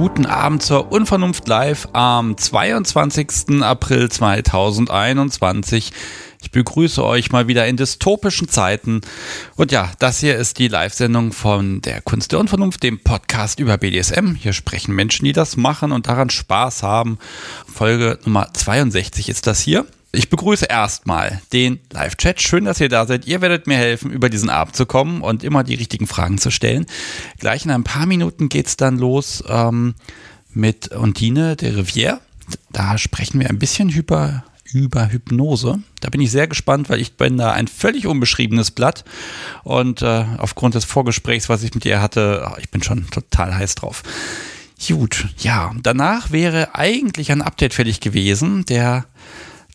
Guten Abend zur Unvernunft Live am 22. April 2021. Ich begrüße euch mal wieder in dystopischen Zeiten. Und ja, das hier ist die Live-Sendung von der Kunst der Unvernunft, dem Podcast über BDSM. Hier sprechen Menschen, die das machen und daran Spaß haben. Folge Nummer 62 ist das hier. Ich begrüße erstmal den Live-Chat. Schön, dass ihr da seid. Ihr werdet mir helfen, über diesen Abend zu kommen und immer die richtigen Fragen zu stellen. Gleich in ein paar Minuten geht's dann los ähm, mit Undine de Rivière. Da sprechen wir ein bisschen über, über Hypnose. Da bin ich sehr gespannt, weil ich bin da ein völlig unbeschriebenes Blatt. Und äh, aufgrund des Vorgesprächs, was ich mit ihr hatte, ich bin schon total heiß drauf. Gut, ja, danach wäre eigentlich ein Update fertig gewesen. Der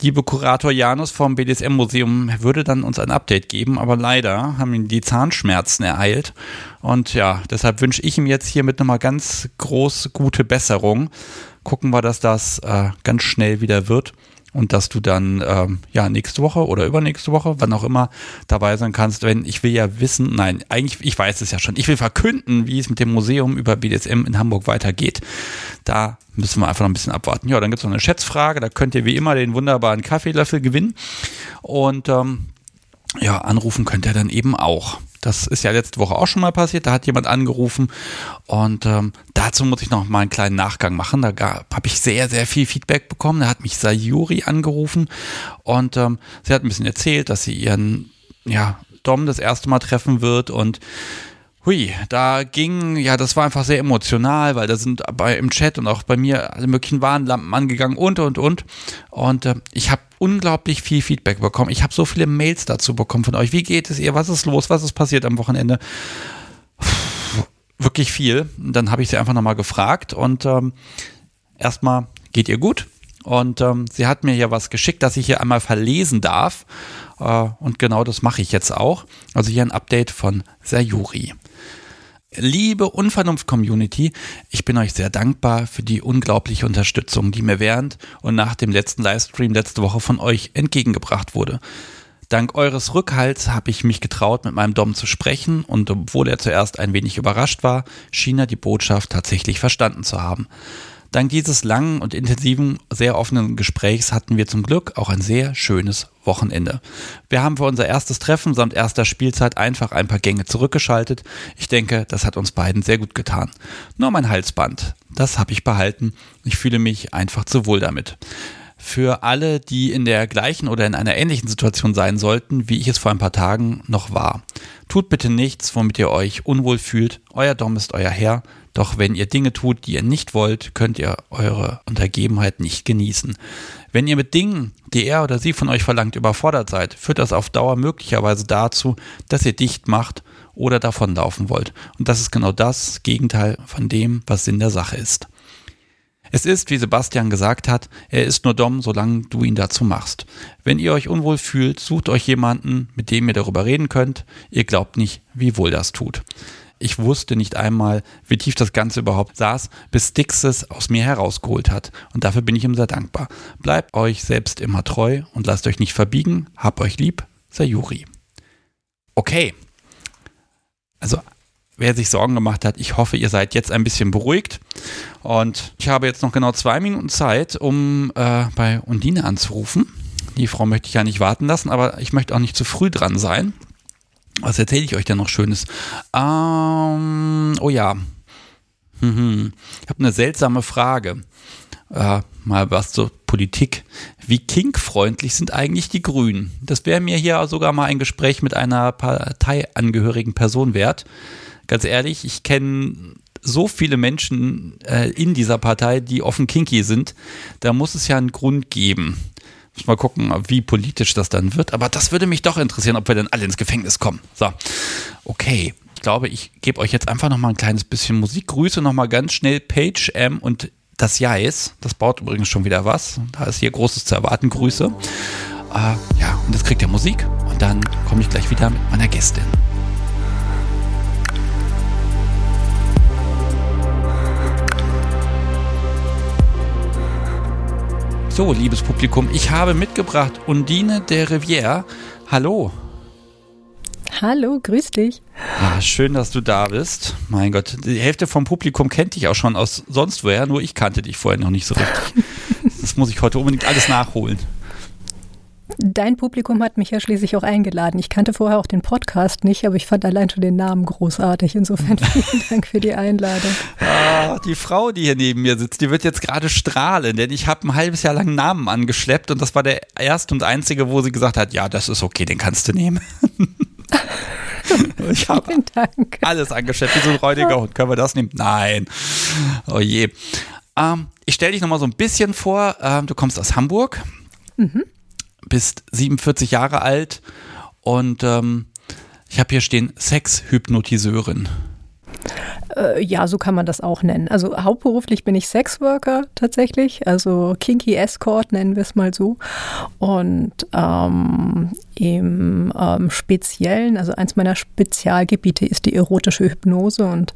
liebe Kurator Janus vom BDSM-Museum würde dann uns ein Update geben, aber leider haben ihn die Zahnschmerzen ereilt. Und ja, deshalb wünsche ich ihm jetzt hiermit nochmal ganz groß gute Besserung. Gucken wir, dass das äh, ganz schnell wieder wird und dass du dann ähm, ja nächste Woche oder übernächste Woche, wann auch immer, dabei sein kannst. Wenn ich will ja wissen, nein, eigentlich, ich weiß es ja schon, ich will verkünden, wie es mit dem Museum über BDSM in Hamburg weitergeht. Da müssen wir einfach noch ein bisschen abwarten. Ja, dann gibt es noch eine Schätzfrage, da könnt ihr wie immer den wunderbaren Kaffeelöffel gewinnen. Und ähm, ja, anrufen könnt ihr dann eben auch. Das ist ja letzte Woche auch schon mal passiert. Da hat jemand angerufen und ähm, dazu muss ich noch mal einen kleinen Nachgang machen. Da habe ich sehr, sehr viel Feedback bekommen. Da hat mich Sayuri angerufen und ähm, sie hat ein bisschen erzählt, dass sie ihren ja, Dom das erste Mal treffen wird und Hui, da ging, ja, das war einfach sehr emotional, weil da sind bei im Chat und auch bei mir alle möglichen Warnlampen angegangen und und und. Und äh, ich habe unglaublich viel Feedback bekommen. Ich habe so viele Mails dazu bekommen von euch. Wie geht es ihr? Was ist los? Was ist passiert am Wochenende? Wirklich viel. Dann habe ich sie einfach nochmal gefragt und ähm, erstmal geht ihr gut? Und ähm, sie hat mir hier was geschickt, dass ich hier einmal verlesen darf. Äh, und genau das mache ich jetzt auch. Also hier ein Update von Sayuri. Liebe Unvernunft-Community, ich bin euch sehr dankbar für die unglaubliche Unterstützung, die mir während und nach dem letzten Livestream letzte Woche von euch entgegengebracht wurde. Dank eures Rückhalts habe ich mich getraut, mit meinem Dom zu sprechen und obwohl er zuerst ein wenig überrascht war, schien er die Botschaft tatsächlich verstanden zu haben. Dank dieses langen und intensiven, sehr offenen Gesprächs hatten wir zum Glück auch ein sehr schönes Wochenende. Wir haben für unser erstes Treffen samt erster Spielzeit einfach ein paar Gänge zurückgeschaltet. Ich denke, das hat uns beiden sehr gut getan. Nur mein Halsband, das habe ich behalten. Ich fühle mich einfach zu wohl damit für alle, die in der gleichen oder in einer ähnlichen Situation sein sollten, wie ich es vor ein paar Tagen noch war. Tut bitte nichts, womit ihr euch unwohl fühlt. Euer Dom ist euer Herr. Doch wenn ihr Dinge tut, die ihr nicht wollt, könnt ihr eure Untergebenheit nicht genießen. Wenn ihr mit Dingen, die er oder sie von euch verlangt, überfordert seid, führt das auf Dauer möglicherweise dazu, dass ihr dicht macht oder davonlaufen wollt. Und das ist genau das Gegenteil von dem, was Sinn der Sache ist. Es ist, wie Sebastian gesagt hat, er ist nur dumm, solange du ihn dazu machst. Wenn ihr euch unwohl fühlt, sucht euch jemanden, mit dem ihr darüber reden könnt. Ihr glaubt nicht, wie wohl das tut. Ich wusste nicht einmal, wie tief das Ganze überhaupt saß, bis Dix es aus mir herausgeholt hat. Und dafür bin ich ihm sehr dankbar. Bleibt euch selbst immer treu und lasst euch nicht verbiegen. Hab euch lieb, Sayuri. Okay. Also wer sich Sorgen gemacht hat, ich hoffe, ihr seid jetzt ein bisschen beruhigt. Und ich habe jetzt noch genau zwei Minuten Zeit, um äh, bei Undine anzurufen. Die Frau möchte ich ja nicht warten lassen, aber ich möchte auch nicht zu früh dran sein. Was erzähle ich euch denn noch Schönes? Ähm, oh ja. Mhm. Ich habe eine seltsame Frage. Äh, mal was zur Politik. Wie kinkfreundlich sind eigentlich die Grünen? Das wäre mir hier sogar mal ein Gespräch mit einer parteiangehörigen Person wert ganz ehrlich, ich kenne so viele Menschen äh, in dieser Partei, die offen kinky sind. Da muss es ja einen Grund geben. Muss mal gucken, wie politisch das dann wird. Aber das würde mich doch interessieren, ob wir dann alle ins Gefängnis kommen. So, okay. Ich glaube, ich gebe euch jetzt einfach noch mal ein kleines bisschen Musik. Grüße noch mal ganz schnell Page M und das Jais. Das baut übrigens schon wieder was. Da ist hier Großes zu erwarten. Grüße. Äh, ja, und jetzt kriegt ihr Musik. Und dann komme ich gleich wieder mit meiner Gästin. So, liebes Publikum, ich habe mitgebracht Undine de Rivière. Hallo. Hallo, grüß dich. Ja, schön, dass du da bist. Mein Gott, die Hälfte vom Publikum kennt dich auch schon aus sonst woher, nur ich kannte dich vorher noch nicht so richtig. Das muss ich heute unbedingt alles nachholen. Dein Publikum hat mich ja schließlich auch eingeladen. Ich kannte vorher auch den Podcast nicht, aber ich fand allein schon den Namen großartig. Insofern vielen Dank für die Einladung. Ah, die Frau, die hier neben mir sitzt, die wird jetzt gerade strahlen, denn ich habe ein halbes Jahr lang Namen angeschleppt und das war der erste und einzige, wo sie gesagt hat, ja, das ist okay, den kannst du nehmen. ich habe alles angeschleppt, wie so ein räudiger Hund. Können wir das nehmen? Nein. Oh je. Ähm, ich stelle dich nochmal so ein bisschen vor. Ähm, du kommst aus Hamburg. Mhm bist 47 Jahre alt und ähm, ich habe hier stehen Sexhypnotiseurin. Äh, ja, so kann man das auch nennen. Also hauptberuflich bin ich Sexworker tatsächlich, also Kinky Escort nennen wir es mal so. Und ähm, im ähm, Speziellen, also eins meiner Spezialgebiete ist die erotische Hypnose und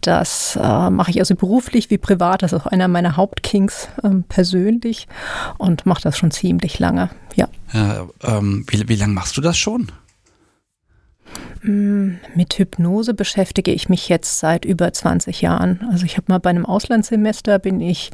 das äh, mache ich also beruflich wie privat. Das ist auch einer meiner Hauptkings ähm, persönlich und mache das schon ziemlich lange, ja. ja ähm, wie, wie lange machst du das schon? Mm, mit Hypnose beschäftige ich mich jetzt seit über 20 Jahren. Also ich habe mal bei einem Auslandssemester bin ich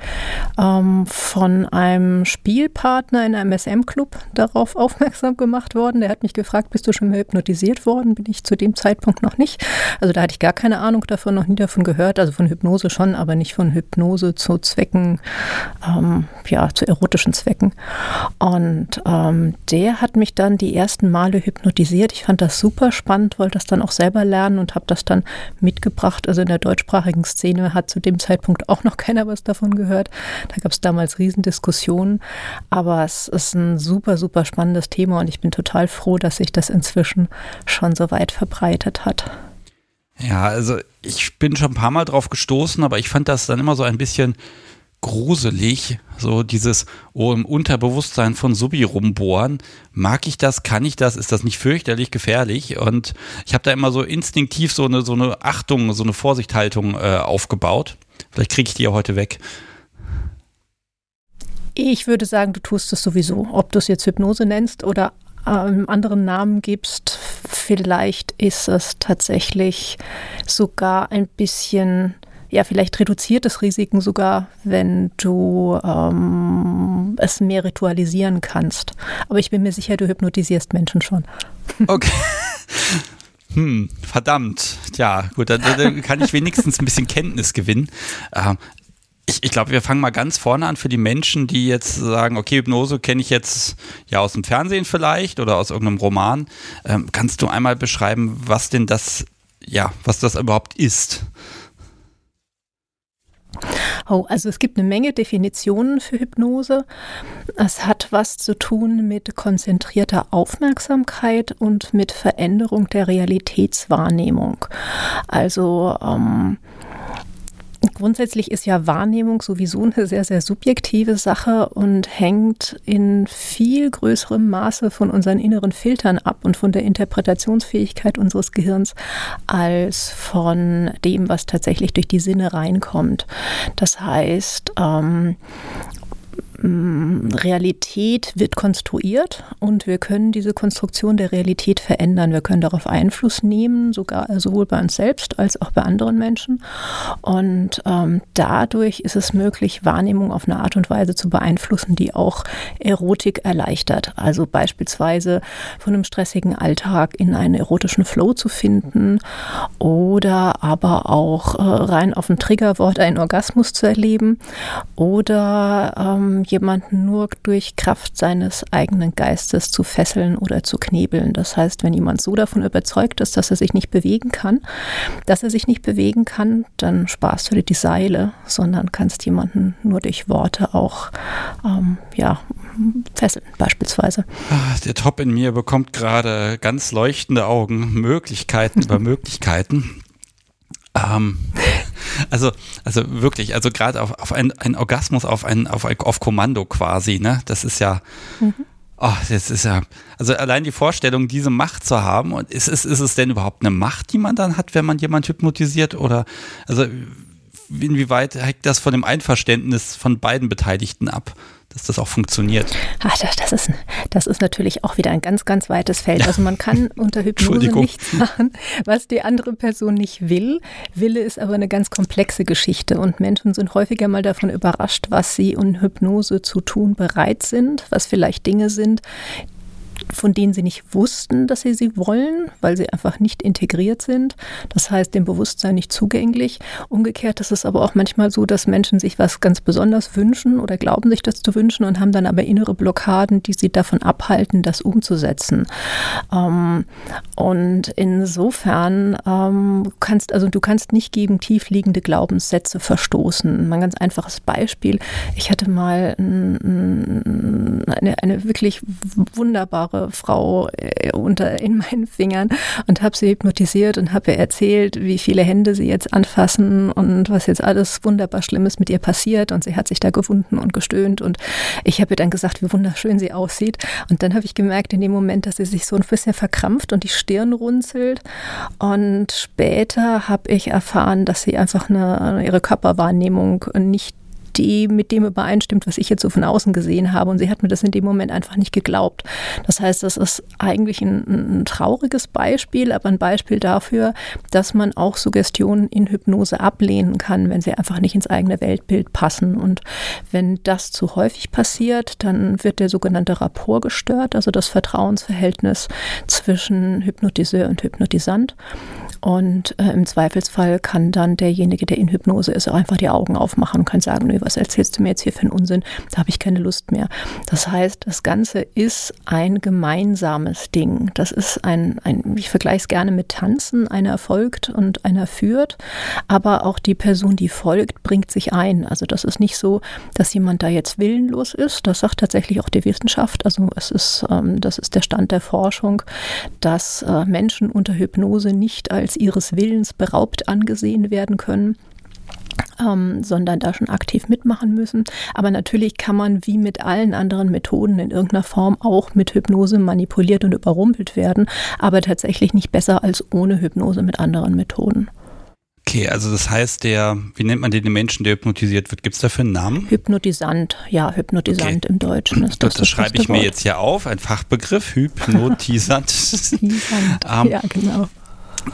ähm, von einem Spielpartner in einem SM-Club darauf aufmerksam gemacht worden. Der hat mich gefragt, bist du schon mal hypnotisiert worden? Bin ich zu dem Zeitpunkt noch nicht. Also da hatte ich gar keine Ahnung davon, noch nie davon gehört. Also von Hypnose schon, aber nicht von Hypnose zu Zwecken, ähm, ja, zu erotischen Zwecken. Und ähm, der hat mich dann die ersten Male hypnotisiert. Ich fand das super spannend, wollte das dann auch selber lernen und habe das dann mitgebracht. Also in der deutschsprachigen Szene hat zu dem Zeitpunkt auch noch keiner was davon gehört. Da gab es damals Riesendiskussionen. Aber es ist ein super, super spannendes Thema und ich bin total froh, dass sich das inzwischen schon so weit verbreitet hat. Ja, also ich bin schon ein paar Mal drauf gestoßen, aber ich fand das dann immer so ein bisschen gruselig, so dieses oh, im Unterbewusstsein von Subi rumbohren. Mag ich das? Kann ich das? Ist das nicht fürchterlich gefährlich? Und ich habe da immer so instinktiv so eine, so eine Achtung, so eine Vorsichthaltung äh, aufgebaut. Vielleicht kriege ich die ja heute weg. Ich würde sagen, du tust es sowieso. Ob du es jetzt Hypnose nennst oder einen anderen Namen gibst, vielleicht ist es tatsächlich sogar ein bisschen ja, vielleicht reduziert es Risiken sogar, wenn du ähm, es mehr ritualisieren kannst. Aber ich bin mir sicher, du hypnotisierst Menschen schon. Okay. Hm, verdammt. Ja, gut, dann, dann, kann ich wenigstens ein bisschen Kenntnis gewinnen. Ähm, ich, ich glaube, wir fangen mal ganz vorne an für die Menschen, die jetzt sagen, okay, Hypnose kenne ich jetzt ja aus dem Fernsehen vielleicht oder aus irgendeinem Roman. Ähm, kannst du einmal beschreiben, was denn das, ja, was das überhaupt ist? Oh, also es gibt eine Menge Definitionen für Hypnose. Es hat was zu tun mit konzentrierter Aufmerksamkeit und mit Veränderung der Realitätswahrnehmung. Also ähm, Grundsätzlich ist ja Wahrnehmung sowieso eine sehr, sehr subjektive Sache und hängt in viel größerem Maße von unseren inneren Filtern ab und von der Interpretationsfähigkeit unseres Gehirns als von dem, was tatsächlich durch die Sinne reinkommt. Das heißt, ähm, Realität wird konstruiert und wir können diese Konstruktion der Realität verändern. Wir können darauf Einfluss nehmen, sogar sowohl bei uns selbst als auch bei anderen Menschen. Und ähm, dadurch ist es möglich, Wahrnehmung auf eine Art und Weise zu beeinflussen, die auch Erotik erleichtert. Also beispielsweise von einem stressigen Alltag in einen erotischen Flow zu finden oder aber auch äh, rein auf ein Triggerwort einen Orgasmus zu erleben oder ähm, jemanden nur durch Kraft seines eigenen Geistes zu fesseln oder zu knebeln. Das heißt, wenn jemand so davon überzeugt ist, dass er sich nicht bewegen kann, dass er sich nicht bewegen kann, dann sparst du dir die Seile, sondern kannst jemanden nur durch Worte auch ähm, ja, fesseln, beispielsweise. Ah, der Top in mir bekommt gerade ganz leuchtende Augen, Möglichkeiten über Möglichkeiten. Ähm, also, also wirklich, also gerade auf, auf ein, ein Orgasmus, auf ein, auf ein, auf Kommando quasi, ne? Das ist ja. Mhm. Oh, das ist ja, also allein die Vorstellung, diese Macht zu haben, und ist, ist, ist es denn überhaupt eine Macht, die man dann hat, wenn man jemand hypnotisiert? Oder, also, inwieweit hängt das von dem Einverständnis von beiden Beteiligten ab? Dass das auch funktioniert? Ach, das, ist, das ist natürlich auch wieder ein ganz, ganz weites Feld. Also man kann unter Hypnose nichts machen, was die andere Person nicht will. Wille ist aber eine ganz komplexe Geschichte und Menschen sind häufiger mal davon überrascht, was sie in Hypnose zu tun bereit sind, was vielleicht Dinge sind, von denen sie nicht wussten, dass sie sie wollen, weil sie einfach nicht integriert sind. Das heißt, dem Bewusstsein nicht zugänglich. Umgekehrt ist es aber auch manchmal so, dass Menschen sich was ganz besonders wünschen oder glauben sich das zu wünschen und haben dann aber innere Blockaden, die sie davon abhalten, das umzusetzen. Ähm, und insofern ähm, kannst also du kannst nicht gegen tiefliegende Glaubenssätze verstoßen. Mal ein ganz einfaches Beispiel. Ich hatte mal eine, eine wirklich wunderbare Frau äh, unter in meinen Fingern und habe sie hypnotisiert und habe ihr erzählt, wie viele Hände sie jetzt anfassen und was jetzt alles wunderbar Schlimmes mit ihr passiert. Und sie hat sich da gewunden und gestöhnt. Und ich habe ihr dann gesagt, wie wunderschön sie aussieht. Und dann habe ich gemerkt in dem Moment, dass sie sich so ein bisschen verkrampft und die Stirn runzelt. Und später habe ich erfahren, dass sie einfach eine, ihre Körperwahrnehmung nicht die mit dem übereinstimmt, was ich jetzt so von außen gesehen habe. Und sie hat mir das in dem Moment einfach nicht geglaubt. Das heißt, das ist eigentlich ein, ein trauriges Beispiel, aber ein Beispiel dafür, dass man auch Suggestionen in Hypnose ablehnen kann, wenn sie einfach nicht ins eigene Weltbild passen. Und wenn das zu häufig passiert, dann wird der sogenannte Rapport gestört, also das Vertrauensverhältnis zwischen Hypnotiseur und Hypnotisant. Und äh, im Zweifelsfall kann dann derjenige, der in Hypnose ist, auch einfach die Augen aufmachen und kann sagen, was erzählst du mir jetzt hier für einen Unsinn? Da habe ich keine Lust mehr. Das heißt, das Ganze ist ein gemeinsames Ding. Das ist ein, ein ich vergleiche es gerne mit Tanzen. Einer folgt und einer führt, aber auch die Person, die folgt, bringt sich ein. Also das ist nicht so, dass jemand da jetzt willenlos ist. Das sagt tatsächlich auch die Wissenschaft. Also es ist, ähm, das ist der Stand der Forschung, dass äh, Menschen unter Hypnose nicht als ihres Willens beraubt angesehen werden können ähm, sondern da schon aktiv mitmachen müssen. Aber natürlich kann man wie mit allen anderen Methoden in irgendeiner Form auch mit Hypnose manipuliert und überrumpelt werden, aber tatsächlich nicht besser als ohne Hypnose mit anderen Methoden. Okay, also das heißt, der, wie nennt man den Menschen, der hypnotisiert wird? Gibt es dafür einen Namen? Hypnotisant, ja, Hypnotisant okay. im Deutschen ist das. Das, das schreibe ich mir Wort. jetzt hier auf, ein Fachbegriff, Hypnotisant. Hypnotisant, ähm, ja, genau.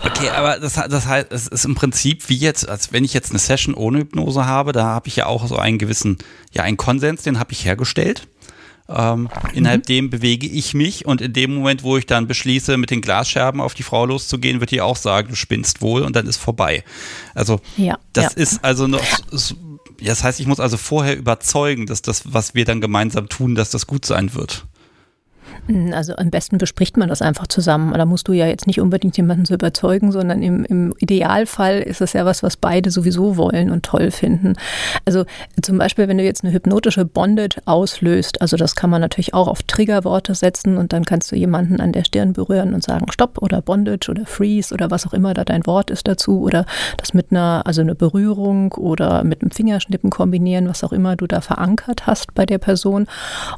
Okay, aber das, das heißt, es ist im Prinzip wie jetzt, als wenn ich jetzt eine Session ohne Hypnose habe, da habe ich ja auch so einen gewissen, ja, einen Konsens, den habe ich hergestellt. Ähm, mhm. Innerhalb dem bewege ich mich und in dem Moment, wo ich dann beschließe, mit den Glasscherben auf die Frau loszugehen, wird die auch sagen, du spinnst wohl und dann ist vorbei. Also ja, das ja. ist also noch, das heißt, ich muss also vorher überzeugen, dass das, was wir dann gemeinsam tun, dass das gut sein wird. Also am besten bespricht man das einfach zusammen. Da musst du ja jetzt nicht unbedingt jemanden zu überzeugen, sondern im, im Idealfall ist es ja was, was beide sowieso wollen und toll finden. Also zum Beispiel, wenn du jetzt eine hypnotische Bondage auslöst, also das kann man natürlich auch auf Triggerworte setzen und dann kannst du jemanden an der Stirn berühren und sagen Stopp oder Bondage oder Freeze oder was auch immer da dein Wort ist dazu oder das mit einer, also eine Berührung oder mit einem Fingerschnippen kombinieren, was auch immer du da verankert hast bei der Person.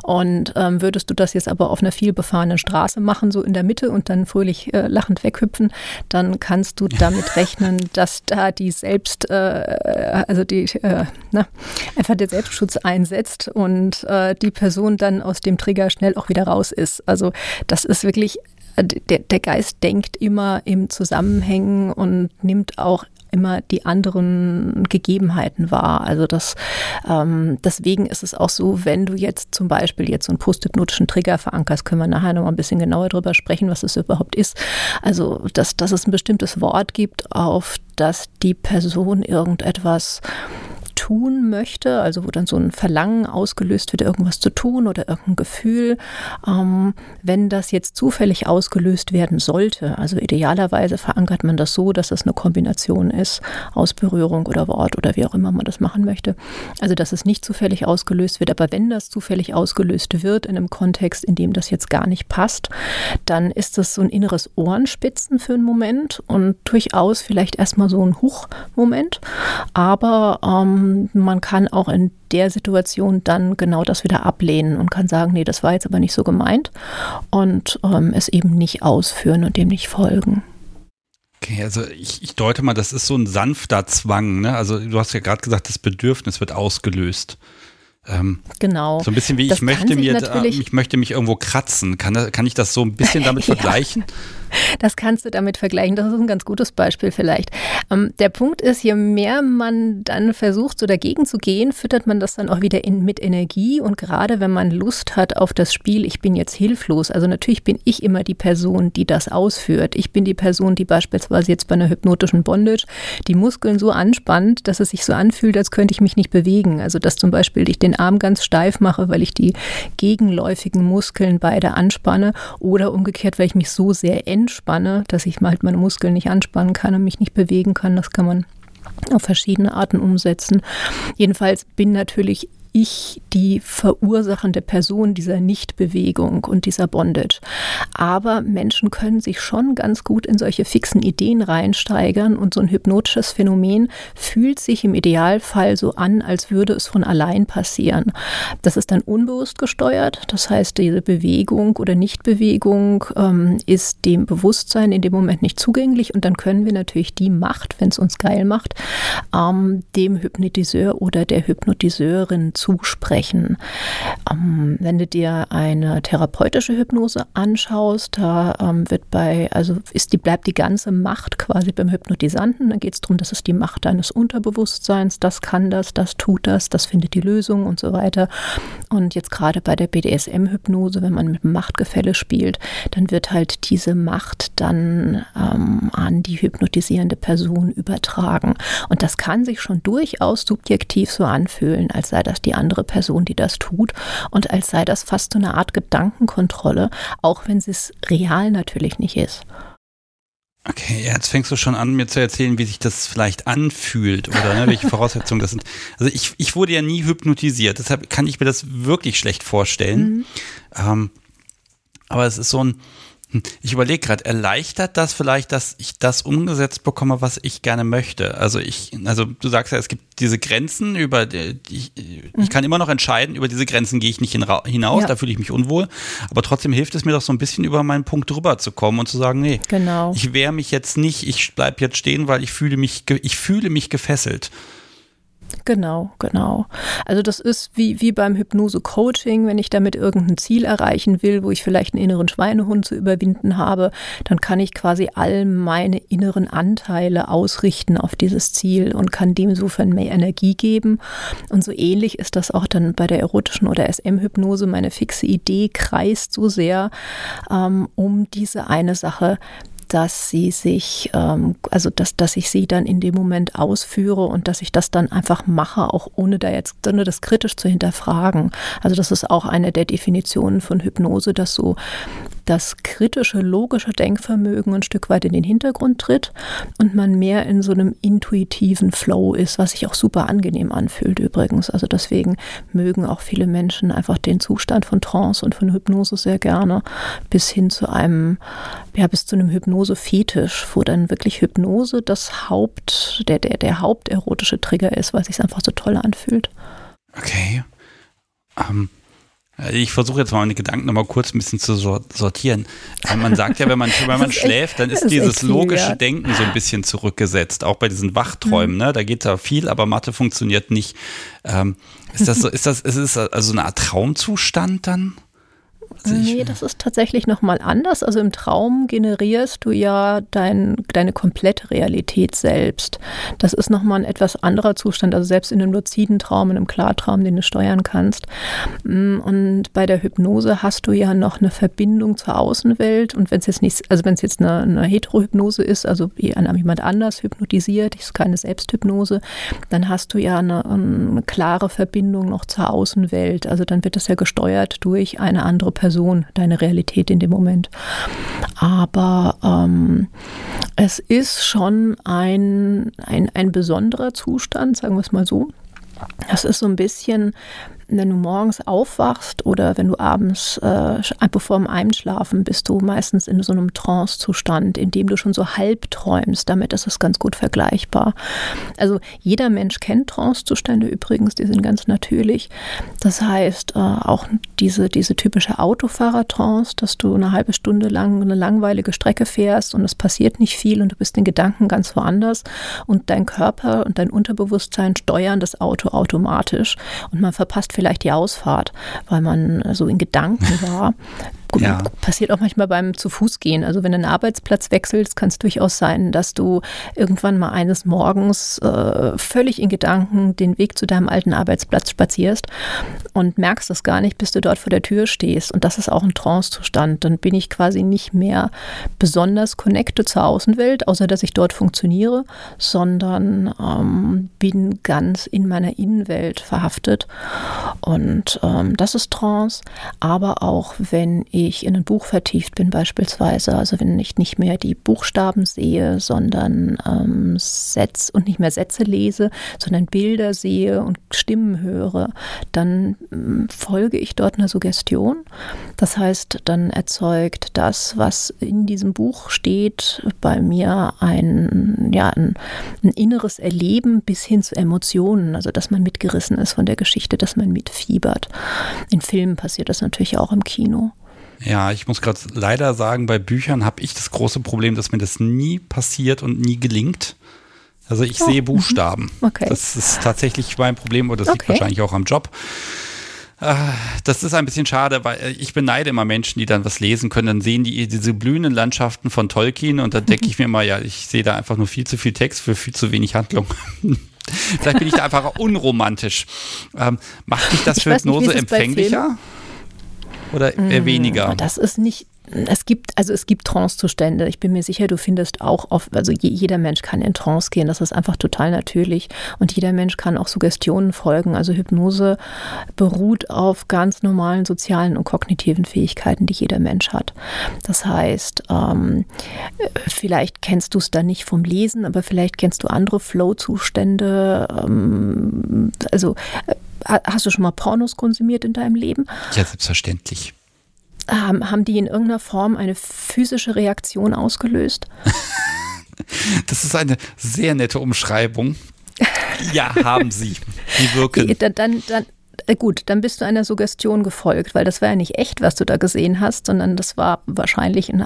Und ähm, würdest du das jetzt aber auf einer viel befahrenen Straße machen, so in der Mitte und dann fröhlich äh, lachend weghüpfen, dann kannst du damit rechnen, dass da die Selbst, äh, also die, äh, na, einfach der Selbstschutz einsetzt und äh, die Person dann aus dem Trigger schnell auch wieder raus ist. Also das ist wirklich äh, der, der, Geist denkt immer im Zusammenhängen und nimmt auch immer die anderen Gegebenheiten wahr. Also das, ähm, deswegen ist es auch so, wenn du jetzt zum Beispiel jetzt so einen posthypnotischen Trigger verankerst, können wir nachher noch mal ein bisschen genauer darüber sprechen, was es überhaupt ist. Also, dass, dass es ein bestimmtes Wort gibt, auf das die Person irgendetwas tun möchte, also wo dann so ein Verlangen ausgelöst wird, irgendwas zu tun oder irgendein Gefühl, ähm, wenn das jetzt zufällig ausgelöst werden sollte, also idealerweise verankert man das so, dass es eine Kombination ist aus Berührung oder Wort oder wie auch immer man das machen möchte. Also dass es nicht zufällig ausgelöst wird, aber wenn das zufällig ausgelöst wird in einem Kontext, in dem das jetzt gar nicht passt, dann ist das so ein inneres Ohrenspitzen für einen Moment und durchaus vielleicht erstmal so ein Huch-Moment, aber ähm, man kann auch in der Situation dann genau das wieder ablehnen und kann sagen, nee, das war jetzt aber nicht so gemeint und ähm, es eben nicht ausführen und dem nicht folgen. Okay, also ich, ich deute mal, das ist so ein sanfter Zwang. Ne? Also du hast ja gerade gesagt, das Bedürfnis wird ausgelöst. Ähm, genau. So ein bisschen wie ich möchte mir, ich möchte mich irgendwo kratzen. Kann, kann ich das so ein bisschen damit vergleichen? Das kannst du damit vergleichen. Das ist ein ganz gutes Beispiel vielleicht. Ähm, der Punkt ist, je mehr man dann versucht, so dagegen zu gehen, füttert man das dann auch wieder in, mit Energie. Und gerade wenn man Lust hat auf das Spiel, ich bin jetzt hilflos. Also natürlich bin ich immer die Person, die das ausführt. Ich bin die Person, die beispielsweise jetzt bei einer hypnotischen Bondage die Muskeln so anspannt, dass es sich so anfühlt, als könnte ich mich nicht bewegen. Also dass zum Beispiel ich den Arm ganz steif mache, weil ich die gegenläufigen Muskeln beide anspanne oder umgekehrt, weil ich mich so sehr entspanne, dass ich halt meine Muskeln nicht anspannen kann und mich nicht bewegen kann. Das kann man auf verschiedene Arten umsetzen. Jedenfalls bin natürlich ich die verursachende Person dieser Nichtbewegung und dieser Bondage. Aber Menschen können sich schon ganz gut in solche fixen Ideen reinsteigern und so ein hypnotisches Phänomen fühlt sich im Idealfall so an, als würde es von allein passieren. Das ist dann unbewusst gesteuert. Das heißt, diese Bewegung oder Nichtbewegung ähm, ist dem Bewusstsein in dem Moment nicht zugänglich und dann können wir natürlich die Macht, wenn es uns geil macht, ähm, dem Hypnotiseur oder der Hypnotiseurin zusprechen. Ähm, wenn du dir eine therapeutische Hypnose anschaust, da ähm, wird bei, also ist die, bleibt die ganze Macht quasi beim Hypnotisanten. Da geht es darum, das ist die Macht deines Unterbewusstseins, das kann das, das tut das, das findet die Lösung und so weiter. Und jetzt gerade bei der BDSM-Hypnose, wenn man mit Machtgefälle spielt, dann wird halt diese Macht dann ähm, an die hypnotisierende Person übertragen. Und das kann sich schon durchaus subjektiv so anfühlen, als sei das die die andere Person, die das tut. Und als sei das fast so eine Art Gedankenkontrolle, auch wenn es real natürlich nicht ist. Okay, jetzt fängst du schon an, mir zu erzählen, wie sich das vielleicht anfühlt oder ne, welche Voraussetzungen das sind. Also ich, ich wurde ja nie hypnotisiert, deshalb kann ich mir das wirklich schlecht vorstellen. Mhm. Ähm, aber es ist so ein, ich überlege gerade, erleichtert das vielleicht, dass ich das umgesetzt bekomme, was ich gerne möchte? Also ich, also du sagst ja, es gibt diese Grenzen, über die, ich, mhm. ich kann immer noch entscheiden, über diese Grenzen gehe ich nicht hinaus, ja. da fühle ich mich unwohl. Aber trotzdem hilft es mir doch so ein bisschen über meinen Punkt drüber zu kommen und zu sagen, nee, genau. ich wehre mich jetzt nicht, ich bleibe jetzt stehen, weil ich fühle mich, ich fühle mich gefesselt. Genau, genau. Also das ist wie, wie beim Hypnose-Coaching, wenn ich damit irgendein Ziel erreichen will, wo ich vielleicht einen inneren Schweinehund zu überwinden habe, dann kann ich quasi all meine inneren Anteile ausrichten auf dieses Ziel und kann dem insofern mehr Energie geben. Und so ähnlich ist das auch dann bei der erotischen oder SM-Hypnose. Meine fixe Idee kreist so sehr ähm, um diese eine Sache, dass sie sich, ähm, also dass, dass ich sie dann in dem Moment ausführe und dass ich das dann einfach mache, auch ohne da jetzt, ohne das kritisch zu hinterfragen. Also das ist auch eine der Definitionen von Hypnose, dass so das kritische, logische Denkvermögen ein Stück weit in den Hintergrund tritt und man mehr in so einem intuitiven Flow ist, was sich auch super angenehm anfühlt übrigens. Also deswegen mögen auch viele Menschen einfach den Zustand von Trance und von Hypnose sehr gerne bis hin zu einem, ja, bis zu einem Hypnose-Fetisch, wo dann wirklich Hypnose das Haupt, der, der, der haupterotische Trigger ist, weil es sich einfach so toll anfühlt. Okay. Um ich versuche jetzt mal meine Gedanken nochmal kurz ein bisschen zu sortieren. Man sagt ja, wenn man, wenn man schläft, dann ist, ist dieses logische wert. Denken so ein bisschen zurückgesetzt, auch bei diesen Wachträumen. Mhm. Ne? Da geht da viel, aber Mathe funktioniert nicht. Ähm, ist das so, ist das, ist es also eine Art Traumzustand dann? Nee, das ist tatsächlich nochmal anders. Also im Traum generierst du ja dein, deine komplette Realität selbst. Das ist nochmal ein etwas anderer Zustand. Also selbst in einem luziden Traum, in einem Klartraum, den du steuern kannst. Mm, und bei der Hypnose hast du ja noch eine Verbindung zur Außenwelt. Und wenn es jetzt nicht, also wenn es jetzt eine, eine Heterohypnose ist, also jemand anders hypnotisiert, ist keine Selbsthypnose, dann hast du ja eine, eine klare Verbindung noch zur Außenwelt. Also dann wird das ja gesteuert durch eine andere Person, deine Realität in dem Moment. Aber ähm, es ist schon ein, ein, ein besonderer Zustand, sagen wir es mal so. Das ist so ein bisschen wenn du morgens aufwachst oder wenn du abends, äh, bevor dem Einschlafen, bist du meistens in so einem Trance-Zustand, in dem du schon so halb träumst. Damit ist es ganz gut vergleichbar. Also jeder Mensch kennt Trance-Zustände übrigens, die sind ganz natürlich. Das heißt, äh, auch diese, diese typische Autofahrer-Trance, dass du eine halbe Stunde lang eine langweilige Strecke fährst und es passiert nicht viel und du bist in Gedanken ganz woanders und dein Körper und dein Unterbewusstsein steuern das Auto automatisch und man verpasst vielleicht die Ausfahrt, weil man so in Gedanken war. Ja. Passiert auch manchmal beim zu Fuß gehen. Also wenn du einen Arbeitsplatz wechselst, kann es durchaus sein, dass du irgendwann mal eines Morgens äh, völlig in Gedanken den Weg zu deinem alten Arbeitsplatz spazierst und merkst das gar nicht, bis du dort vor der Tür stehst. Und das ist auch ein Trancezustand. Dann bin ich quasi nicht mehr besonders connected zur Außenwelt, außer dass ich dort funktioniere, sondern ähm, bin ganz in meiner Innenwelt verhaftet. Und ähm, das ist Trance. Aber auch wenn ich ich in ein Buch vertieft bin beispielsweise, also wenn ich nicht mehr die Buchstaben sehe, sondern ähm, Sätze und nicht mehr Sätze lese, sondern Bilder sehe und Stimmen höre, dann ähm, folge ich dort einer Suggestion. Das heißt, dann erzeugt das, was in diesem Buch steht, bei mir ein, ja, ein, ein inneres Erleben bis hin zu Emotionen, also dass man mitgerissen ist von der Geschichte, dass man mitfiebert. In Filmen passiert das natürlich auch im Kino. Ja, ich muss gerade leider sagen, bei Büchern habe ich das große Problem, dass mir das nie passiert und nie gelingt. Also ich oh, sehe mhm. Buchstaben. Okay. Das ist tatsächlich mein Problem oder das okay. liegt wahrscheinlich auch am Job. Äh, das ist ein bisschen schade, weil äh, ich beneide immer Menschen, die dann was lesen können. Dann sehen die diese blühenden Landschaften von Tolkien und dann denke ich mir immer, ja, ich sehe da einfach nur viel zu viel Text für viel zu wenig Handlung. Vielleicht bin ich da einfach unromantisch. Ähm, macht dich das für Hypnose empfänglicher? Oder eher mm, weniger? Das ist nicht, es gibt, also es gibt Trance-Zustände. Ich bin mir sicher, du findest auch oft, also jeder Mensch kann in Trance gehen. Das ist einfach total natürlich. Und jeder Mensch kann auch Suggestionen folgen. Also Hypnose beruht auf ganz normalen sozialen und kognitiven Fähigkeiten, die jeder Mensch hat. Das heißt, ähm, vielleicht kennst du es dann nicht vom Lesen, aber vielleicht kennst du andere Flow-Zustände. Ähm, also äh, Hast du schon mal Pornos konsumiert in deinem Leben? Ja, selbstverständlich. Ähm, haben die in irgendeiner Form eine physische Reaktion ausgelöst? das ist eine sehr nette Umschreibung. Ja, haben sie. Die wirken. Dann, dann, dann, äh, gut, dann bist du einer Suggestion gefolgt, weil das war ja nicht echt, was du da gesehen hast, sondern das war wahrscheinlich ein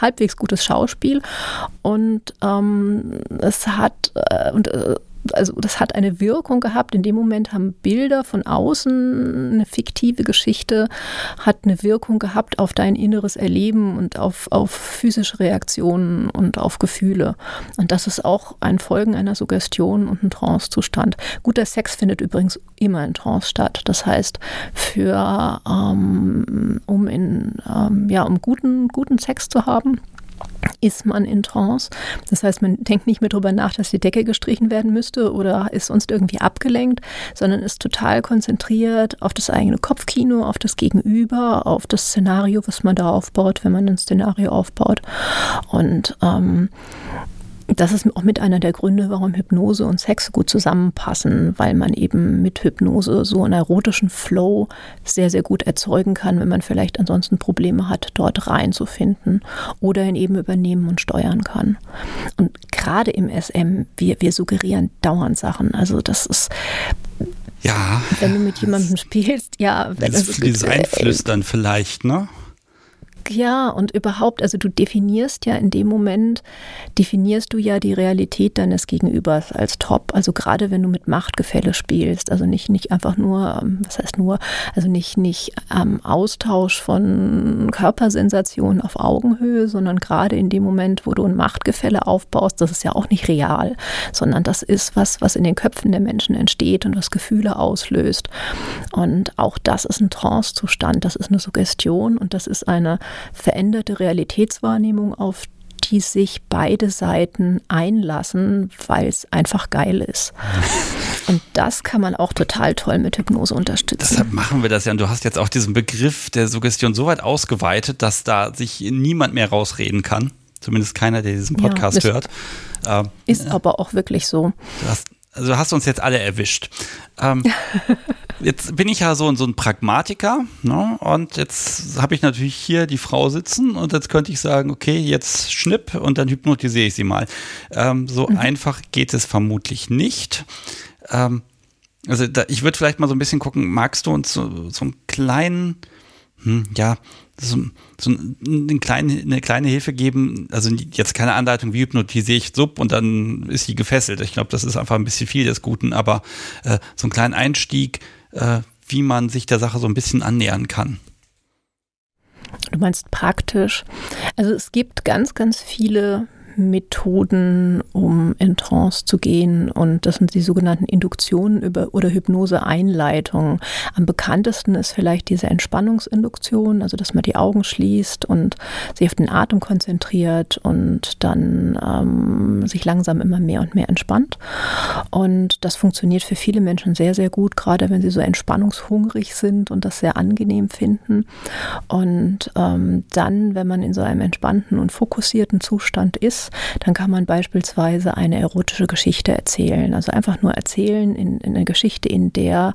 halbwegs gutes Schauspiel und ähm, es hat äh, und äh, also das hat eine Wirkung gehabt. In dem Moment haben Bilder von außen, eine fiktive Geschichte, hat eine Wirkung gehabt auf dein inneres Erleben und auf, auf physische Reaktionen und auf Gefühle. Und das ist auch ein Folgen einer Suggestion und ein Trancezustand. Guter Sex findet übrigens immer in Trance statt. Das heißt, für ähm, um in ähm, ja um guten guten Sex zu haben ist man in Trance. Das heißt, man denkt nicht mehr darüber nach, dass die Decke gestrichen werden müsste oder ist sonst irgendwie abgelenkt, sondern ist total konzentriert auf das eigene Kopfkino, auf das Gegenüber, auf das Szenario, was man da aufbaut, wenn man ein Szenario aufbaut. Und ähm, das ist auch mit einer der Gründe, warum Hypnose und Sex gut zusammenpassen, weil man eben mit Hypnose so einen erotischen Flow sehr, sehr gut erzeugen kann, wenn man vielleicht ansonsten Probleme hat, dort reinzufinden oder ihn eben übernehmen und steuern kann. Und gerade im SM, wir, wir suggerieren dauernd Sachen. Also das ist ja. Wenn du mit jemandem spielst, ja. Dieses, dieses Einflüstern vielleicht, ne? Ja, und überhaupt, also du definierst ja in dem Moment, definierst du ja die Realität deines Gegenübers als top. Also gerade wenn du mit Machtgefälle spielst, also nicht, nicht einfach nur, ähm, was heißt nur, also nicht, nicht ähm, Austausch von Körpersensationen auf Augenhöhe, sondern gerade in dem Moment, wo du ein Machtgefälle aufbaust, das ist ja auch nicht real, sondern das ist was, was in den Köpfen der Menschen entsteht und was Gefühle auslöst. Und auch das ist ein Trancezustand, das ist eine Suggestion und das ist eine veränderte Realitätswahrnehmung, auf die sich beide Seiten einlassen, weil es einfach geil ist. Und das kann man auch total toll mit Hypnose unterstützen. Deshalb machen wir das ja. Und du hast jetzt auch diesen Begriff der Suggestion so weit ausgeweitet, dass da sich niemand mehr rausreden kann. Zumindest keiner, der diesen Podcast ja, hört. Ähm, ist aber auch wirklich so. Du hast, also du hast uns jetzt alle erwischt. Ähm, jetzt bin ich ja so, so ein Pragmatiker ne? und jetzt habe ich natürlich hier die Frau sitzen und jetzt könnte ich sagen, okay, jetzt schnipp und dann hypnotisiere ich sie mal. Ähm, so mhm. einfach geht es vermutlich nicht. Ähm, also da, ich würde vielleicht mal so ein bisschen gucken, magst du uns so, so einen kleinen, hm, ja, so, so eine, kleine, eine kleine Hilfe geben, also jetzt keine Anleitung, wie hypnotisiere ich Sub und dann ist sie gefesselt. Ich glaube, das ist einfach ein bisschen viel des Guten, aber äh, so einen kleinen Einstieg, äh, wie man sich der Sache so ein bisschen annähern kann. Du meinst praktisch. Also es gibt ganz, ganz viele Methoden, um in Trance zu gehen. Und das sind die sogenannten Induktionen oder Hypnose-Einleitungen. Am bekanntesten ist vielleicht diese Entspannungsinduktion, also dass man die Augen schließt und sich auf den Atem konzentriert und dann ähm, sich langsam immer mehr und mehr entspannt. Und das funktioniert für viele Menschen sehr, sehr gut, gerade wenn sie so entspannungshungrig sind und das sehr angenehm finden. Und ähm, dann, wenn man in so einem entspannten und fokussierten Zustand ist, dann kann man beispielsweise eine erotische Geschichte erzählen. Also einfach nur erzählen in, in einer Geschichte, in der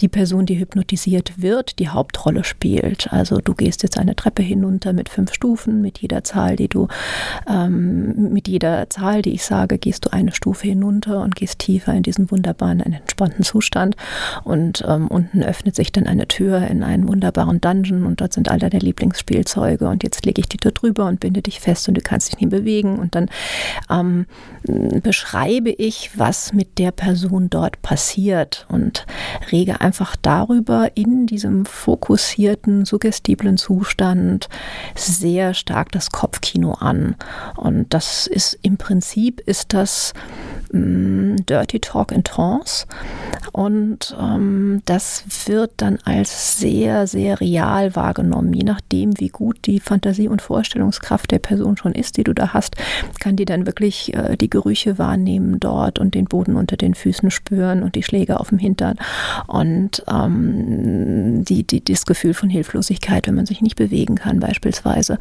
die Person, die hypnotisiert wird, die Hauptrolle spielt. Also du gehst jetzt eine Treppe hinunter mit fünf Stufen, mit jeder Zahl, die du, ähm, mit jeder Zahl, die ich sage, gehst du eine Stufe hinunter und gehst tiefer in diesen wunderbaren, entspannten Zustand. Und ähm, unten öffnet sich dann eine Tür in einen wunderbaren Dungeon und dort sind all deine Lieblingsspielzeuge. Und jetzt lege ich die dort drüber und binde dich fest und du kannst dich nie bewegen und dann ähm, beschreibe ich, was mit der Person dort passiert und rege einfach darüber in diesem fokussierten, suggestiblen Zustand sehr stark das Kopfkino an. Und das ist im Prinzip ist das mm, Dirty Talk in Trance. Und ähm, das wird dann als sehr, sehr real wahrgenommen, je nachdem, wie gut die Fantasie und Vorstellungskraft der Person schon ist, die du da hast, kann die dann wirklich äh, die Gerüche wahrnehmen dort und den Boden unter den Füßen spüren und die Schläge auf dem Hintern und ähm, die, die, das Gefühl von Hilflosigkeit, wenn man sich nicht bewegen kann beispielsweise.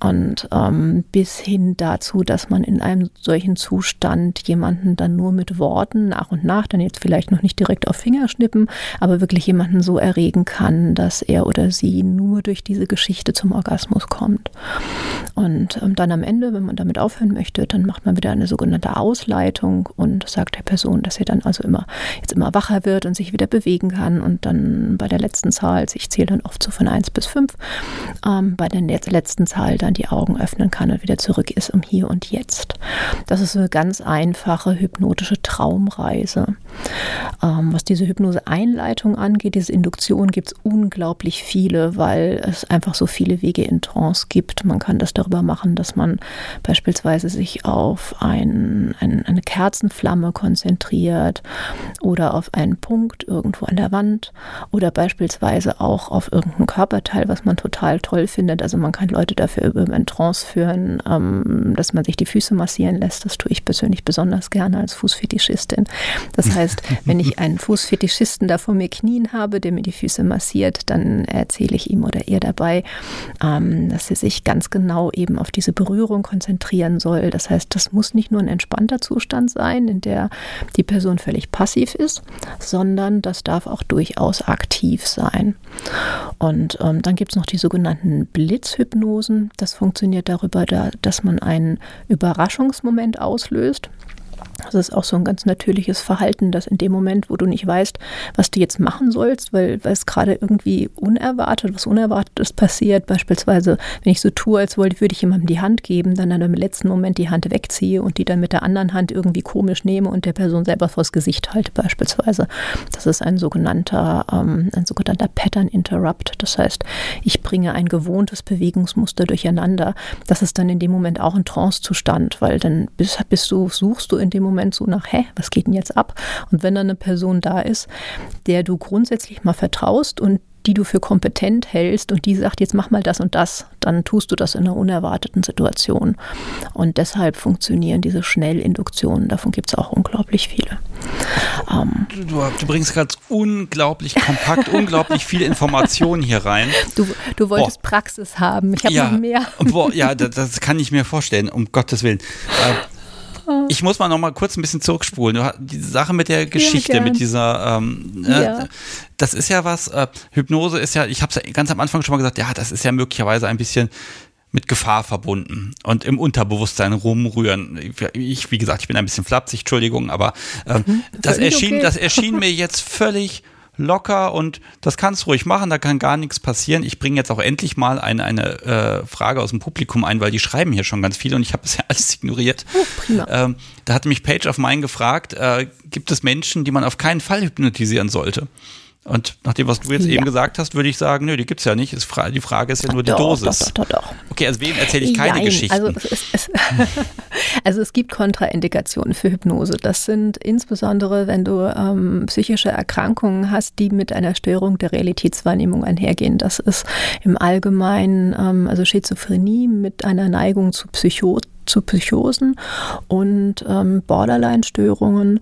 Und ähm, bis hin dazu, dass man in einem solchen Zustand jemanden dann nur mit Worten nach und nach, dann jetzt vielleicht noch nicht direkt auf Fingerschnippen, aber wirklich jemanden so erregen kann, dass er oder sie nur durch diese Geschichte zum Orgasmus kommt. Und ähm, dann am Ende, wenn man damit aufhören möchte, dann macht man wieder eine sogenannte Ausleitung und sagt der Person, dass sie dann also immer jetzt immer wacher wird und sich wieder bewegen kann. Und dann bei der letzten Zahl, ich zähle dann oft so von 1 bis 5, ähm, bei der letzten Zahl dann die Augen öffnen kann und wieder zurück ist um hier und jetzt. Das ist eine ganz einfache hypnotische Traumreise. Ähm, was diese Hypnose-Einleitung angeht, diese Induktion gibt es unglaublich viele, weil es einfach so viele Wege in Trance gibt. Man kann das darüber machen, dass man beispielsweise sich auf ein, ein, eine Kerzenflamme konzentriert oder auf einen Punkt irgendwo an der Wand oder beispielsweise auch auf irgendein Körperteil, was man total toll findet. Also man kann Leute dafür über einen Trance führen, ähm, dass man sich die Füße massieren lässt. Das tue ich persönlich besonders gerne als Fußfetischistin. Das heißt, wenn ich einen Fußfetischisten da vor mir knien habe, der mir die Füße massiert, dann erzähle ich ihm oder ihr dabei, ähm, dass sie sich ganz genau eben auf diese Berührung konzentrieren soll. Das heißt, das muss nicht nur ein entspannter Zustand sein, in der die Person völlig passiv ist, sondern das darf auch durchaus aktiv sein. Und ähm, dann gibt es noch die sogenannten Blitzhypnosen. Das funktioniert darüber, da, dass man einen Überraschungsmoment auslöst. Das ist auch so ein ganz natürliches Verhalten, dass in dem Moment, wo du nicht weißt, was du jetzt machen sollst, weil, es gerade irgendwie unerwartet, was Unerwartetes passiert, beispielsweise, wenn ich so tue, als wollte, würde ich jemandem die Hand geben, dann im letzten Moment die Hand wegziehe und die dann mit der anderen Hand irgendwie komisch nehme und der Person selber vors Gesicht halte, beispielsweise. Das ist ein sogenannter, ähm, ein sogenannter Pattern Interrupt. Das heißt, ich bringe ein gewohntes Bewegungsmuster durcheinander. Das ist dann in dem Moment auch ein Trancezustand, weil dann bist, bist du, suchst du in dem Moment so nach, hä, was geht denn jetzt ab? Und wenn dann eine Person da ist, der du grundsätzlich mal vertraust und die du für kompetent hältst und die sagt, jetzt mach mal das und das, dann tust du das in einer unerwarteten Situation. Und deshalb funktionieren diese Schnellinduktionen, davon gibt es auch unglaublich viele. Ähm, du, du, bringst gerade unglaublich kompakt, unglaublich viele Informationen hier rein. Du, du wolltest boah. Praxis haben, ich habe ja, noch mehr. Boah, ja, das, das, kann ich mir vorstellen, um Gottes Willen. Äh, ich muss mal noch mal kurz ein bisschen zurückspulen. Die Sache mit der Geschichte, ja, mit dieser, ähm, äh, ja. das ist ja was, äh, Hypnose ist ja, ich habe es ja ganz am Anfang schon mal gesagt, ja, das ist ja möglicherweise ein bisschen mit Gefahr verbunden und im Unterbewusstsein rumrühren. Ich, wie gesagt, ich bin ein bisschen flapsig, Entschuldigung, aber ähm, mhm, das erschien, okay. das erschien mir jetzt völlig locker und das kannst du ruhig machen, da kann gar nichts passieren. Ich bringe jetzt auch endlich mal eine, eine äh, Frage aus dem Publikum ein, weil die schreiben hier schon ganz viel und ich habe bisher alles ignoriert. Oh, ähm, da hat mich Page of Mine gefragt, äh, gibt es Menschen, die man auf keinen Fall hypnotisieren sollte? Und nach dem, was du jetzt ja. eben gesagt hast, würde ich sagen, nö, die gibt es ja nicht. die Frage ist ja nur die doch, Dosis. Doch, doch, doch, Okay, also wem erzähle ich keine Nein, Geschichten? Also es, es, also es, gibt Kontraindikationen für Hypnose. Das sind insbesondere, wenn du ähm, psychische Erkrankungen hast, die mit einer Störung der Realitätswahrnehmung einhergehen. Das ist im Allgemeinen, ähm, also Schizophrenie mit einer Neigung zu Psychosen zu Psychosen und ähm, Borderline-Störungen.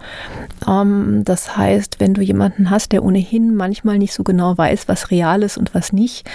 Ähm, das heißt, wenn du jemanden hast, der ohnehin manchmal nicht so genau weiß, was real ist und was nicht,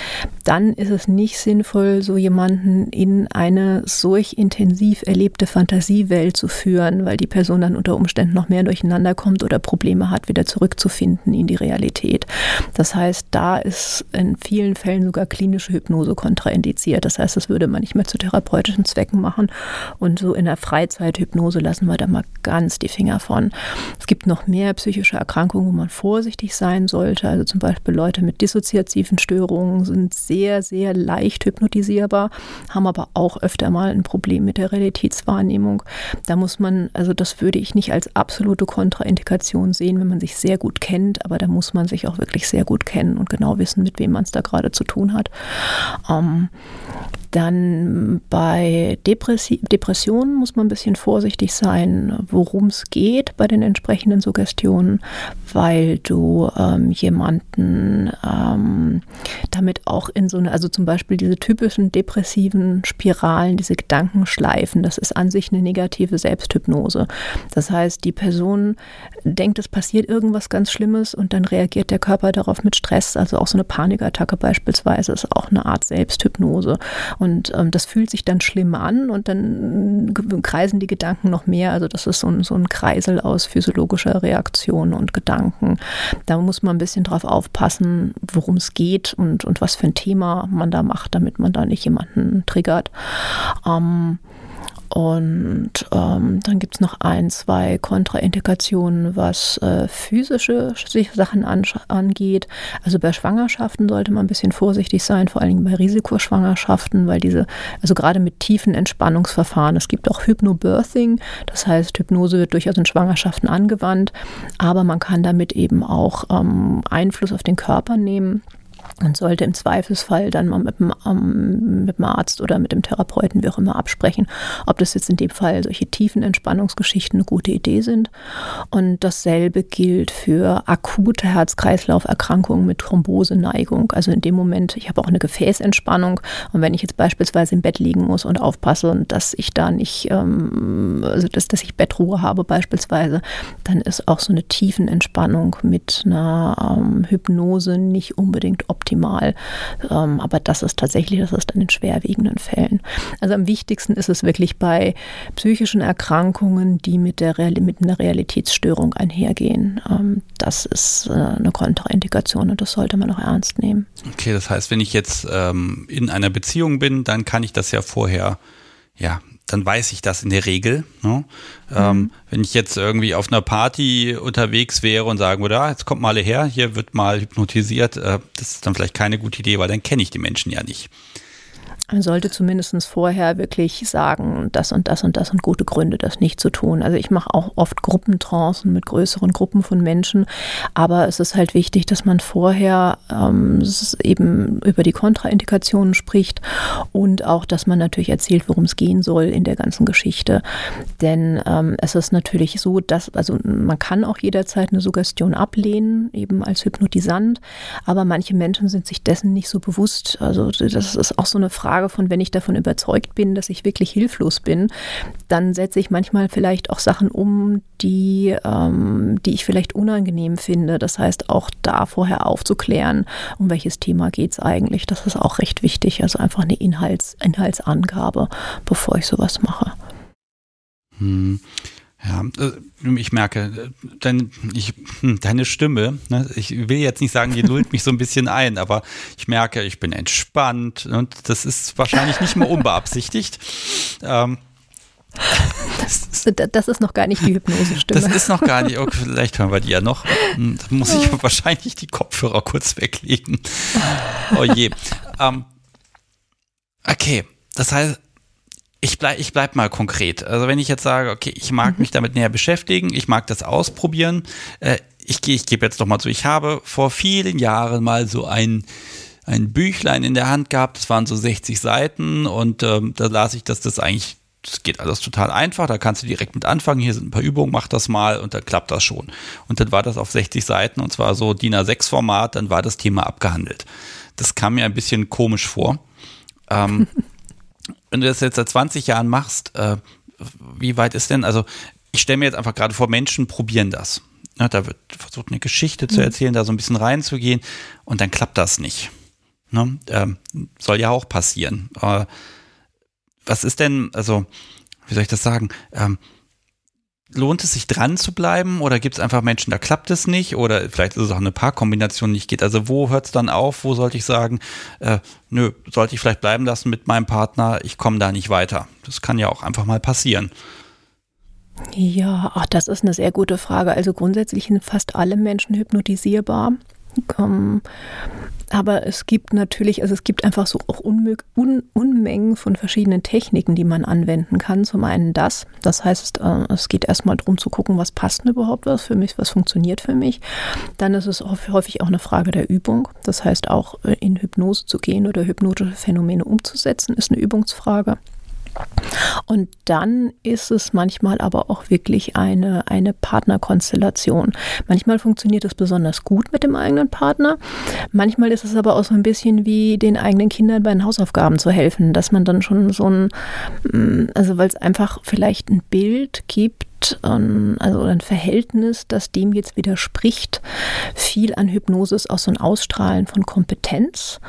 dann ist es nicht sinnvoll, so jemanden in eine solch intensiv erlebte Fantasiewelt zu führen, weil die Person dann unter Umständen noch mehr durcheinander kommt oder Probleme hat, wieder zurückzufinden in die Realität. Das heißt, da ist in vielen Fällen sogar klinische Hypnose kontraindiziert. Das heißt, das würde man nicht mehr zu therapeutischen Zwecken machen. Und so in der Freizeithypnose lassen wir da mal ganz die Finger von. Es gibt noch mehr psychische Erkrankungen, wo man vorsichtig sein sollte. Also zum Beispiel Leute mit dissoziativen Störungen sind sehr, sehr leicht hypnotisierbar, haben aber auch öfter mal ein Problem mit der Realitätswahrnehmung. Da muss man, also das würde ich nicht als absolute Kontraindikation sehen, wenn man sich sehr gut kennt, aber da muss man sich auch wirklich sehr gut kennen und genau wissen, mit wem man es da gerade zu tun hat. Ähm, dann bei Depressi Depressionen muss man ein bisschen vorsichtig sein, worum es geht bei den entsprechenden Suggestionen, weil du ähm, jemanden ähm, damit auch in so eine, also zum Beispiel diese typischen depressiven Spiralen, diese Gedankenschleifen, das ist an sich eine negative Selbsthypnose. Das heißt, die Person denkt, es passiert irgendwas ganz Schlimmes und dann reagiert der Körper darauf mit Stress, also auch so eine Panikattacke beispielsweise ist auch eine Art Selbsthypnose. Und ähm, das fühlt sich dann schlimm an und dann kreisen die Gedanken noch mehr. Also das ist so ein, so ein Kreisel aus physiologischer Reaktion und Gedanken. Da muss man ein bisschen drauf aufpassen, worum es geht und, und was für ein Thema man da macht, damit man da nicht jemanden triggert. Ähm, und ähm, dann gibt es noch ein, zwei Kontraindikationen, was äh, physische Sachen an, angeht. Also bei Schwangerschaften sollte man ein bisschen vorsichtig sein, vor allem bei Risikoschwangerschaften, weil diese, also gerade mit tiefen Entspannungsverfahren, es gibt auch Hypnobirthing, das heißt, Hypnose wird durchaus in Schwangerschaften angewandt, aber man kann damit eben auch ähm, Einfluss auf den Körper nehmen man sollte im Zweifelsfall dann mal mit dem, ähm, mit dem Arzt oder mit dem Therapeuten, wie auch immer, absprechen, ob das jetzt in dem Fall solche tiefen Entspannungsgeschichten eine gute Idee sind. Und dasselbe gilt für akute Herz-Kreislauf-Erkrankungen mit Thromboseneigung. Also in dem Moment, ich habe auch eine Gefäßentspannung und wenn ich jetzt beispielsweise im Bett liegen muss und aufpasse, dass ich da nicht, ähm, also dass, dass ich Bettruhe habe beispielsweise, dann ist auch so eine tiefen Entspannung mit einer ähm, Hypnose nicht unbedingt optimal optimal. Ähm, aber das ist tatsächlich, das ist in den schwerwiegenden Fällen. Also am wichtigsten ist es wirklich bei psychischen Erkrankungen, die mit, der Real mit einer Realitätsstörung einhergehen. Ähm, das ist äh, eine Kontraindikation und das sollte man auch ernst nehmen. Okay, das heißt, wenn ich jetzt ähm, in einer Beziehung bin, dann kann ich das ja vorher ja, dann weiß ich das in der Regel. Ne? Ähm, mhm. Ähm, wenn ich jetzt irgendwie auf einer Party unterwegs wäre und sagen würde, ah, jetzt kommt mal her, hier wird mal hypnotisiert, äh, das ist dann vielleicht keine gute Idee, weil dann kenne ich die Menschen ja nicht. Man sollte zumindest vorher wirklich sagen, das und das und das und gute Gründe, das nicht zu tun. Also ich mache auch oft Gruppentrancen mit größeren Gruppen von Menschen, aber es ist halt wichtig, dass man vorher ähm, eben über die Kontraindikationen spricht und auch, dass man natürlich erzählt, worum es gehen soll in der ganzen Geschichte. Denn ähm, es ist natürlich so, dass, also man kann auch jederzeit eine Suggestion ablehnen, eben als Hypnotisant, aber manche Menschen sind sich dessen nicht so bewusst. Also das ist auch so eine Frage, Frage von, wenn ich davon überzeugt bin, dass ich wirklich hilflos bin, dann setze ich manchmal vielleicht auch Sachen um, die, ähm, die ich vielleicht unangenehm finde. Das heißt, auch da vorher aufzuklären, um welches Thema geht es eigentlich. Das ist auch recht wichtig. Also einfach eine Inhalts, Inhaltsangabe, bevor ich sowas mache. Hm. Ja, äh, ich merke, dein, ich, hm, deine Stimme, ne, ich will jetzt nicht sagen, die lullt mich so ein bisschen ein, aber ich merke, ich bin entspannt und das ist wahrscheinlich nicht mal unbeabsichtigt. Ähm, das, das, ist noch gar nicht die Hypnosestimme. Das ist noch gar nicht. Okay, vielleicht hören wir die ja noch. Hm, da muss ich wahrscheinlich die Kopfhörer kurz weglegen. Oh je. Ähm, okay, das heißt, ich bleib, ich bleib mal konkret. Also wenn ich jetzt sage, okay, ich mag mhm. mich damit näher beschäftigen, ich mag das ausprobieren, äh, ich, ich gebe jetzt noch mal zu, ich habe vor vielen Jahren mal so ein, ein Büchlein in der Hand gehabt, das waren so 60 Seiten und ähm, da las ich, dass das eigentlich, das geht alles total einfach, da kannst du direkt mit anfangen, hier sind ein paar Übungen, mach das mal und dann klappt das schon. Und dann war das auf 60 Seiten und zwar so DIN A6 Format, dann war das Thema abgehandelt. Das kam mir ein bisschen komisch vor. Ähm, wenn du das jetzt seit 20 Jahren machst, äh, wie weit ist denn, also ich stelle mir jetzt einfach gerade vor, Menschen probieren das. Ja, da wird versucht, eine Geschichte zu mhm. erzählen, da so ein bisschen reinzugehen und dann klappt das nicht. Ne? Ähm, soll ja auch passieren. Äh, was ist denn, also, wie soll ich das sagen? Ähm, lohnt es sich dran zu bleiben oder gibt es einfach Menschen, da klappt es nicht oder vielleicht ist es auch eine Paarkombination nicht geht. Also wo hört es dann auf? Wo sollte ich sagen, äh, nö, sollte ich vielleicht bleiben lassen mit meinem Partner, ich komme da nicht weiter. Das kann ja auch einfach mal passieren. Ja, ach, das ist eine sehr gute Frage. Also grundsätzlich sind fast alle Menschen hypnotisierbar. Ähm, aber es gibt natürlich, also es gibt einfach so auch Unmög Un Unmengen von verschiedenen Techniken, die man anwenden kann. Zum einen das, das heißt, äh, es geht erstmal darum zu gucken, was passt denn überhaupt was für mich, was funktioniert für mich. Dann ist es häufig auch eine Frage der Übung. Das heißt, auch äh, in Hypnose zu gehen oder hypnotische Phänomene umzusetzen, ist eine Übungsfrage. Und dann ist es manchmal aber auch wirklich eine, eine Partnerkonstellation. Manchmal funktioniert es besonders gut mit dem eigenen Partner. Manchmal ist es aber auch so ein bisschen wie den eigenen Kindern bei den Hausaufgaben zu helfen, dass man dann schon so ein, mm, also weil es einfach vielleicht ein Bild gibt, also ein Verhältnis, das dem jetzt widerspricht. Viel an Hypnose ist auch so ein Ausstrahlen von Kompetenz.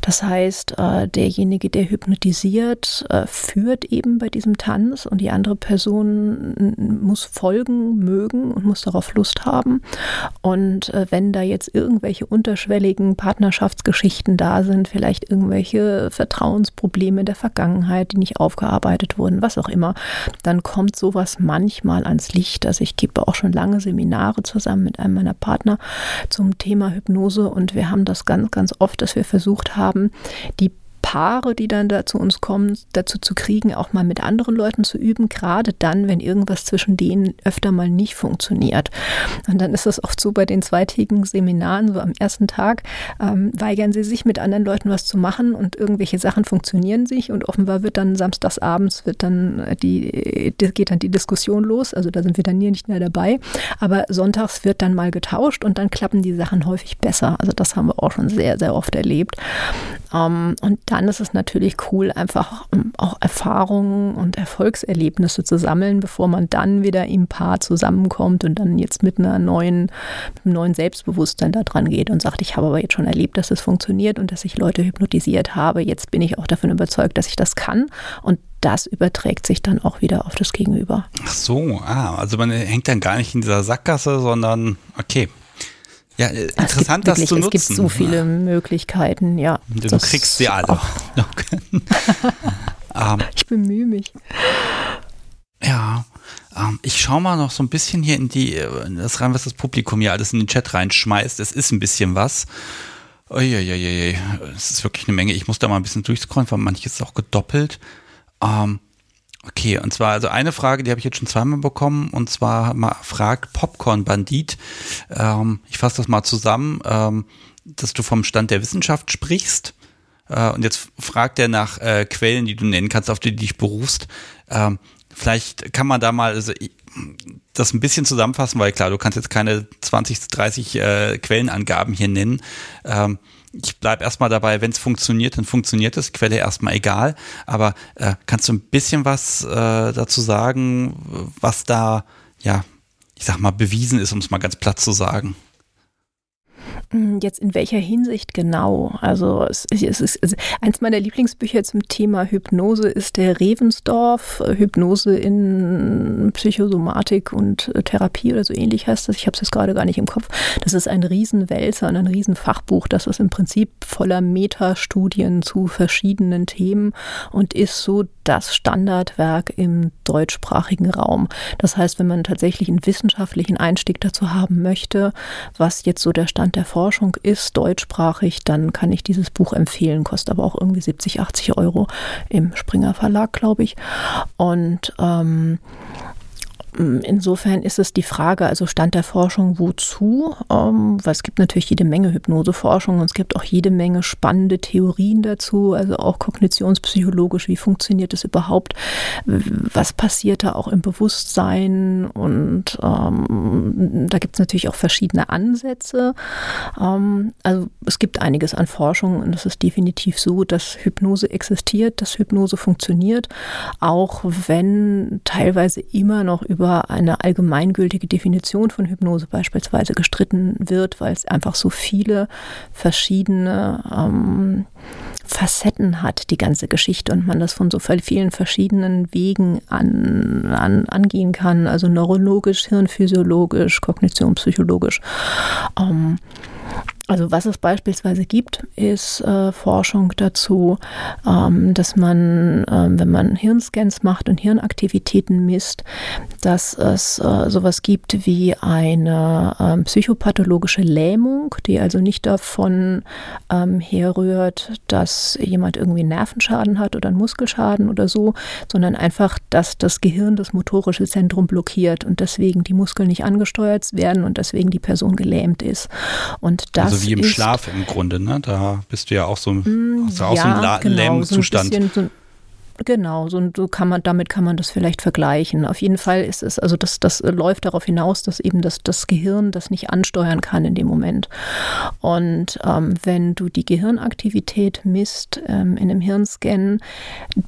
Das heißt, äh, derjenige, der hypnotisiert, äh, führt eben bei diesem Tanz und die andere Person muss folgen mögen und muss darauf Lust haben. Und äh, wenn da jetzt irgendwelche unterschwelligen Partnerschaftsgeschichten da sind, vielleicht irgendwelche Vertrauensprobleme der Vergangenheit, die nicht aufgearbeitet wurden, was auch immer, dann kommt sowas manchmal mal ans Licht. Also ich gebe auch schon lange Seminare zusammen mit einem meiner Partner zum Thema Hypnose und wir haben das ganz, ganz oft, dass wir versucht haben, die Paare, die dann da zu uns kommen, dazu zu kriegen, auch mal mit anderen Leuten zu üben, gerade dann, wenn irgendwas zwischen denen öfter mal nicht funktioniert. Und dann ist es oft so bei den zweitägigen Seminaren, so am ersten Tag, ähm, weigern sie sich mit anderen Leuten was zu machen und irgendwelche Sachen funktionieren sich und offenbar wird dann samstagsabends wird dann die, geht dann die Diskussion los, also da sind wir dann hier nicht mehr dabei, aber sonntags wird dann mal getauscht und dann klappen die Sachen häufig besser. Also das haben wir auch schon sehr, sehr oft erlebt. Ähm, und dann dann ist es natürlich cool, einfach ähm, auch Erfahrungen und Erfolgserlebnisse zu sammeln, bevor man dann wieder im Paar zusammenkommt und dann jetzt mit einer neuen, mit einem neuen Selbstbewusstsein da dran geht und sagt, ich habe aber jetzt schon erlebt, dass es funktioniert und dass ich Leute hypnotisiert habe. Jetzt bin ich auch davon überzeugt, dass ich das kann. Und das überträgt sich dann auch wieder auf das Gegenüber. Ach so, ah, also man hängt dann gar nicht in dieser Sackgasse, sondern okay, ja, äh, interessant, das wirklich, zu nutzen. Es gibt so viele Möglichkeiten, ja. Du kriegst sie alle. um, ähm. ich bemühe mich. Ja, ähm, ich schaue mal noch so ein bisschen hier in die, äh, in das rein, was das Publikum hier alles in den Chat reinschmeißt. Es ist ein bisschen was. Uiuiui, es ist wirklich eine Menge. Ich muss da mal ein bisschen durchscrollen, weil manches ist auch gedoppelt. Ähm, Okay, und zwar also eine Frage, die habe ich jetzt schon zweimal bekommen, und zwar mal fragt Popcorn Bandit. Ähm, ich fasse das mal zusammen, ähm, dass du vom Stand der Wissenschaft sprichst. Äh, und jetzt fragt er nach äh, Quellen, die du nennen kannst, auf die du dich berufst. Ähm, vielleicht kann man da mal also, das ein bisschen zusammenfassen, weil klar, du kannst jetzt keine 20, 30 äh, Quellenangaben hier nennen. Ähm, ich bleibe erstmal dabei, wenn es funktioniert, dann funktioniert es, Quelle erstmal egal. Aber äh, kannst du ein bisschen was äh, dazu sagen, was da, ja, ich sag mal, bewiesen ist, um es mal ganz platt zu sagen? Jetzt in welcher Hinsicht genau? Also es, es ist also eins meiner Lieblingsbücher zum Thema Hypnose ist der Revensdorf äh, Hypnose in Psychosomatik und äh, Therapie oder so ähnlich heißt das. Ich habe es jetzt gerade gar nicht im Kopf. Das ist ein Riesenwälzer und ein Riesenfachbuch. Das ist im Prinzip voller Metastudien zu verschiedenen Themen und ist so das Standardwerk im deutschsprachigen Raum. Das heißt, wenn man tatsächlich einen wissenschaftlichen Einstieg dazu haben möchte, was jetzt so der Stand der Forschung ist, deutschsprachig, dann kann ich dieses Buch empfehlen. Kostet aber auch irgendwie 70, 80 Euro im Springer Verlag, glaube ich. Und ähm, insofern ist es die Frage, also Stand der Forschung wozu? Ähm, weil es gibt natürlich jede Menge Hypnoseforschung und es gibt auch jede Menge spannende Theorien dazu, also auch kognitionspsychologisch, wie funktioniert es überhaupt, was passiert da auch im Bewusstsein und ähm, da gibt es natürlich auch verschiedene Ansätze. Ähm, also es gibt einiges an Forschung und es ist definitiv so, dass Hypnose existiert, dass Hypnose funktioniert, auch wenn teilweise immer noch über eine allgemeingültige Definition von Hypnose beispielsweise gestritten wird, weil es einfach so viele verschiedene ähm, Facetten hat, die ganze Geschichte, und man das von so vielen verschiedenen Wegen an, an, angehen kann, also neurologisch, hirnphysiologisch, kognitionspsychologisch. Ähm, also was es beispielsweise gibt, ist äh, Forschung dazu, ähm, dass man, äh, wenn man Hirnscans macht und Hirnaktivitäten misst, dass es äh, sowas gibt wie eine ähm, psychopathologische Lähmung, die also nicht davon ähm, herrührt, dass jemand irgendwie einen Nervenschaden hat oder einen Muskelschaden oder so, sondern einfach, dass das Gehirn das motorische Zentrum blockiert und deswegen die Muskeln nicht angesteuert werden und deswegen die Person gelähmt ist. Und das also wie im Schlaf im Grunde, ne? Da bist du ja auch so, mm, du auch ja, so einen genau, Lähmungszustand. So ein bisschen, so Genau, so, so kann man, damit kann man das vielleicht vergleichen. Auf jeden Fall ist es, also das, das läuft darauf hinaus, dass eben das, das Gehirn das nicht ansteuern kann in dem Moment. Und ähm, wenn du die Gehirnaktivität misst ähm, in einem Hirnscan,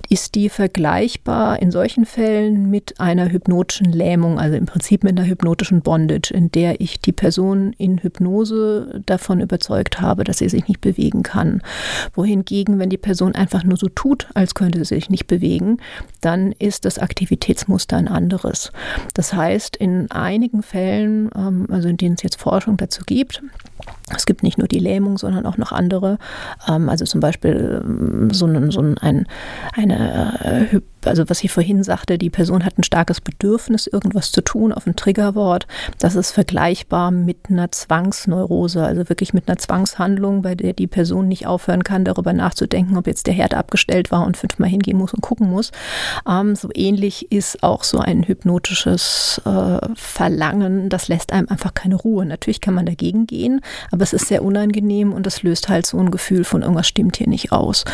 ist die vergleichbar in solchen Fällen mit einer hypnotischen Lähmung, also im Prinzip mit einer hypnotischen Bondage, in der ich die Person in Hypnose davon überzeugt habe, dass sie sich nicht bewegen kann. Wohingegen, wenn die Person einfach nur so tut, als könnte sie sich nicht nicht bewegen, dann ist das Aktivitätsmuster ein anderes. Das heißt, in einigen Fällen, ähm, also in denen es jetzt Forschung dazu gibt, es gibt nicht nur die Lähmung, sondern auch noch andere. Ähm, also zum Beispiel ähm, so, ein, so ein, eine äh, also was ich vorhin sagte, die Person hat ein starkes Bedürfnis, irgendwas zu tun auf ein Triggerwort. Das ist vergleichbar mit einer Zwangsneurose, also wirklich mit einer Zwangshandlung, bei der die Person nicht aufhören kann, darüber nachzudenken, ob jetzt der Herd abgestellt war und fünfmal hingehen muss und gucken muss. Ähm, so ähnlich ist auch so ein hypnotisches äh, Verlangen, das lässt einem einfach keine Ruhe. Natürlich kann man dagegen gehen, aber es ist sehr unangenehm und das löst halt so ein Gefühl von irgendwas stimmt hier nicht aus.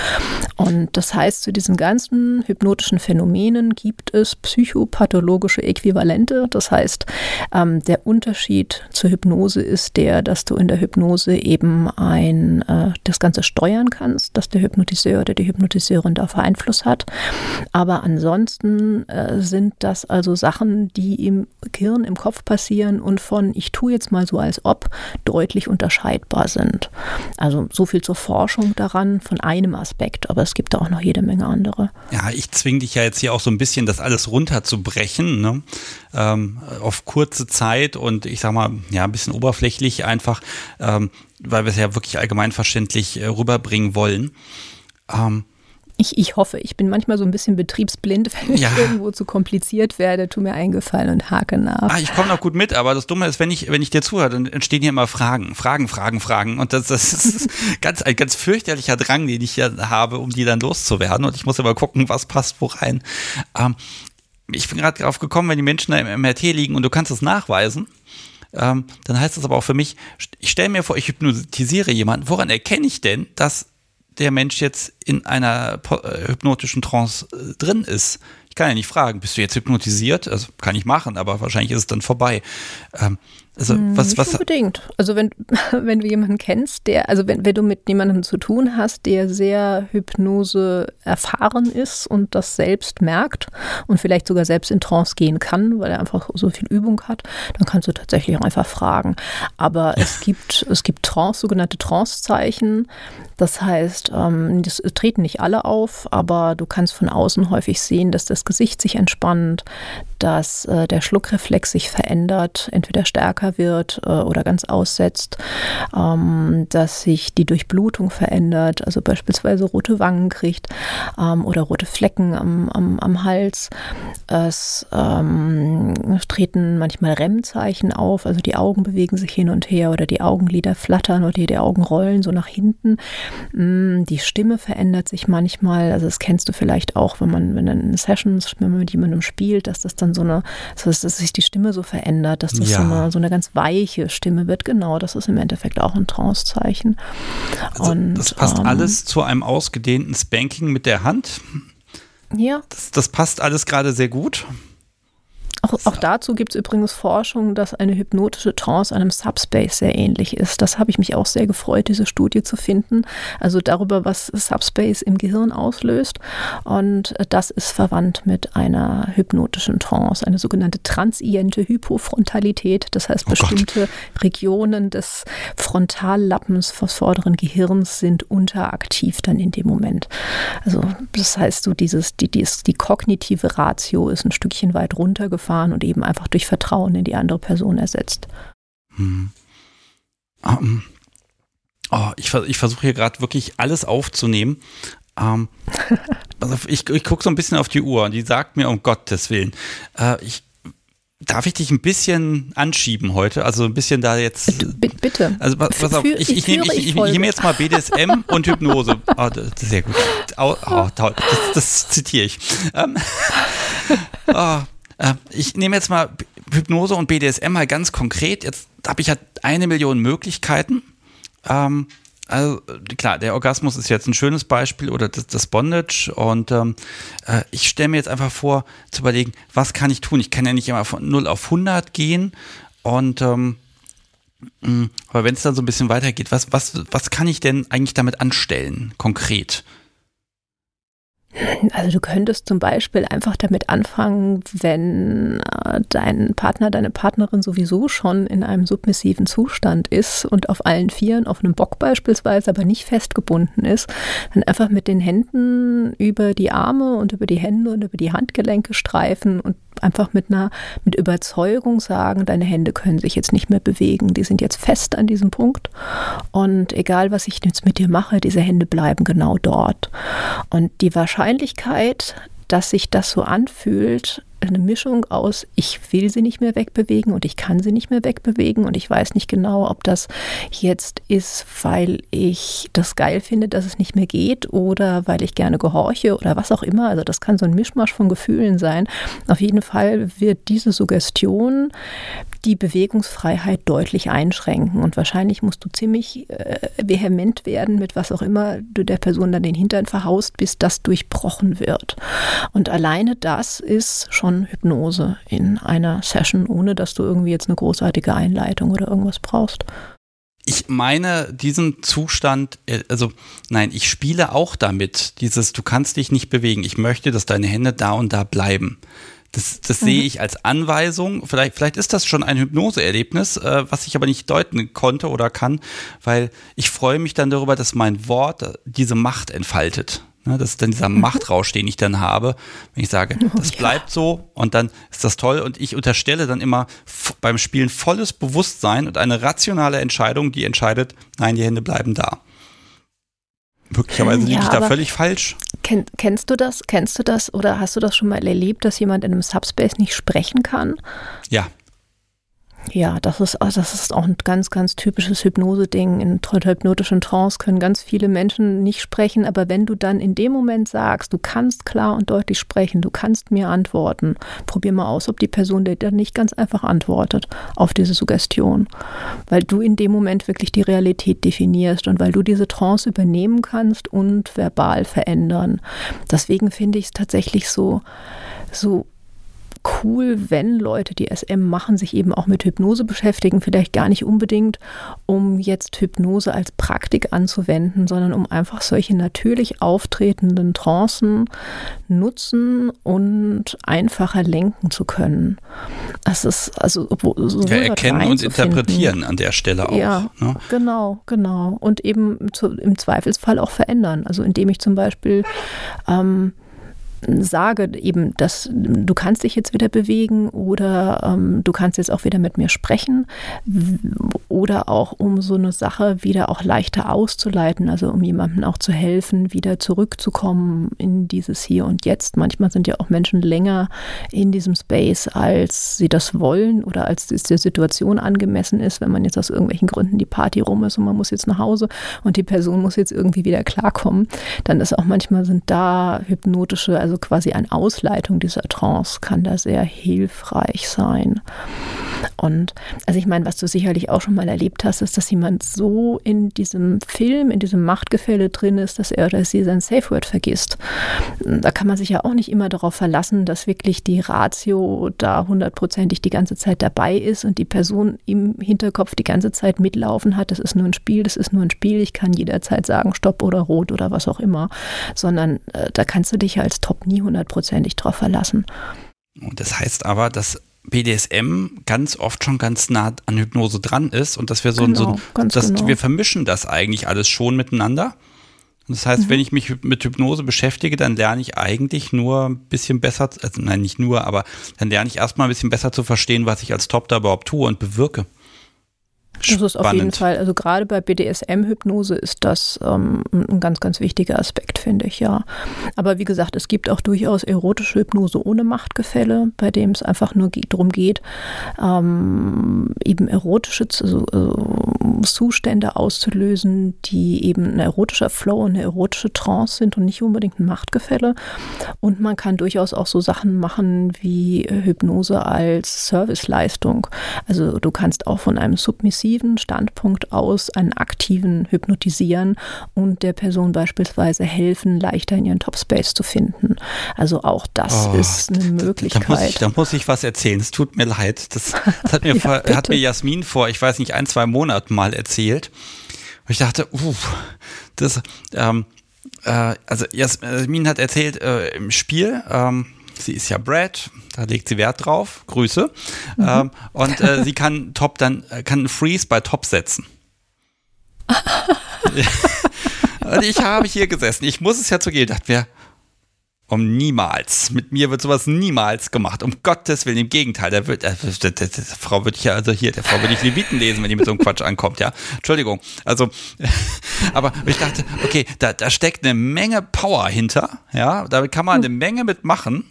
Und das heißt, zu diesen ganzen hypnotischen Phänomenen gibt es psychopathologische Äquivalente. Das heißt, ähm, der Unterschied zur Hypnose ist der, dass du in der Hypnose eben ein, äh, das Ganze steuern kannst, dass der Hypnotiseur oder die Hypnotiseurin dafür Einfluss hat. Aber ansonsten äh, sind das also Sachen, die im Gehirn, im Kopf passieren und von ich tue jetzt mal so als ob deutlich unterscheidbar sind. Also so viel zur Forschung daran von einem Aspekt, aber es gibt da auch noch jede Menge andere. Ja, ich zwinge dich ja jetzt hier auch so ein bisschen, das alles runterzubrechen, ne? ähm, auf kurze Zeit und ich sag mal, ja, ein bisschen oberflächlich einfach, ähm, weil wir es ja wirklich allgemeinverständlich äh, rüberbringen wollen. Ähm, ich, ich hoffe, ich bin manchmal so ein bisschen betriebsblind, wenn ja. ich irgendwo zu kompliziert werde, tu mir eingefallen und hake nach. Ah, ich komme noch gut mit, aber das Dumme ist, wenn ich, wenn ich dir zuhöre, dann entstehen hier immer Fragen, Fragen, Fragen, Fragen. Und das, das ist ganz, ein ganz fürchterlicher Drang, den ich hier habe, um die dann loszuwerden. Und ich muss immer gucken, was passt wo rein. Ähm, ich bin gerade drauf gekommen, wenn die Menschen da im MRT liegen und du kannst es nachweisen, ähm, dann heißt das aber auch für mich, ich stelle mir vor, ich hypnotisiere jemanden. Woran erkenne ich denn, dass der Mensch jetzt in einer äh, hypnotischen Trance äh, drin ist. Ich kann ja nicht fragen, bist du jetzt hypnotisiert? Also kann ich machen, aber wahrscheinlich ist es dann vorbei. Ähm, also hm, was, Nicht was? Unbedingt. Also wenn, wenn du jemanden kennst, der, also wenn, wenn du mit jemandem zu tun hast, der sehr Hypnose erfahren ist und das selbst merkt und vielleicht sogar selbst in Trance gehen kann, weil er einfach so viel Übung hat, dann kannst du tatsächlich auch einfach fragen. Aber es gibt, es gibt Trance, sogenannte Trancezeichen. Das heißt, ähm, das treten nicht alle auf, aber du kannst von außen häufig sehen, dass das Gesicht sich entspannt, dass äh, der Schluckreflex sich verändert, entweder stärker wird äh, oder ganz aussetzt, ähm, dass sich die Durchblutung verändert, also beispielsweise rote Wangen kriegt ähm, oder rote Flecken am, am, am Hals. Es ähm, treten manchmal REM-Zeichen auf, also die Augen bewegen sich hin und her oder die Augenlider flattern oder die Augen rollen so nach hinten. Mm, die Stimme verändert sich manchmal, also das kennst du vielleicht auch, wenn man, wenn in Sessions, wenn man mit jemandem spielt, dass das dann so eine, dass sich die Stimme so verändert, dass das ja. so, eine, so eine ganz weiche Stimme wird. Genau, das ist im Endeffekt auch ein Trancezeichen. Also und, das passt ähm, alles zu einem ausgedehnten Spanking mit der Hand. Ja. Das, das passt alles gerade sehr gut. Auch, auch dazu gibt es übrigens Forschung, dass eine hypnotische Trance einem Subspace sehr ähnlich ist. Das habe ich mich auch sehr gefreut, diese Studie zu finden. Also darüber, was Subspace im Gehirn auslöst. Und das ist verwandt mit einer hypnotischen Trance, eine sogenannte transiente Hypofrontalität. Das heißt, oh bestimmte Gott. Regionen des Frontallappens des vorderen Gehirns sind unteraktiv dann in dem Moment. Also das heißt, so dieses, die, die, die kognitive Ratio ist ein Stückchen weit runtergefahren erfahren und eben einfach durch Vertrauen in die andere Person ersetzt. Hm. Um, oh, ich, ich versuche hier gerade wirklich alles aufzunehmen. Um, also ich, ich gucke so ein bisschen auf die Uhr und die sagt mir, um Gottes Willen, äh, ich, Darf ich dich ein bisschen anschieben heute? Also ein bisschen da jetzt. Du, bitte. Also pass auf, ich, ich, nehme, ich, ich, nehme jetzt mal BDSM und Hypnose. Oh, sehr gut. Oh, oh, das, das, zitiere ich. Ähm, oh, äh, ich nehme jetzt mal Hypnose und BDSM mal ganz konkret. Jetzt habe ich ja eine Million Möglichkeiten. Ähm, also klar, der Orgasmus ist jetzt ein schönes Beispiel oder das, das Bondage und ähm, äh, ich stelle mir jetzt einfach vor zu überlegen, was kann ich tun? Ich kann ja nicht immer von 0 auf 100 gehen und ähm, mm, aber wenn es dann so ein bisschen weitergeht, was, was, was kann ich denn eigentlich damit anstellen, konkret? Also du könntest zum Beispiel einfach damit anfangen, wenn äh, dein Partner, deine Partnerin sowieso schon in einem submissiven Zustand ist und auf allen Vieren, auf einem Bock beispielsweise, aber nicht festgebunden ist, dann einfach mit den Händen über die Arme und über die Hände und über die Handgelenke streifen und einfach mit einer, mit Überzeugung sagen, deine Hände können sich jetzt nicht mehr bewegen, die sind jetzt fest an diesem Punkt und egal was ich jetzt mit dir mache, diese Hände bleiben genau dort. Und die Wahrscheinlichkeit dass sich das so anfühlt, eine Mischung aus, ich will sie nicht mehr wegbewegen und ich kann sie nicht mehr wegbewegen und ich weiß nicht genau, ob das jetzt ist, weil ich das geil finde, dass es nicht mehr geht oder weil ich gerne gehorche oder was auch immer. Also das kann so ein Mischmasch von Gefühlen sein. Auf jeden Fall wird diese Suggestion die Bewegungsfreiheit deutlich einschränken und wahrscheinlich musst du ziemlich äh, vehement werden mit was auch immer du der Person dann den Hintern verhaust, bis das durchbrochen wird. Und alleine das ist schon von Hypnose in einer Session, ohne dass du irgendwie jetzt eine großartige Einleitung oder irgendwas brauchst. Ich meine diesen Zustand, äh, also nein, ich spiele auch damit, dieses, du kannst dich nicht bewegen. Ich möchte, dass deine Hände da und da bleiben. Das, das mhm. sehe ich als Anweisung. Vielleicht, vielleicht ist das schon ein Hypnoseerlebnis, äh, was ich aber nicht deuten konnte oder kann, weil ich freue mich dann darüber, dass mein Wort diese Macht entfaltet. Ne, das ist dann dieser mhm. Machtrausch, den ich dann habe, wenn ich sage, das bleibt so und dann ist das toll und ich unterstelle dann immer beim Spielen volles Bewusstsein und eine rationale Entscheidung, die entscheidet, nein, die Hände bleiben da. Möglicherweise liege ja, ich da völlig falsch. Kenn, kennst du das? Kennst du das oder hast du das schon mal erlebt, dass jemand in einem Subspace nicht sprechen kann? Ja. Ja, das ist, also das ist auch ein ganz, ganz typisches Hypnose-Ding. In hypnotischen Trance können ganz viele Menschen nicht sprechen, aber wenn du dann in dem Moment sagst, du kannst klar und deutlich sprechen, du kannst mir antworten, probier mal aus, ob die Person dir dann nicht ganz einfach antwortet auf diese Suggestion. Weil du in dem Moment wirklich die Realität definierst und weil du diese Trance übernehmen kannst und verbal verändern. Deswegen finde ich es tatsächlich so, so cool, wenn Leute, die SM machen, sich eben auch mit Hypnose beschäftigen. Vielleicht gar nicht unbedingt, um jetzt Hypnose als Praktik anzuwenden, sondern um einfach solche natürlich auftretenden Trancen nutzen und einfacher lenken zu können. Das ist also so ja, erkennen und interpretieren an der Stelle auch. Ja, ne? genau, genau. Und eben zu, im Zweifelsfall auch verändern. Also indem ich zum Beispiel ähm, sage eben, dass du kannst dich jetzt wieder bewegen oder ähm, du kannst jetzt auch wieder mit mir sprechen oder auch um so eine Sache wieder auch leichter auszuleiten, also um jemandem auch zu helfen, wieder zurückzukommen in dieses Hier und Jetzt. Manchmal sind ja auch Menschen länger in diesem Space, als sie das wollen oder als es der Situation angemessen ist, wenn man jetzt aus irgendwelchen Gründen die Party rum ist und man muss jetzt nach Hause und die Person muss jetzt irgendwie wieder klarkommen, dann ist auch manchmal sind da hypnotische, also quasi eine Ausleitung dieser Trance kann da sehr hilfreich sein. Und also ich meine, was du sicherlich auch schon mal erlebt hast, ist, dass jemand so in diesem Film, in diesem Machtgefälle drin ist, dass er oder sie sein Safe Word vergisst. Da kann man sich ja auch nicht immer darauf verlassen, dass wirklich die Ratio da hundertprozentig die ganze Zeit dabei ist und die Person im Hinterkopf die ganze Zeit mitlaufen hat. Das ist nur ein Spiel, das ist nur ein Spiel. Ich kann jederzeit sagen Stopp oder Rot oder was auch immer. Sondern äh, da kannst du dich als Top nie hundertprozentig drauf verlassen. Das heißt aber, dass BDSM ganz oft schon ganz nah an Hypnose dran ist und dass wir so, genau, so dass genau. wir vermischen das eigentlich alles schon miteinander. Das heißt, mhm. wenn ich mich mit Hypnose beschäftige, dann lerne ich eigentlich nur ein bisschen besser, also nein, nicht nur, aber dann lerne ich erstmal ein bisschen besser zu verstehen, was ich als Top da überhaupt tue und bewirke. Das ist auf jeden Fall, also gerade bei BDSM-Hypnose ist das ähm, ein ganz, ganz wichtiger Aspekt, finde ich, ja. Aber wie gesagt, es gibt auch durchaus erotische Hypnose ohne Machtgefälle, bei dem es einfach nur darum geht, ähm, eben erotische also, äh, Zustände auszulösen, die eben ein erotischer Flow und eine erotische Trance sind und nicht unbedingt ein Machtgefälle. Und man kann durchaus auch so Sachen machen wie Hypnose als Serviceleistung. Also du kannst auch von einem submissiven passiven Standpunkt aus einen aktiven hypnotisieren und der Person beispielsweise helfen, leichter in ihren Topspace zu finden. Also auch das oh, ist eine Möglichkeit. Da muss, ich, da muss ich was erzählen. Es tut mir leid. Das, das hat, mir, ja, hat mir Jasmin vor, ich weiß nicht, ein, zwei Monaten mal erzählt. Und ich dachte, uh, das, ähm, äh, also Jasmin hat erzählt äh, im Spiel, ähm, sie ist ja Brad, da legt sie Wert drauf, Grüße. Mhm. Ähm, und äh, sie kann Top dann, äh, kann einen Freeze bei Top setzen. und ich habe hier gesessen, ich muss es ja zugeben, dachte mir, um niemals. Mit mir wird sowas niemals gemacht. Um Gottes Willen, im Gegenteil. Der wird, der, der, der, der Frau würde ich ja, also hier, der Frau würde ich Leviten lesen, wenn die mit so einem Quatsch ankommt, ja. Entschuldigung. Also, aber ich dachte, okay, da, da steckt eine Menge Power hinter, ja. Da kann man eine Menge mitmachen.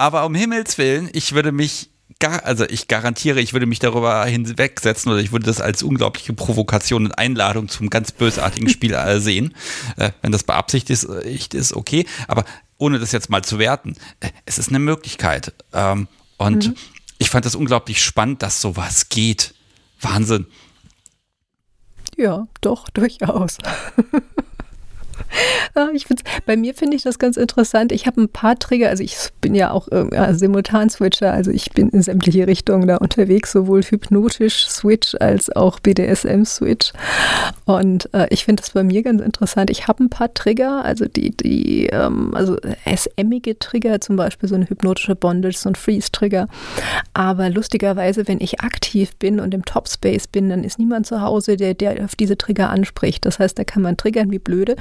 Aber um Himmels Willen, ich würde mich gar, also ich garantiere, ich würde mich darüber hinwegsetzen oder ich würde das als unglaubliche Provokation und Einladung zum ganz bösartigen Spiel äh, sehen. Äh, wenn das beabsichtigt ist, ist, okay. Aber ohne das jetzt mal zu werten, äh, es ist eine Möglichkeit. Ähm, und mhm. ich fand das unglaublich spannend, dass sowas geht. Wahnsinn. Ja, doch, durchaus. Ah, ich bei mir finde ich das ganz interessant. Ich habe ein paar Trigger, also ich bin ja auch äh, Simultan-Switcher, also ich bin in sämtliche Richtungen da unterwegs, sowohl hypnotisch Switch als auch BDSM-Switch. Und äh, ich finde das bei mir ganz interessant. Ich habe ein paar Trigger, also die, die ähm, also SM-ige Trigger, zum Beispiel so eine hypnotische Bondage, so ein Freeze-Trigger. Aber lustigerweise, wenn ich aktiv bin und im Topspace bin, dann ist niemand zu Hause, der, der auf diese Trigger anspricht. Das heißt, da kann man triggern wie blöde.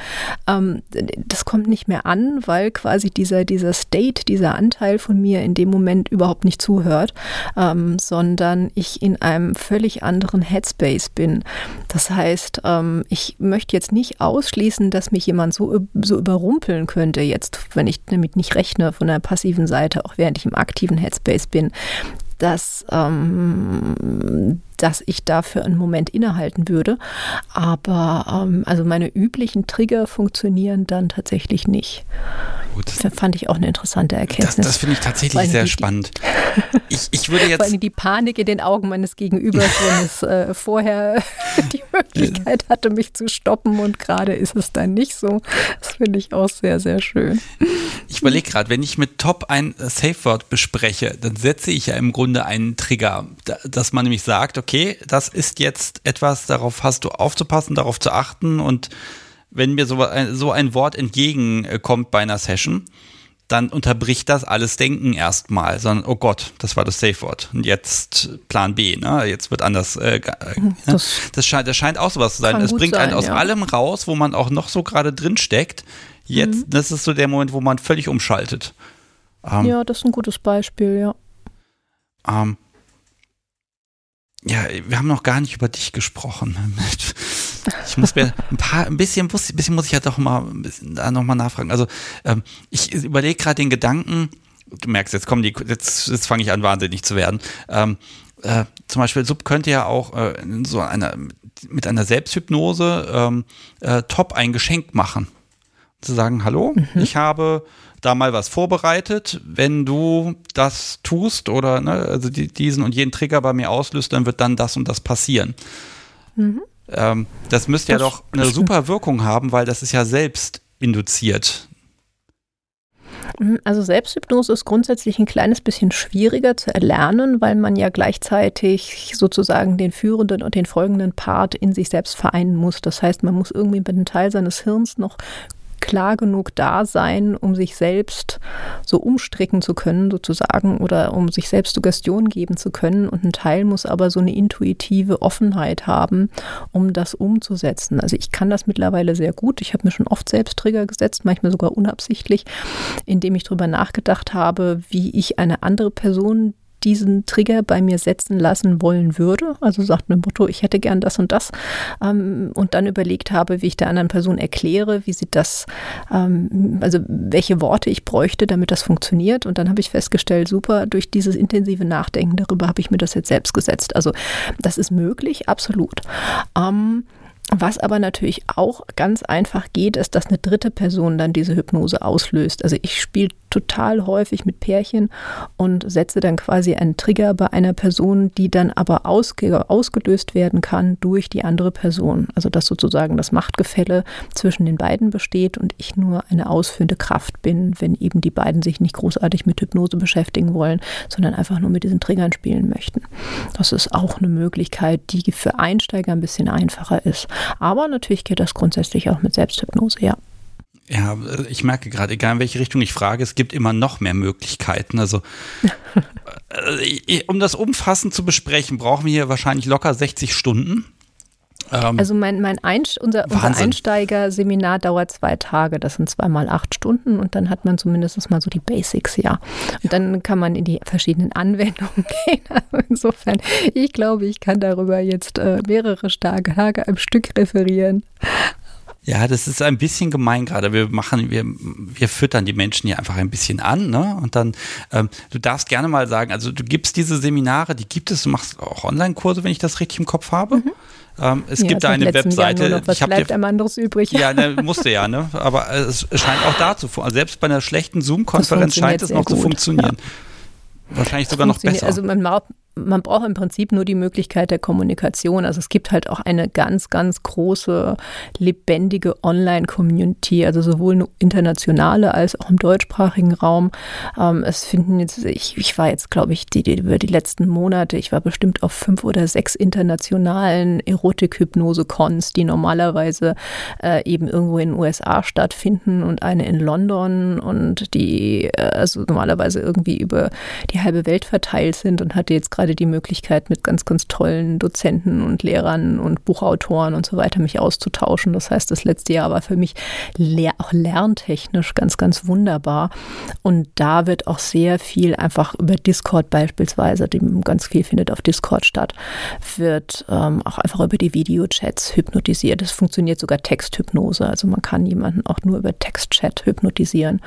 Ähm, das kommt nicht mehr an, weil quasi dieser, dieser State, dieser Anteil von mir in dem Moment überhaupt nicht zuhört, ähm, sondern ich in einem völlig anderen Headspace bin. Das heißt, ähm, ich möchte jetzt nicht ausschließen, dass mich jemand so, so überrumpeln könnte, jetzt, wenn ich damit nicht rechne von der passiven Seite, auch während ich im aktiven Headspace bin dass, ähm, dass ich dafür einen Moment innehalten würde. Aber ähm, also meine üblichen Trigger funktionieren dann tatsächlich nicht. Gut. Das fand ich auch eine interessante Erkenntnis. Das, das finde ich tatsächlich sehr spannend. Ich, ich würde jetzt. Vor allem die Panik in den Augen meines Gegenübers, wenn es äh, vorher die Möglichkeit hatte, mich zu stoppen und gerade ist es dann nicht so. Das finde ich auch sehr, sehr schön. Ich überlege gerade, wenn ich mit Top ein Safe Word bespreche, dann setze ich ja im Grunde einen Trigger, dass man nämlich sagt, okay, das ist jetzt etwas, darauf hast du aufzupassen, darauf zu achten und wenn mir so ein, so ein Wort entgegenkommt bei einer Session, dann unterbricht das alles Denken erstmal, sondern, oh Gott, das war das Safe-Wort. Und jetzt Plan B, ne? Jetzt wird anders. Äh, äh, ne? das, das, scheint, das scheint auch sowas zu sein. Es bringt sein, einen aus ja. allem raus, wo man auch noch so gerade drin steckt. jetzt, mhm. das ist so der Moment, wo man völlig umschaltet. Ähm, ja, das ist ein gutes Beispiel, ja. Ähm, ja, wir haben noch gar nicht über dich gesprochen. Ich muss mir ein paar, ein bisschen, ein bisschen muss ich ja doch mal da noch mal nachfragen. Also ähm, ich überlege gerade den Gedanken. Du merkst, jetzt kommen die, jetzt, jetzt fange ich an, wahnsinnig zu werden. Ähm, äh, zum Beispiel Sub könnte ja auch äh, so einer mit einer Selbsthypnose ähm, äh, top ein Geschenk machen. Zu sagen, hallo, mhm. ich habe da mal was vorbereitet. Wenn du das tust oder ne, also die, diesen und jeden Trigger bei mir auslöst, dann wird dann das und das passieren. Mhm. Ähm, das müsste ja doch eine super Wirkung haben, weil das ist ja selbst induziert. Mhm, also Selbsthypnose ist grundsätzlich ein kleines bisschen schwieriger zu erlernen, weil man ja gleichzeitig sozusagen den führenden und den folgenden Part in sich selbst vereinen muss. Das heißt, man muss irgendwie mit einem Teil seines Hirns noch klar genug da sein, um sich selbst so umstricken zu können, sozusagen, oder um sich selbst Suggestion geben zu können. Und ein Teil muss aber so eine intuitive Offenheit haben, um das umzusetzen. Also ich kann das mittlerweile sehr gut. Ich habe mir schon oft selbst Trigger gesetzt, manchmal sogar unabsichtlich, indem ich darüber nachgedacht habe, wie ich eine andere Person, diesen Trigger bei mir setzen lassen wollen würde. Also sagt mit Motto, ich hätte gern das und das. Ähm, und dann überlegt habe, wie ich der anderen Person erkläre, wie sie das, ähm, also welche Worte ich bräuchte, damit das funktioniert. Und dann habe ich festgestellt, super, durch dieses intensive Nachdenken darüber habe ich mir das jetzt selbst gesetzt. Also das ist möglich, absolut. Ähm, was aber natürlich auch ganz einfach geht, ist, dass eine dritte Person dann diese Hypnose auslöst. Also ich spiele total häufig mit Pärchen und setze dann quasi einen Trigger bei einer Person, die dann aber ausge ausgelöst werden kann durch die andere Person. Also dass sozusagen das Machtgefälle zwischen den beiden besteht und ich nur eine ausführende Kraft bin, wenn eben die beiden sich nicht großartig mit Hypnose beschäftigen wollen, sondern einfach nur mit diesen Triggern spielen möchten. Das ist auch eine Möglichkeit, die für Einsteiger ein bisschen einfacher ist. Aber natürlich geht das grundsätzlich auch mit Selbsthypnose, ja. Ja, ich merke gerade, egal in welche Richtung ich frage, es gibt immer noch mehr Möglichkeiten. Also, äh, um das umfassend zu besprechen, brauchen wir hier wahrscheinlich locker 60 Stunden. Ähm, also mein, mein Einst unser, unser Einsteiger-Seminar dauert zwei Tage, das sind zweimal acht Stunden und dann hat man zumindest mal so die Basics, ja. Und dann kann man in die verschiedenen Anwendungen gehen. Also insofern, ich glaube, ich kann darüber jetzt äh, mehrere Tage am Stück referieren. Ja, das ist ein bisschen gemein gerade. Wir machen, wir, wir füttern die Menschen hier einfach ein bisschen an, ne? Und dann, ähm, du darfst gerne mal sagen, also du gibst diese Seminare, die gibt es, du machst auch Online-Kurse, wenn ich das richtig im Kopf habe. Mhm. Ähm, es ja, gibt da eine Webseite. Was ich bleibt dir, einem anderes übrig? Ja, ne, musste ja, ne? Aber es scheint auch da zu funktionieren. Selbst bei einer schlechten Zoom-Konferenz scheint es noch gut. zu funktionieren. Ja. Wahrscheinlich sogar noch besser. Also man, man braucht im Prinzip nur die Möglichkeit der Kommunikation. Also es gibt halt auch eine ganz, ganz große, lebendige Online-Community, also sowohl eine internationale als auch im deutschsprachigen Raum. Ähm, es finden jetzt, ich, ich war jetzt, glaube ich, die, die, über die letzten Monate, ich war bestimmt auf fünf oder sechs internationalen Erotik-Hypnose-Cons, die normalerweise äh, eben irgendwo in den USA stattfinden und eine in London und die äh, also normalerweise irgendwie über die halbe Welt verteilt sind und hatte jetzt gerade gerade die Möglichkeit, mit ganz, ganz tollen Dozenten und Lehrern und Buchautoren und so weiter mich auszutauschen. Das heißt, das letzte Jahr war für mich auch lerntechnisch ganz, ganz wunderbar. Und da wird auch sehr viel einfach über Discord beispielsweise, ganz viel findet auf Discord statt, wird ähm, auch einfach über die Videochats hypnotisiert. Es funktioniert sogar Texthypnose. Also man kann jemanden auch nur über Textchat hypnotisieren.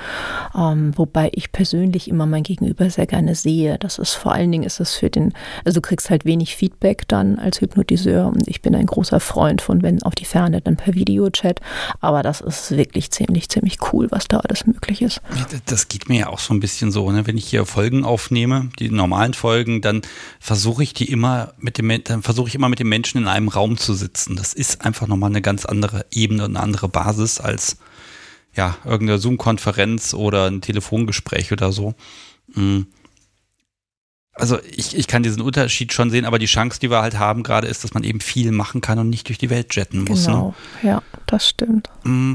Ähm, wobei ich persönlich immer mein Gegenüber sehr gerne sehe. Das ist vor allen Dingen ist es für den also du kriegst halt wenig Feedback dann als Hypnotiseur und ich bin ein großer Freund von, wenn auf die Ferne, dann per Videochat. Aber das ist wirklich ziemlich, ziemlich cool, was da alles möglich ist. Das geht mir ja auch so ein bisschen so, ne? wenn ich hier Folgen aufnehme, die normalen Folgen, dann versuche ich die immer mit dem, dann versuche ich immer mit den Menschen in einem Raum zu sitzen. Das ist einfach nochmal eine ganz andere Ebene und eine andere Basis als ja, irgendeine Zoom-Konferenz oder ein Telefongespräch oder so. Mhm also ich, ich kann diesen Unterschied schon sehen, aber die Chance, die wir halt haben gerade, ist, dass man eben viel machen kann und nicht durch die Welt jetten muss. Ne? Genau, ne? ja, das stimmt. Mm,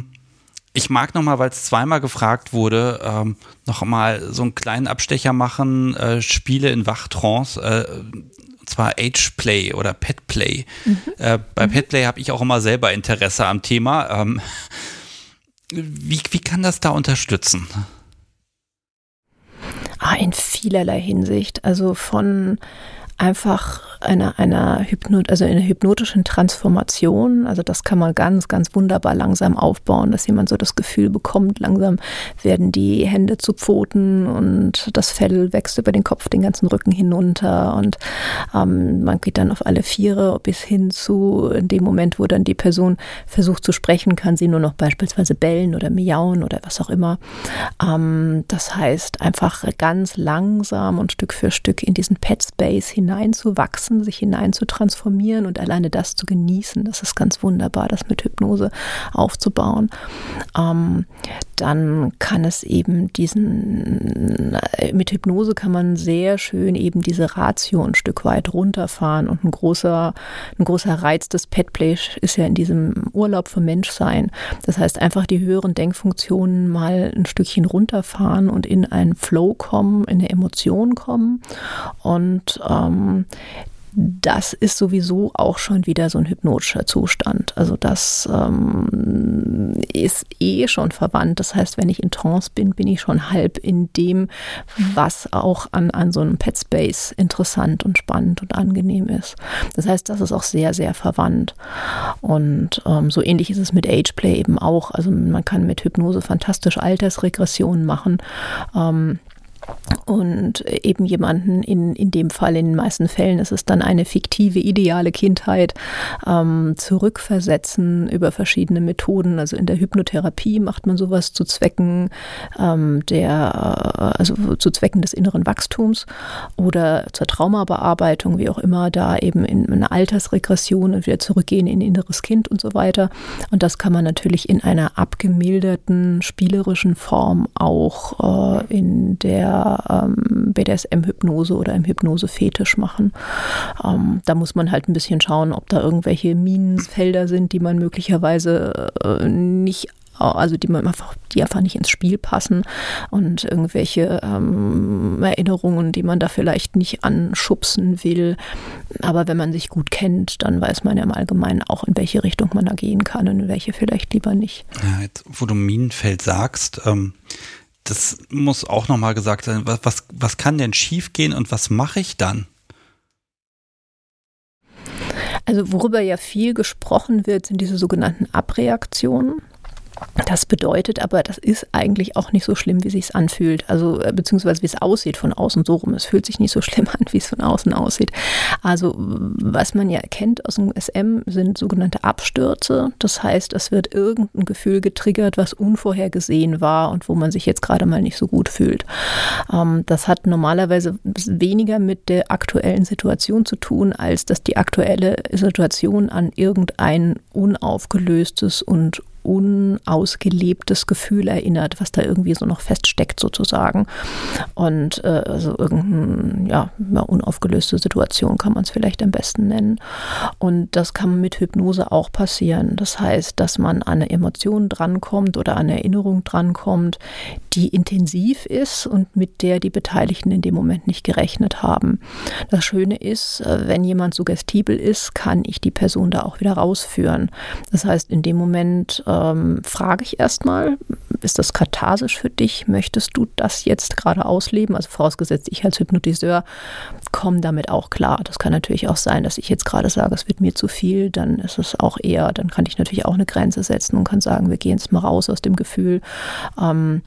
ich mag nochmal, weil es zweimal gefragt wurde, ähm, nochmal so einen kleinen Abstecher machen, äh, Spiele in Wachtrance, äh, und zwar Age-Play oder Pet-Play. Mhm. Äh, bei mhm. Pet-Play habe ich auch immer selber Interesse am Thema. Ähm, wie, wie kann das da unterstützen? Ah, in vielerlei Hinsicht. Also von einfach einer, einer, Hypnot also einer hypnotischen Transformation. Also das kann man ganz, ganz wunderbar langsam aufbauen, dass jemand so das Gefühl bekommt, langsam werden die Hände zu Pfoten und das Fell wächst über den Kopf, den ganzen Rücken hinunter und ähm, man geht dann auf alle Viere bis hin zu in dem Moment, wo dann die Person versucht zu sprechen, kann sie nur noch beispielsweise bellen oder miauen oder was auch immer. Ähm, das heißt, einfach ganz langsam und Stück für Stück in diesen Pet Space hineinzuwachsen wachsen, sich hinein zu transformieren und alleine das zu genießen. Das ist ganz wunderbar, das mit Hypnose aufzubauen. Ähm, dann kann es eben diesen, äh, mit Hypnose kann man sehr schön eben diese Ratio ein Stück weit runterfahren und ein großer, ein großer Reiz des Petplay ist ja in diesem Urlaub für Menschsein. Das heißt einfach die höheren Denkfunktionen mal ein Stückchen runterfahren und in einen Flow kommen, in eine Emotion kommen und ähm, das ist sowieso auch schon wieder so ein hypnotischer Zustand. Also das ähm, ist eh schon verwandt. Das heißt, wenn ich in Trance bin, bin ich schon halb in dem, was auch an, an so einem Pet Space interessant und spannend und angenehm ist. Das heißt, das ist auch sehr, sehr verwandt. Und ähm, so ähnlich ist es mit Ageplay eben auch. Also man kann mit Hypnose fantastisch Altersregressionen machen. Ähm, und eben jemanden, in, in dem Fall, in den meisten Fällen ist es dann eine fiktive, ideale Kindheit, ähm, zurückversetzen über verschiedene Methoden. Also in der Hypnotherapie macht man sowas zu Zwecken ähm, der, äh, also zu Zwecken des inneren Wachstums oder zur Traumabearbeitung, wie auch immer, da eben in eine Altersregression und wieder zurückgehen in inneres Kind und so weiter. Und das kann man natürlich in einer abgemilderten, spielerischen Form auch äh, in der ähm, BDSM-Hypnose oder im Hypnose-Fetisch machen. Ähm, da muss man halt ein bisschen schauen, ob da irgendwelche Minenfelder sind, die man möglicherweise äh, nicht also die man einfach, die einfach nicht ins Spiel passen und irgendwelche ähm, Erinnerungen, die man da vielleicht nicht anschubsen will. Aber wenn man sich gut kennt, dann weiß man ja im Allgemeinen auch, in welche Richtung man da gehen kann und in welche vielleicht lieber nicht. Ja, jetzt, wo du Minenfeld sagst, ähm, das muss auch nochmal gesagt sein. Was, was, was kann denn schiefgehen und was mache ich dann? Also worüber ja viel gesprochen wird, sind diese sogenannten Abreaktionen. Das bedeutet aber, das ist eigentlich auch nicht so schlimm, wie sich anfühlt. Also äh, beziehungsweise wie es aussieht von außen so rum. Es fühlt sich nicht so schlimm an, wie es von außen aussieht. Also was man ja kennt aus dem SM sind sogenannte Abstürze. Das heißt, es wird irgendein Gefühl getriggert, was unvorhergesehen war und wo man sich jetzt gerade mal nicht so gut fühlt. Ähm, das hat normalerweise weniger mit der aktuellen Situation zu tun, als dass die aktuelle Situation an irgendein unaufgelöstes und unausgelebtes Gefühl erinnert, was da irgendwie so noch feststeckt sozusagen. Und äh, also irgendeine ja, unaufgelöste Situation kann man es vielleicht am besten nennen. Und das kann mit Hypnose auch passieren. Das heißt, dass man an eine Emotion drankommt oder an eine Erinnerung drankommt, die intensiv ist und mit der die Beteiligten in dem Moment nicht gerechnet haben. Das Schöne ist, äh, wenn jemand suggestibel ist, kann ich die Person da auch wieder rausführen. Das heißt, in dem Moment äh, ähm, frage ich erstmal, ist das katharsisch für dich? Möchtest du das jetzt gerade ausleben? Also vorausgesetzt, ich als Hypnotiseur komme damit auch klar. Das kann natürlich auch sein, dass ich jetzt gerade sage, es wird mir zu viel, dann ist es auch eher, dann kann ich natürlich auch eine Grenze setzen und kann sagen, wir gehen jetzt mal raus aus dem Gefühl. Ähm,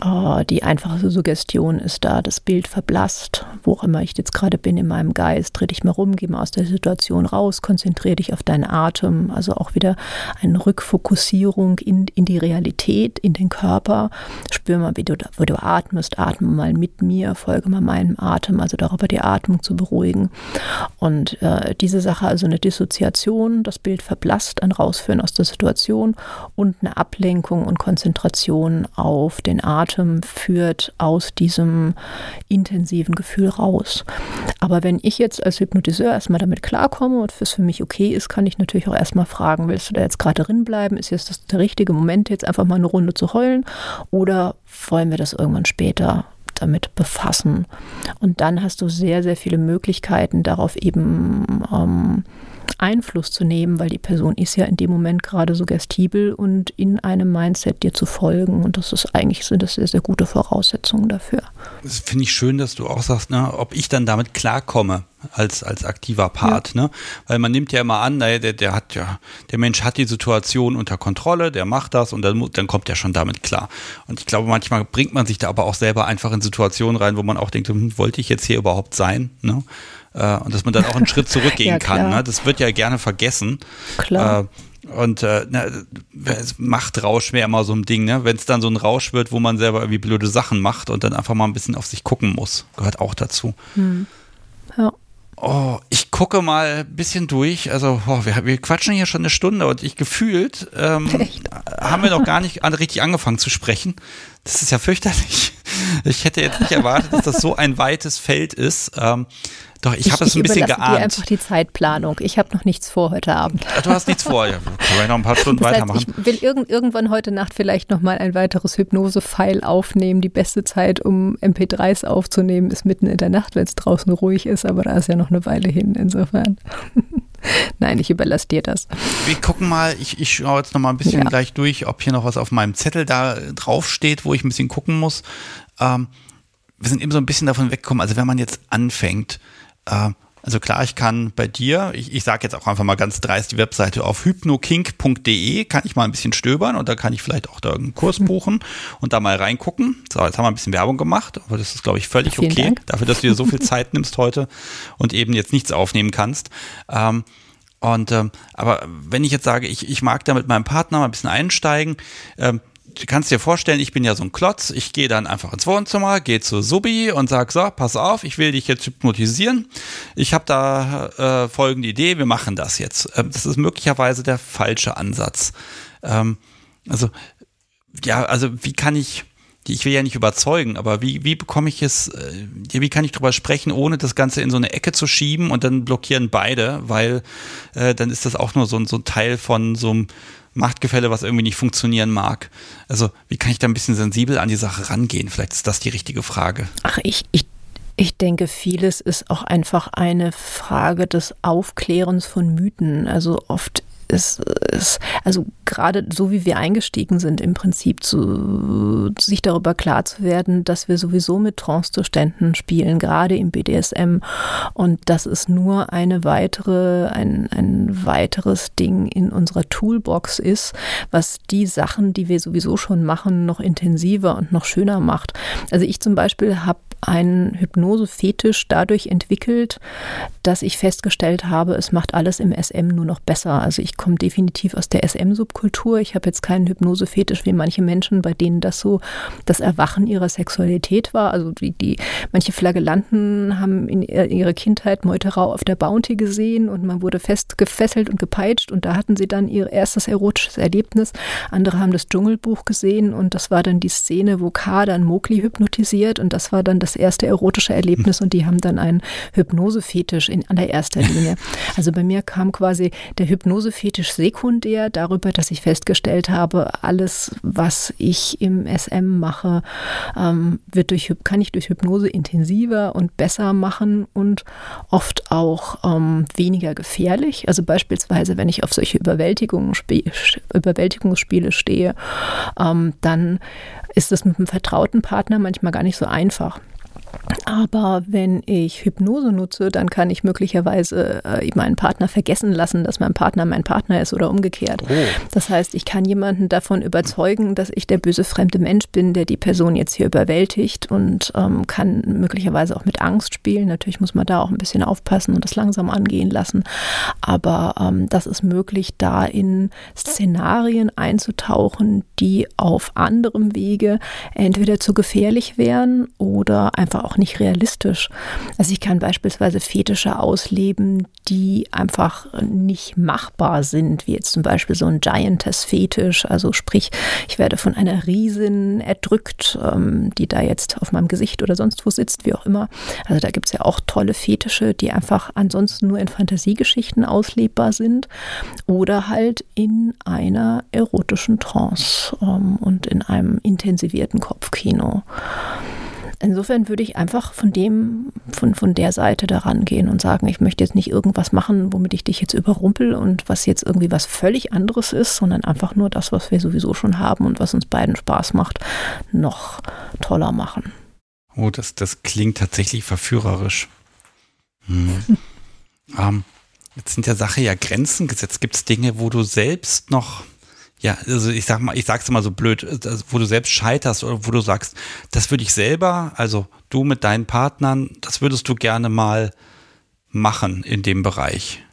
die einfache Suggestion ist da, das Bild verblasst, wo auch immer ich jetzt gerade bin in meinem Geist, dreh dich mal rum, geh mal aus der Situation raus, konzentriere dich auf deinen Atem, also auch wieder eine Rückfokussierung in, in die Realität, in den Körper. Spür mal, wie du, wo du atmest, atme mal mit mir, folge mal meinem Atem, also darüber die Atmung zu beruhigen. Und äh, diese Sache, also eine Dissoziation, das Bild verblasst, ein Rausführen aus der Situation und eine Ablenkung und Konzentration auf den Atem Atem führt aus diesem intensiven Gefühl raus. Aber wenn ich jetzt als Hypnotiseur erstmal damit klarkomme und es für mich okay ist, kann ich natürlich auch erstmal fragen, willst du da jetzt gerade drin bleiben? Ist jetzt das der richtige Moment, jetzt einfach mal eine Runde zu heulen? Oder wollen wir das irgendwann später damit befassen? Und dann hast du sehr, sehr viele Möglichkeiten, darauf eben ähm, Einfluss zu nehmen, weil die Person ist ja in dem Moment gerade suggestibel und in einem Mindset dir zu folgen. Und das ist eigentlich sind das sehr, sehr gute Voraussetzungen dafür. Das finde ich schön, dass du auch sagst, ne, ob ich dann damit klarkomme als, als aktiver Part, ja. ne? Weil man nimmt ja immer an, der, der hat ja, der Mensch hat die Situation unter Kontrolle, der macht das und dann, dann kommt er schon damit klar. Und ich glaube, manchmal bringt man sich da aber auch selber einfach in Situationen rein, wo man auch denkt, hm, wollte ich jetzt hier überhaupt sein, ne? Äh, und dass man dann auch einen Schritt zurückgehen ja, kann. Ne? Das wird ja gerne vergessen. Klar. Äh, und äh, na, macht Rausch wäre immer so ein Ding, ne? Wenn es dann so ein Rausch wird, wo man selber irgendwie blöde Sachen macht und dann einfach mal ein bisschen auf sich gucken muss, gehört auch dazu. Hm. Ja. Oh, ich gucke mal ein bisschen durch. Also, oh, wir, wir, quatschen hier schon eine Stunde und ich gefühlt ähm, haben wir noch gar nicht an, richtig angefangen zu sprechen. Das ist ja fürchterlich. Ich hätte jetzt nicht erwartet, dass das so ein weites Feld ist. Ähm, doch, ich, ich habe es ein bisschen geahnt. Dir einfach die Zeitplanung. Ich habe noch nichts vor heute Abend. Du hast nichts vor, ja. Können wir noch ein paar Stunden das heißt, weitermachen. Ich will irg irgendwann heute Nacht vielleicht nochmal ein weiteres Hypnose-File aufnehmen. Die beste Zeit, um MP3s aufzunehmen, ist mitten in der Nacht, wenn es draußen ruhig ist, aber da ist ja noch eine Weile hin, insofern. Nein, ich überlasse dir das. Wir gucken mal, ich, ich schaue jetzt nochmal ein bisschen ja. gleich durch, ob hier noch was auf meinem Zettel da draufsteht, wo ich ein bisschen gucken muss. Ähm, wir sind eben so ein bisschen davon weggekommen, also wenn man jetzt anfängt, also klar, ich kann bei dir, ich, ich sage jetzt auch einfach mal ganz dreist die Webseite auf hypnokink.de, kann ich mal ein bisschen stöbern und da kann ich vielleicht auch da einen Kurs buchen und da mal reingucken. So, jetzt haben wir ein bisschen Werbung gemacht, aber das ist, glaube ich, völlig Vielen okay, Dank. dafür, dass du dir so viel Zeit nimmst heute und eben jetzt nichts aufnehmen kannst. Ähm, und ähm, aber wenn ich jetzt sage, ich, ich mag da mit meinem Partner mal ein bisschen einsteigen, ähm, du kannst dir vorstellen, ich bin ja so ein Klotz. Ich gehe dann einfach ins Wohnzimmer, gehe zu Subi und sag so, pass auf, ich will dich jetzt hypnotisieren. Ich habe da äh, folgende Idee, wir machen das jetzt. Ähm, das ist möglicherweise der falsche Ansatz. Ähm, also, ja, also wie kann ich, ich will ja nicht überzeugen, aber wie, wie bekomme ich es, äh, wie kann ich drüber sprechen, ohne das Ganze in so eine Ecke zu schieben und dann blockieren beide, weil äh, dann ist das auch nur so, so ein Teil von so einem Machtgefälle, was irgendwie nicht funktionieren mag. Also, wie kann ich da ein bisschen sensibel an die Sache rangehen? Vielleicht ist das die richtige Frage. Ach, ich, ich ich denke, vieles ist auch einfach eine Frage des Aufklärens von Mythen. Also oft ist, ist, also gerade so wie wir eingestiegen sind, im Prinzip zu sich darüber klar zu werden, dass wir sowieso mit Trancezuständen spielen, gerade im BDSM. Und das ist nur eine weitere, ein, ein weiteres Ding in unserer Toolbox ist, was die Sachen, die wir sowieso schon machen, noch intensiver und noch schöner macht. Also ich zum Beispiel habe einen Hypnose-Fetisch dadurch entwickelt, dass ich festgestellt habe, es macht alles im SM nur noch besser. Also ich komme definitiv aus der SM-Subkultur. Ich habe jetzt keinen Hypnose-Fetisch wie manche Menschen, bei denen das so das Erwachen ihrer Sexualität war. Also die, die manche Flagellanten haben in ihrer Kindheit Meuterau auf der Bounty gesehen und man wurde fest gefesselt und gepeitscht und da hatten sie dann ihr erstes erotisches Erlebnis. Andere haben das Dschungelbuch gesehen und das war dann die Szene, wo K dann Mowgli hypnotisiert und das war dann das erste erotische Erlebnis und die haben dann einen Hypnosefetisch in allererster Linie. Also bei mir kam quasi der Hypnosefetisch sekundär darüber, dass ich festgestellt habe, alles, was ich im SM mache, ähm, wird durch, kann ich durch Hypnose intensiver und besser machen und oft auch ähm, weniger gefährlich. Also beispielsweise, wenn ich auf solche Überwältigungsspiele stehe, ähm, dann ist es mit einem vertrauten Partner manchmal gar nicht so einfach. Aber wenn ich Hypnose nutze, dann kann ich möglicherweise äh, meinen Partner vergessen lassen, dass mein Partner mein Partner ist oder umgekehrt. Oh. Das heißt, ich kann jemanden davon überzeugen, dass ich der böse fremde Mensch bin, der die Person jetzt hier überwältigt und ähm, kann möglicherweise auch mit Angst spielen. Natürlich muss man da auch ein bisschen aufpassen und das langsam angehen lassen. Aber ähm, das ist möglich, da in Szenarien einzutauchen, die auf anderem Wege entweder zu gefährlich wären oder einfach auch nicht realistisch. Also ich kann beispielsweise Fetische ausleben, die einfach nicht machbar sind, wie jetzt zum Beispiel so ein Giantess-Fetisch. Also sprich, ich werde von einer Riesin erdrückt, ähm, die da jetzt auf meinem Gesicht oder sonst wo sitzt, wie auch immer. Also da gibt es ja auch tolle Fetische, die einfach ansonsten nur in Fantasiegeschichten auslebbar sind oder halt in einer erotischen Trance ähm, und in einem intensivierten Kopfkino. Insofern würde ich einfach von dem, von, von der Seite daran gehen und sagen, ich möchte jetzt nicht irgendwas machen, womit ich dich jetzt überrumpel und was jetzt irgendwie was völlig anderes ist, sondern einfach nur das, was wir sowieso schon haben und was uns beiden Spaß macht, noch toller machen. Oh, das, das klingt tatsächlich verführerisch. Hm. ähm, jetzt sind der Sache ja Grenzen gesetzt. Gibt es Dinge, wo du selbst noch ja, also ich sag mal, ich sag's immer so blöd, wo du selbst scheiterst oder wo du sagst, das würde ich selber, also du mit deinen Partnern, das würdest du gerne mal machen in dem Bereich.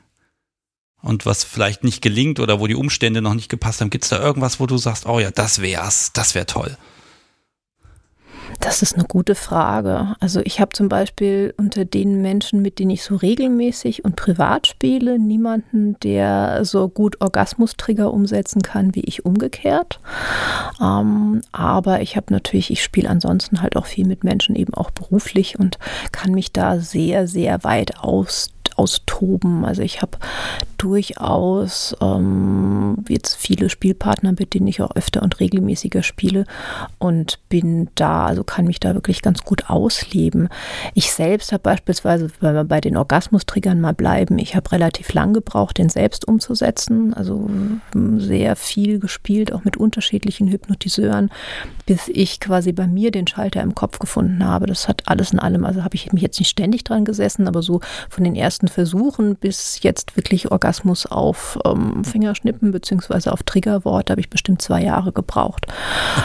Und was vielleicht nicht gelingt oder wo die Umstände noch nicht gepasst haben, gibt's da irgendwas, wo du sagst, oh ja, das wär's, das wär toll. Das ist eine gute Frage. Also ich habe zum Beispiel unter den Menschen, mit denen ich so regelmäßig und privat spiele, niemanden, der so gut Orgasmustrigger umsetzen kann wie ich umgekehrt. Ähm, aber ich habe natürlich, ich spiele ansonsten halt auch viel mit Menschen, eben auch beruflich und kann mich da sehr, sehr weit aus austoben. Also ich habe durchaus ähm, jetzt viele Spielpartner, mit denen ich auch öfter und regelmäßiger spiele und bin da, also kann mich da wirklich ganz gut ausleben. Ich selbst habe beispielsweise, wenn wir bei den Orgasmustriggern mal bleiben, ich habe relativ lang gebraucht, den selbst umzusetzen, also hm, sehr viel gespielt, auch mit unterschiedlichen Hypnotiseuren, bis ich quasi bei mir den Schalter im Kopf gefunden habe. Das hat alles in allem, also habe ich mich jetzt nicht ständig dran gesessen, aber so von den ersten Versuchen bis jetzt wirklich Orgasmus auf ähm, Fingerschnippen beziehungsweise auf Triggerwort habe ich bestimmt zwei Jahre gebraucht.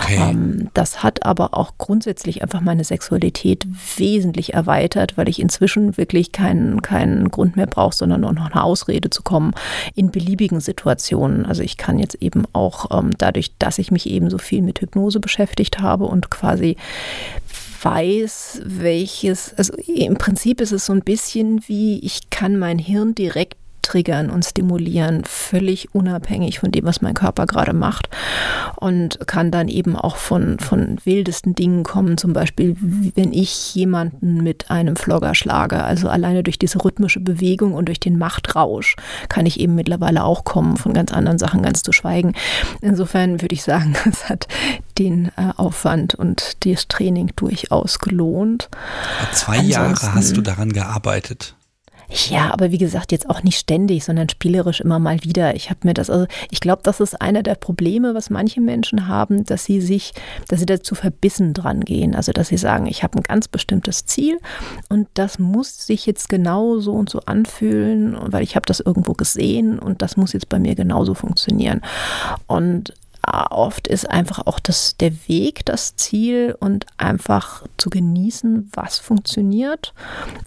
Okay. Ähm, das hat aber auch grundsätzlich einfach meine Sexualität wesentlich erweitert, weil ich inzwischen wirklich keinen, keinen Grund mehr brauche, sondern nur noch eine Ausrede zu kommen in beliebigen Situationen. Also ich kann jetzt eben auch ähm, dadurch, dass ich mich eben so viel mit Hypnose beschäftigt habe und quasi weiß, welches, also im Prinzip ist es so ein bisschen wie, ich kann mein Hirn direkt triggern und stimulieren, völlig unabhängig von dem, was mein Körper gerade macht. Und kann dann eben auch von, von wildesten Dingen kommen, zum Beispiel, wenn ich jemanden mit einem Flogger schlage. Also alleine durch diese rhythmische Bewegung und durch den Machtrausch kann ich eben mittlerweile auch kommen, von ganz anderen Sachen ganz zu schweigen. Insofern würde ich sagen, es hat den äh, Aufwand und das Training durchaus gelohnt. Zwei Ansonsten, Jahre hast du daran gearbeitet. Ja, aber wie gesagt, jetzt auch nicht ständig, sondern spielerisch immer mal wieder. Ich habe mir das, also ich glaube, das ist einer der Probleme, was manche Menschen haben, dass sie sich, dass sie dazu verbissen dran gehen. Also dass sie sagen, ich habe ein ganz bestimmtes Ziel und das muss sich jetzt genau so und so anfühlen, weil ich habe das irgendwo gesehen und das muss jetzt bei mir genauso funktionieren. Und oft ist einfach auch das, der Weg das Ziel und einfach zu genießen, was funktioniert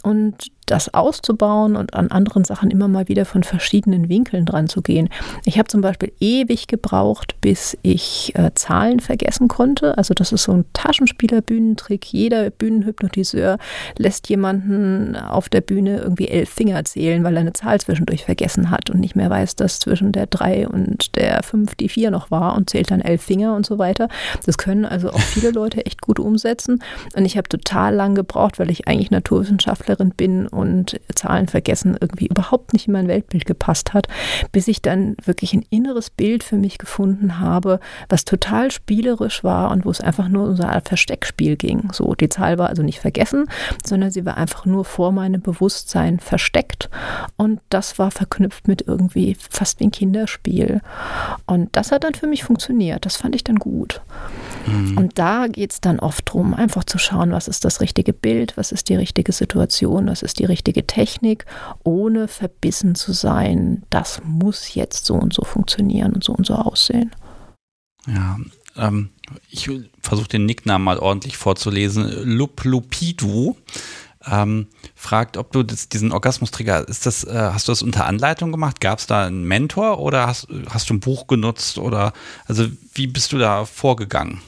und das auszubauen und an anderen Sachen immer mal wieder von verschiedenen Winkeln dran zu gehen. Ich habe zum Beispiel ewig gebraucht, bis ich äh, Zahlen vergessen konnte. Also das ist so ein Taschenspieler-Bühnentrick. Jeder Bühnenhypnotiseur lässt jemanden auf der Bühne irgendwie elf Finger zählen, weil er eine Zahl zwischendurch vergessen hat und nicht mehr weiß, dass zwischen der drei und der fünf die vier noch war und zählt dann elf Finger und so weiter. Das können also auch viele Leute echt gut umsetzen. Und ich habe total lang gebraucht, weil ich eigentlich Naturwissenschaftlerin bin und Zahlen vergessen irgendwie überhaupt nicht in mein Weltbild gepasst hat, bis ich dann wirklich ein inneres Bild für mich gefunden habe, was total spielerisch war und wo es einfach nur um so Art Versteckspiel ging. So, die Zahl war also nicht vergessen, sondern sie war einfach nur vor meinem Bewusstsein versteckt und das war verknüpft mit irgendwie fast wie ein Kinderspiel. Und das hat dann für mich funktioniert. Das fand ich dann gut. Mhm. Und da geht es dann oft darum, einfach zu schauen, was ist das richtige Bild, was ist die richtige Situation, was ist die richtige Technik, ohne verbissen zu sein, das muss jetzt so und so funktionieren und so und so aussehen. Ja, ähm, ich versuche den Nicknamen mal ordentlich vorzulesen. Luplupidu ähm, fragt, ob du das, diesen Orgasmustrigger, ist das, äh, hast du das unter Anleitung gemacht? Gab es da einen Mentor oder hast, hast du ein Buch genutzt oder also wie bist du da vorgegangen?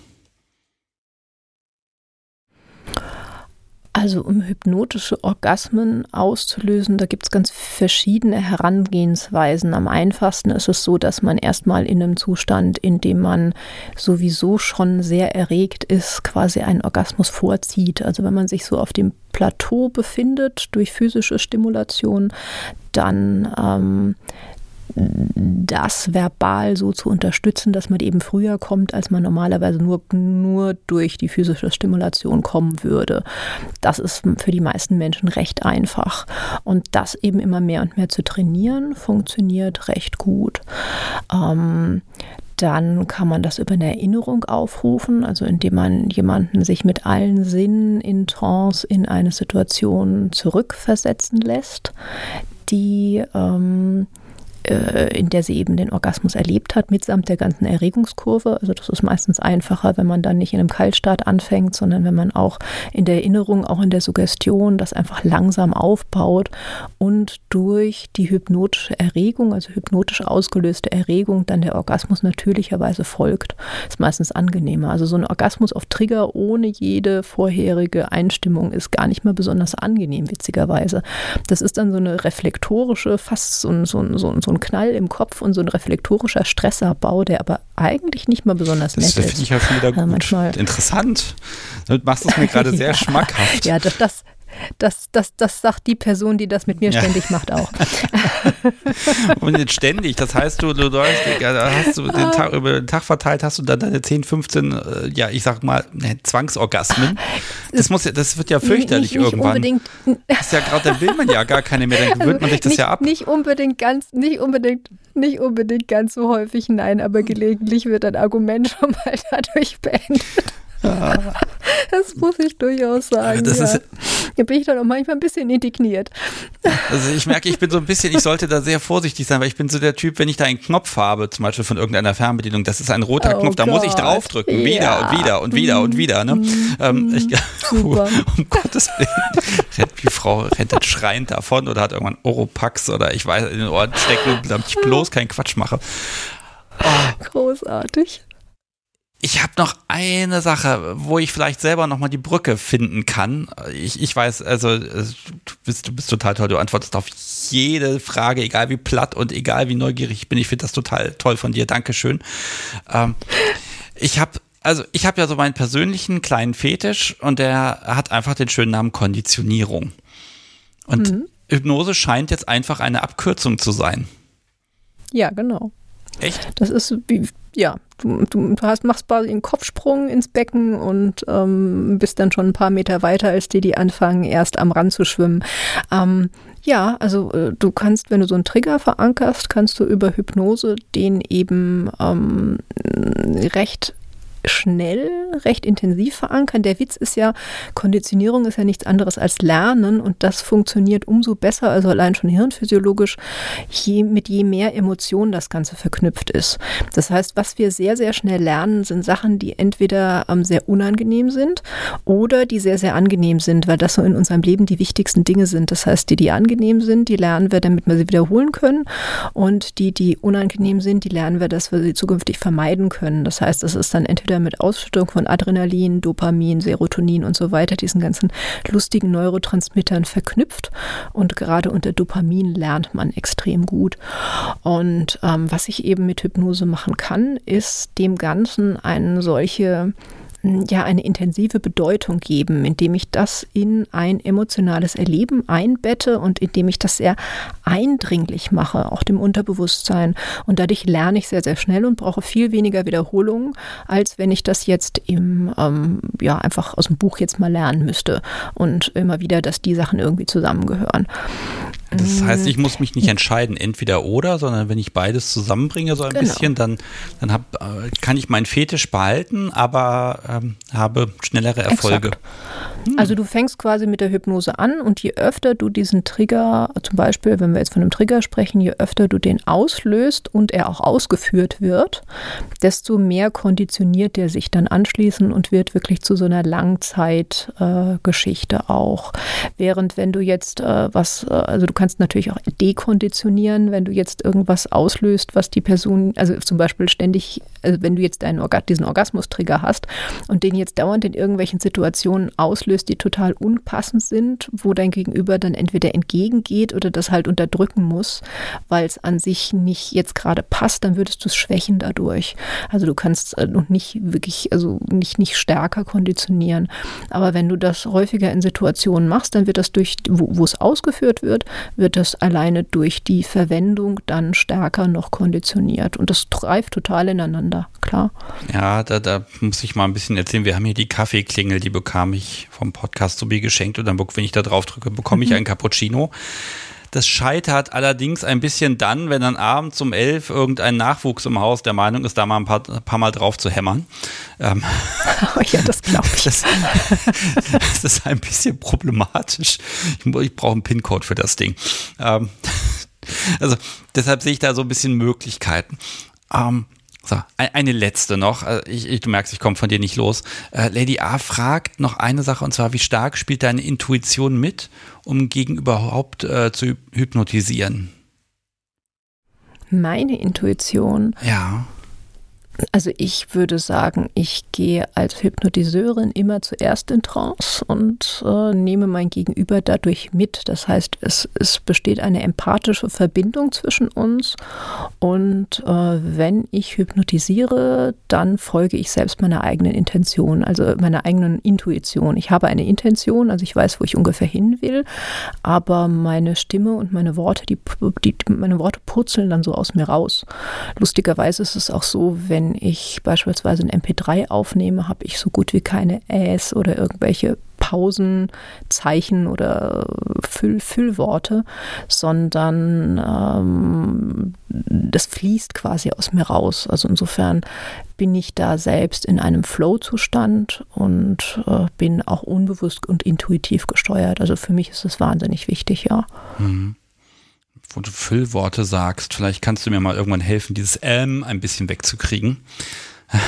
Also um hypnotische Orgasmen auszulösen, da gibt es ganz verschiedene Herangehensweisen. Am einfachsten ist es so, dass man erstmal in einem Zustand, in dem man sowieso schon sehr erregt ist, quasi einen Orgasmus vorzieht. Also wenn man sich so auf dem Plateau befindet durch physische Stimulation, dann ähm, das verbal so zu unterstützen, dass man eben früher kommt, als man normalerweise nur, nur durch die physische Stimulation kommen würde. Das ist für die meisten Menschen recht einfach. Und das eben immer mehr und mehr zu trainieren, funktioniert recht gut. Ähm, dann kann man das über eine Erinnerung aufrufen, also indem man jemanden sich mit allen Sinnen in Trance in eine Situation zurückversetzen lässt, die ähm, äh, in der sie eben den Orgasmus erlebt hat, mitsamt der ganzen Erregungskurve. Also das ist meistens einfacher, wenn man dann nicht in einem Kaltstart anfängt, sondern wenn man auch in der Erinnerung, auch in der Suggestion das einfach langsam aufbaut und durch die hypnotische Erregung, also hypnotisch ausgelöste Erregung, dann der Orgasmus natürlicherweise folgt. Ist meistens angenehmer. Also so ein Orgasmus auf Trigger ohne jede vorherige Einstimmung ist gar nicht mehr besonders angenehm, witzigerweise. Das ist dann so eine reflektorische, fast so ein, so ein, so ein, so ein Knall im Kopf und so ein reflektorischer Stressabbau, der aber eigentlich nicht mal besonders nett ist. Das finde ich ja schon wieder gut. Manchmal Interessant. Du machst es mir gerade sehr ja. schmackhaft. Ja, das, das, das, das, das sagt die Person, die das mit mir ständig ja. macht, auch. Und jetzt ständig, das heißt, du, du hast du den Tag, über den Tag verteilt, hast du dann deine 10, 15, äh, ja, ich sag mal, ne, Zwangsorgasmen. Das, muss, das wird ja fürchterlich nicht, nicht irgendwann. Unbedingt. Das ist ja gerade, dann will man ja gar keine mehr, dann gewöhnt man sich das nicht, ja ab. Nicht unbedingt ganz, nicht unbedingt, nicht unbedingt ganz so häufig, nein, aber gelegentlich wird ein Argument schon mal dadurch beendet. Das muss ich durchaus sagen. Das ja. Ist, da bin ich dann auch manchmal ein bisschen indigniert. Also ich merke, ich bin so ein bisschen, ich sollte da sehr vorsichtig sein, weil ich bin so der Typ, wenn ich da einen Knopf habe, zum Beispiel von irgendeiner Fernbedienung, das ist ein roter oh Knopf, da muss ich draufdrücken, ja. wieder und wieder und wieder und wieder. Ne? Mhm. Ähm, ich, Super. um Gottes Willen, rennt die Frau rennt schreiend davon oder hat irgendwann Oropax oder ich weiß, in den Ohren stecken, damit ich bloß keinen Quatsch mache. Oh. Großartig. Ich habe noch eine Sache, wo ich vielleicht selber noch mal die Brücke finden kann. Ich, ich weiß, also du bist, du bist total toll. Du antwortest auf jede Frage, egal wie platt und egal wie neugierig ich bin. Ich finde das total toll von dir. Dankeschön. Ähm, ich habe also ich habe ja so meinen persönlichen kleinen Fetisch und der hat einfach den schönen Namen Konditionierung. Und mhm. Hypnose scheint jetzt einfach eine Abkürzung zu sein. Ja, genau. Echt? Das ist wie, ja, du, du, hast, machst quasi einen Kopfsprung ins Becken und ähm, bist dann schon ein paar Meter weiter als die, die anfangen, erst am Rand zu schwimmen. Ähm, ja, also äh, du kannst, wenn du so einen Trigger verankerst, kannst du über Hypnose den eben ähm, recht schnell, recht intensiv verankern. Der Witz ist ja, Konditionierung ist ja nichts anderes als Lernen und das funktioniert umso besser, also allein schon hirnphysiologisch, je, mit je mehr Emotionen das Ganze verknüpft ist. Das heißt, was wir sehr, sehr schnell lernen, sind Sachen, die entweder ähm, sehr unangenehm sind oder die sehr, sehr angenehm sind, weil das so in unserem Leben die wichtigsten Dinge sind. Das heißt, die, die angenehm sind, die lernen wir, damit wir sie wiederholen können und die, die unangenehm sind, die lernen wir, dass wir sie zukünftig vermeiden können. Das heißt, es ist dann entweder wieder mit Ausschüttung von Adrenalin, Dopamin, Serotonin und so weiter, diesen ganzen lustigen Neurotransmittern verknüpft. Und gerade unter Dopamin lernt man extrem gut. Und ähm, was ich eben mit Hypnose machen kann, ist dem Ganzen eine solche ja eine intensive Bedeutung geben, indem ich das in ein emotionales Erleben einbette und indem ich das sehr eindringlich mache, auch dem Unterbewusstsein. Und dadurch lerne ich sehr, sehr schnell und brauche viel weniger Wiederholungen, als wenn ich das jetzt im, ähm, ja, einfach aus dem Buch jetzt mal lernen müsste und immer wieder, dass die Sachen irgendwie zusammengehören. Das heißt, ich muss mich nicht entscheiden, entweder oder, sondern wenn ich beides zusammenbringe, so ein genau. bisschen, dann, dann hab, äh, kann ich meinen Fetisch behalten, aber ähm, habe schnellere Erfolge. Exakt. Hm. Also du fängst quasi mit der Hypnose an und je öfter du diesen Trigger, zum Beispiel, wenn wir jetzt von einem Trigger sprechen, je öfter du den auslöst und er auch ausgeführt wird, desto mehr konditioniert er sich dann anschließen und wird wirklich zu so einer Langzeitgeschichte äh, auch. Während wenn du jetzt äh, was, äh, also du kannst natürlich auch dekonditionieren, wenn du jetzt irgendwas auslöst, was die Person, also zum Beispiel ständig, also wenn du jetzt Orga diesen Orgasmus-Trigger hast und den jetzt dauernd in irgendwelchen Situationen auslöst, auslöst, die total unpassend sind, wo dein Gegenüber dann entweder entgegengeht oder das halt unterdrücken muss, weil es an sich nicht jetzt gerade passt, dann würdest du es schwächen dadurch. Also du kannst äh, noch nicht wirklich, also nicht, nicht stärker konditionieren. Aber wenn du das häufiger in Situationen machst, dann wird das durch, wo, es ausgeführt wird, wird das alleine durch die Verwendung dann stärker noch konditioniert. Und das greift total ineinander, klar. Ja, da, da muss ich mal ein bisschen erzählen. Wir haben hier die Kaffeeklingel, die bekam ich vom Podcast so wie geschenkt. Und dann, wenn ich da drauf drücke, bekomme ich mhm. einen Cappuccino. Das scheitert allerdings ein bisschen dann, wenn dann abends um elf irgendein Nachwuchs im Haus der Meinung ist, da mal ein paar, paar Mal drauf zu hämmern. Ähm, oh ja, das glaube ich. Das, das, ist ein bisschen problematisch. Ich, ich brauche einen PIN-Code für das Ding. Ähm, also deshalb sehe ich da so ein bisschen Möglichkeiten. Ähm, so, eine letzte noch. Äh, ich, ich, du merkst, ich komme von dir nicht los. Äh, Lady A fragt noch eine Sache und zwar, wie stark spielt deine Intuition mit, um gegenüber überhaupt äh, zu hypnotisieren? Meine Intuition? Ja. Also ich würde sagen, ich gehe als Hypnotiseurin immer zuerst in Trance und äh, nehme mein Gegenüber dadurch mit. Das heißt, es, es besteht eine empathische Verbindung zwischen uns und äh, wenn ich hypnotisiere, dann folge ich selbst meiner eigenen Intention, also meiner eigenen Intuition. Ich habe eine Intention, also ich weiß, wo ich ungefähr hin will, aber meine Stimme und meine Worte, die, die meine Worte purzeln dann so aus mir raus. Lustigerweise ist es auch so, wenn wenn ich beispielsweise ein MP3 aufnehme, habe ich so gut wie keine Äs oder irgendwelche Pausenzeichen oder Füll Füllworte, sondern ähm, das fließt quasi aus mir raus. Also insofern bin ich da selbst in einem Flow-Zustand und äh, bin auch unbewusst und intuitiv gesteuert. Also für mich ist das wahnsinnig wichtig, ja. Mhm wo du Füllworte sagst. Vielleicht kannst du mir mal irgendwann helfen, dieses ähm ein bisschen wegzukriegen.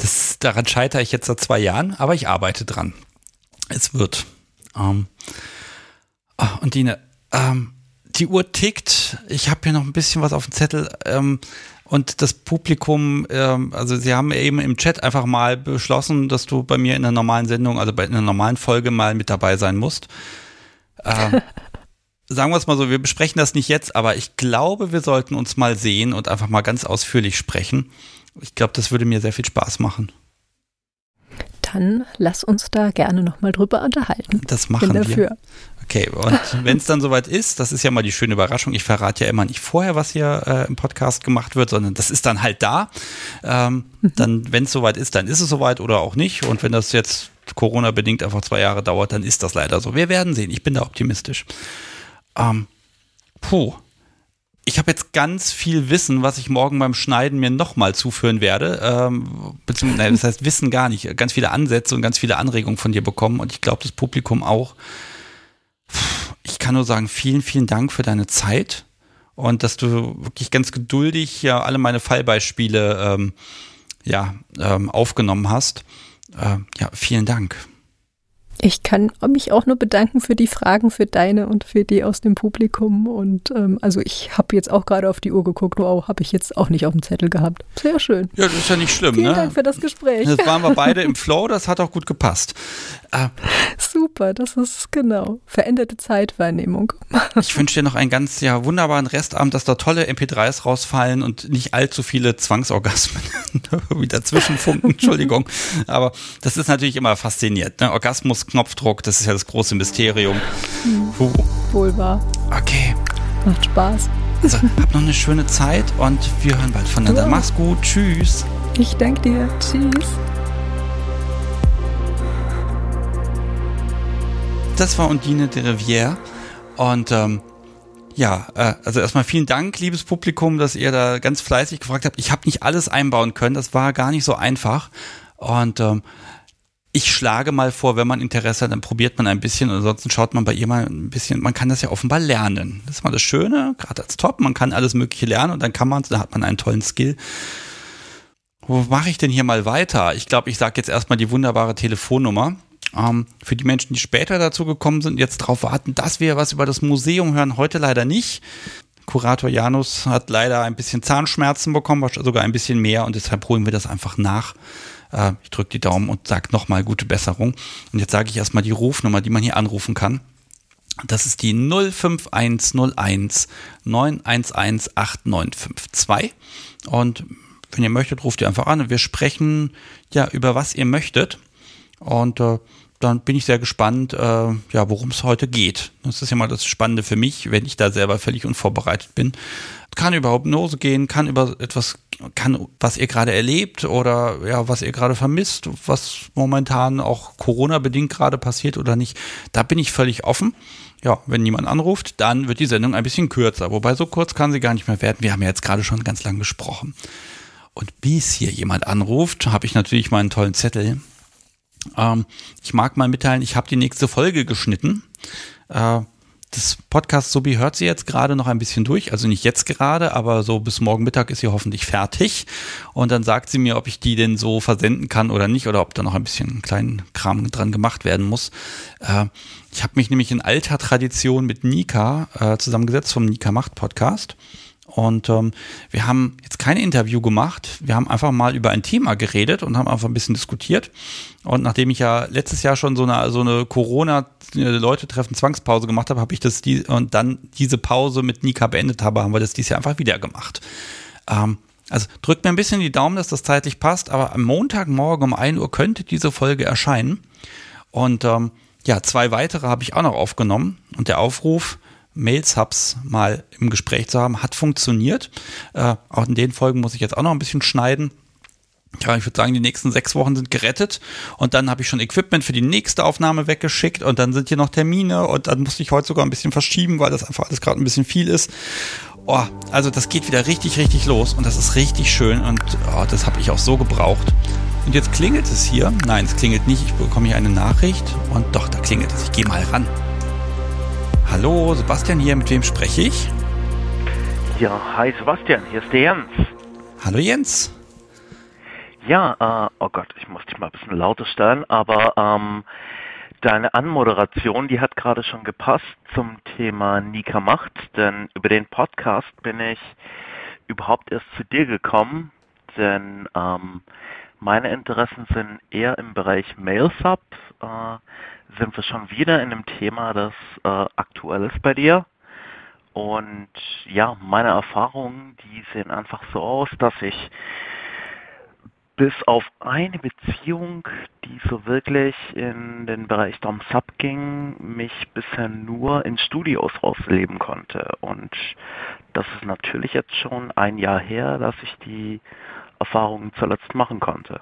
Das, daran scheitere ich jetzt seit zwei Jahren, aber ich arbeite dran. Es wird. Ähm, oh, und Dine, ähm, die Uhr tickt. Ich habe hier noch ein bisschen was auf dem Zettel. Ähm, und das Publikum, ähm, also sie haben eben im Chat einfach mal beschlossen, dass du bei mir in einer normalen Sendung, also bei einer normalen Folge mal mit dabei sein musst. Ähm, sagen wir es mal so, wir besprechen das nicht jetzt, aber ich glaube, wir sollten uns mal sehen und einfach mal ganz ausführlich sprechen. Ich glaube, das würde mir sehr viel Spaß machen. Dann lass uns da gerne nochmal drüber unterhalten. Das machen Bin dafür. wir. Okay, und wenn es dann soweit ist, das ist ja mal die schöne Überraschung. Ich verrate ja immer nicht vorher, was hier äh, im Podcast gemacht wird, sondern das ist dann halt da. Ähm, mhm. Dann, wenn es soweit ist, dann ist es soweit oder auch nicht. Und wenn das jetzt Corona-bedingt einfach zwei Jahre dauert, dann ist das leider so. Wir werden sehen. Ich bin da optimistisch. Ähm, puh. Ich habe jetzt ganz viel Wissen, was ich morgen beim Schneiden mir nochmal zuführen werde. Ähm, beziehungsweise, das heißt Wissen gar nicht. Ganz viele Ansätze und ganz viele Anregungen von dir bekommen und ich glaube, das Publikum auch. Ich kann nur sagen, vielen, vielen Dank für deine Zeit und dass du wirklich ganz geduldig ja alle meine Fallbeispiele ähm, ja, ähm, aufgenommen hast. Äh, ja, vielen Dank. Ich kann mich auch nur bedanken für die Fragen, für deine und für die aus dem Publikum. Und ähm, also ich habe jetzt auch gerade auf die Uhr geguckt, wow, habe ich jetzt auch nicht auf dem Zettel gehabt. Sehr schön. Ja, das ist ja nicht schlimm. Vielen ne? Dank für das Gespräch. Jetzt waren wir beide im Flow, das hat auch gut gepasst. Äh, Super, das ist genau. Veränderte Zeitwahrnehmung. ich wünsche dir noch einen ganz ja, wunderbaren Restabend, dass da tolle MP3s rausfallen und nicht allzu viele Zwangsorgasmen wie dazwischen funken. Entschuldigung. Aber das ist natürlich immer fasziniert. Ne? Orgasmus Knopfdruck, das ist ja das große Mysterium. Puh. Wohl wahr. Okay. Macht Spaß. Also, hab noch eine schöne Zeit und wir hören bald voneinander. Ja. Mach's gut. Tschüss. Ich danke dir. Tschüss. Das war Undine de Rivière. Und ähm, ja, äh, also erstmal vielen Dank, liebes Publikum, dass ihr da ganz fleißig gefragt habt. Ich habe nicht alles einbauen können, das war gar nicht so einfach. Und ähm, ich schlage mal vor, wenn man Interesse hat, dann probiert man ein bisschen. Ansonsten schaut man bei ihr mal ein bisschen. Man kann das ja offenbar lernen. Das ist mal das Schöne, gerade als Top. Man kann alles Mögliche lernen und dann kann man, da hat man einen tollen Skill. Wo mache ich denn hier mal weiter? Ich glaube, ich sage jetzt erstmal die wunderbare Telefonnummer. Ähm, für die Menschen, die später dazu gekommen sind, jetzt darauf warten, dass wir was über das Museum hören, heute leider nicht. Kurator Janus hat leider ein bisschen Zahnschmerzen bekommen, sogar ein bisschen mehr und deshalb holen wir das einfach nach. Äh, ich drücke die Daumen und sage nochmal gute Besserung. Und jetzt sage ich erstmal die Rufnummer, die man hier anrufen kann. Das ist die 05101 911 8952. Und wenn ihr möchtet, ruft ihr einfach an und wir sprechen ja über was ihr möchtet. Und äh, dann bin ich sehr gespannt, äh, ja, worum es heute geht. Das ist ja mal das Spannende für mich, wenn ich da selber völlig unvorbereitet bin. Kann über Hypnose gehen, kann über etwas, kann, was ihr gerade erlebt oder ja, was ihr gerade vermisst, was momentan auch Corona-bedingt gerade passiert oder nicht. Da bin ich völlig offen. Ja, wenn niemand anruft, dann wird die Sendung ein bisschen kürzer. Wobei so kurz kann sie gar nicht mehr werden. Wir haben ja jetzt gerade schon ganz lang gesprochen. Und bis hier jemand anruft, habe ich natürlich meinen tollen Zettel ähm, ich mag mal mitteilen, ich habe die nächste Folge geschnitten. Äh, das Podcast Sobi hört sie jetzt gerade noch ein bisschen durch, also nicht jetzt gerade, aber so bis morgen Mittag ist sie hoffentlich fertig. Und dann sagt sie mir, ob ich die denn so versenden kann oder nicht, oder ob da noch ein bisschen kleinen Kram dran gemacht werden muss. Äh, ich habe mich nämlich in alter Tradition mit Nika äh, zusammengesetzt vom Nika Macht Podcast. Und ähm, wir haben jetzt kein Interview gemacht. Wir haben einfach mal über ein Thema geredet und haben einfach ein bisschen diskutiert. Und nachdem ich ja letztes Jahr schon so eine, so eine Corona-Leute-Treffen Zwangspause gemacht habe, habe ich das die und dann diese Pause mit Nika beendet habe, haben wir das dieses Jahr einfach wieder gemacht. Ähm, also drückt mir ein bisschen die Daumen, dass das zeitlich passt, aber am Montagmorgen um 1 Uhr könnte diese Folge erscheinen. Und ähm, ja, zwei weitere habe ich auch noch aufgenommen. Und der Aufruf, Mails-Hubs mal im Gespräch zu haben, hat funktioniert. Äh, auch in den Folgen muss ich jetzt auch noch ein bisschen schneiden. Ja, ich würde sagen, die nächsten sechs Wochen sind gerettet und dann habe ich schon Equipment für die nächste Aufnahme weggeschickt und dann sind hier noch Termine und dann musste ich heute sogar ein bisschen verschieben, weil das einfach alles gerade ein bisschen viel ist. Oh, also das geht wieder richtig, richtig los und das ist richtig schön und oh, das habe ich auch so gebraucht. Und jetzt klingelt es hier. Nein, es klingelt nicht. Ich bekomme hier eine Nachricht und doch, da klingelt es. Ich gehe mal ran. Hallo, Sebastian hier, mit wem spreche ich? Ja, hi Sebastian, hier ist der Jens. Hallo Jens. Ja, äh, oh Gott, ich muss dich mal ein bisschen lauter stellen, aber ähm, deine Anmoderation, die hat gerade schon gepasst zum Thema Nika Macht, denn über den Podcast bin ich überhaupt erst zu dir gekommen, denn ähm, meine Interessen sind eher im Bereich Mail-Sub, äh, sind wir schon wieder in einem Thema, das äh, aktuell ist bei dir. Und ja, meine Erfahrungen, die sehen einfach so aus, dass ich bis auf eine Beziehung, die so wirklich in den Bereich Dom Sub ging, mich bisher nur in Studios rausleben konnte. Und das ist natürlich jetzt schon ein Jahr her, dass ich die Erfahrungen zuletzt machen konnte.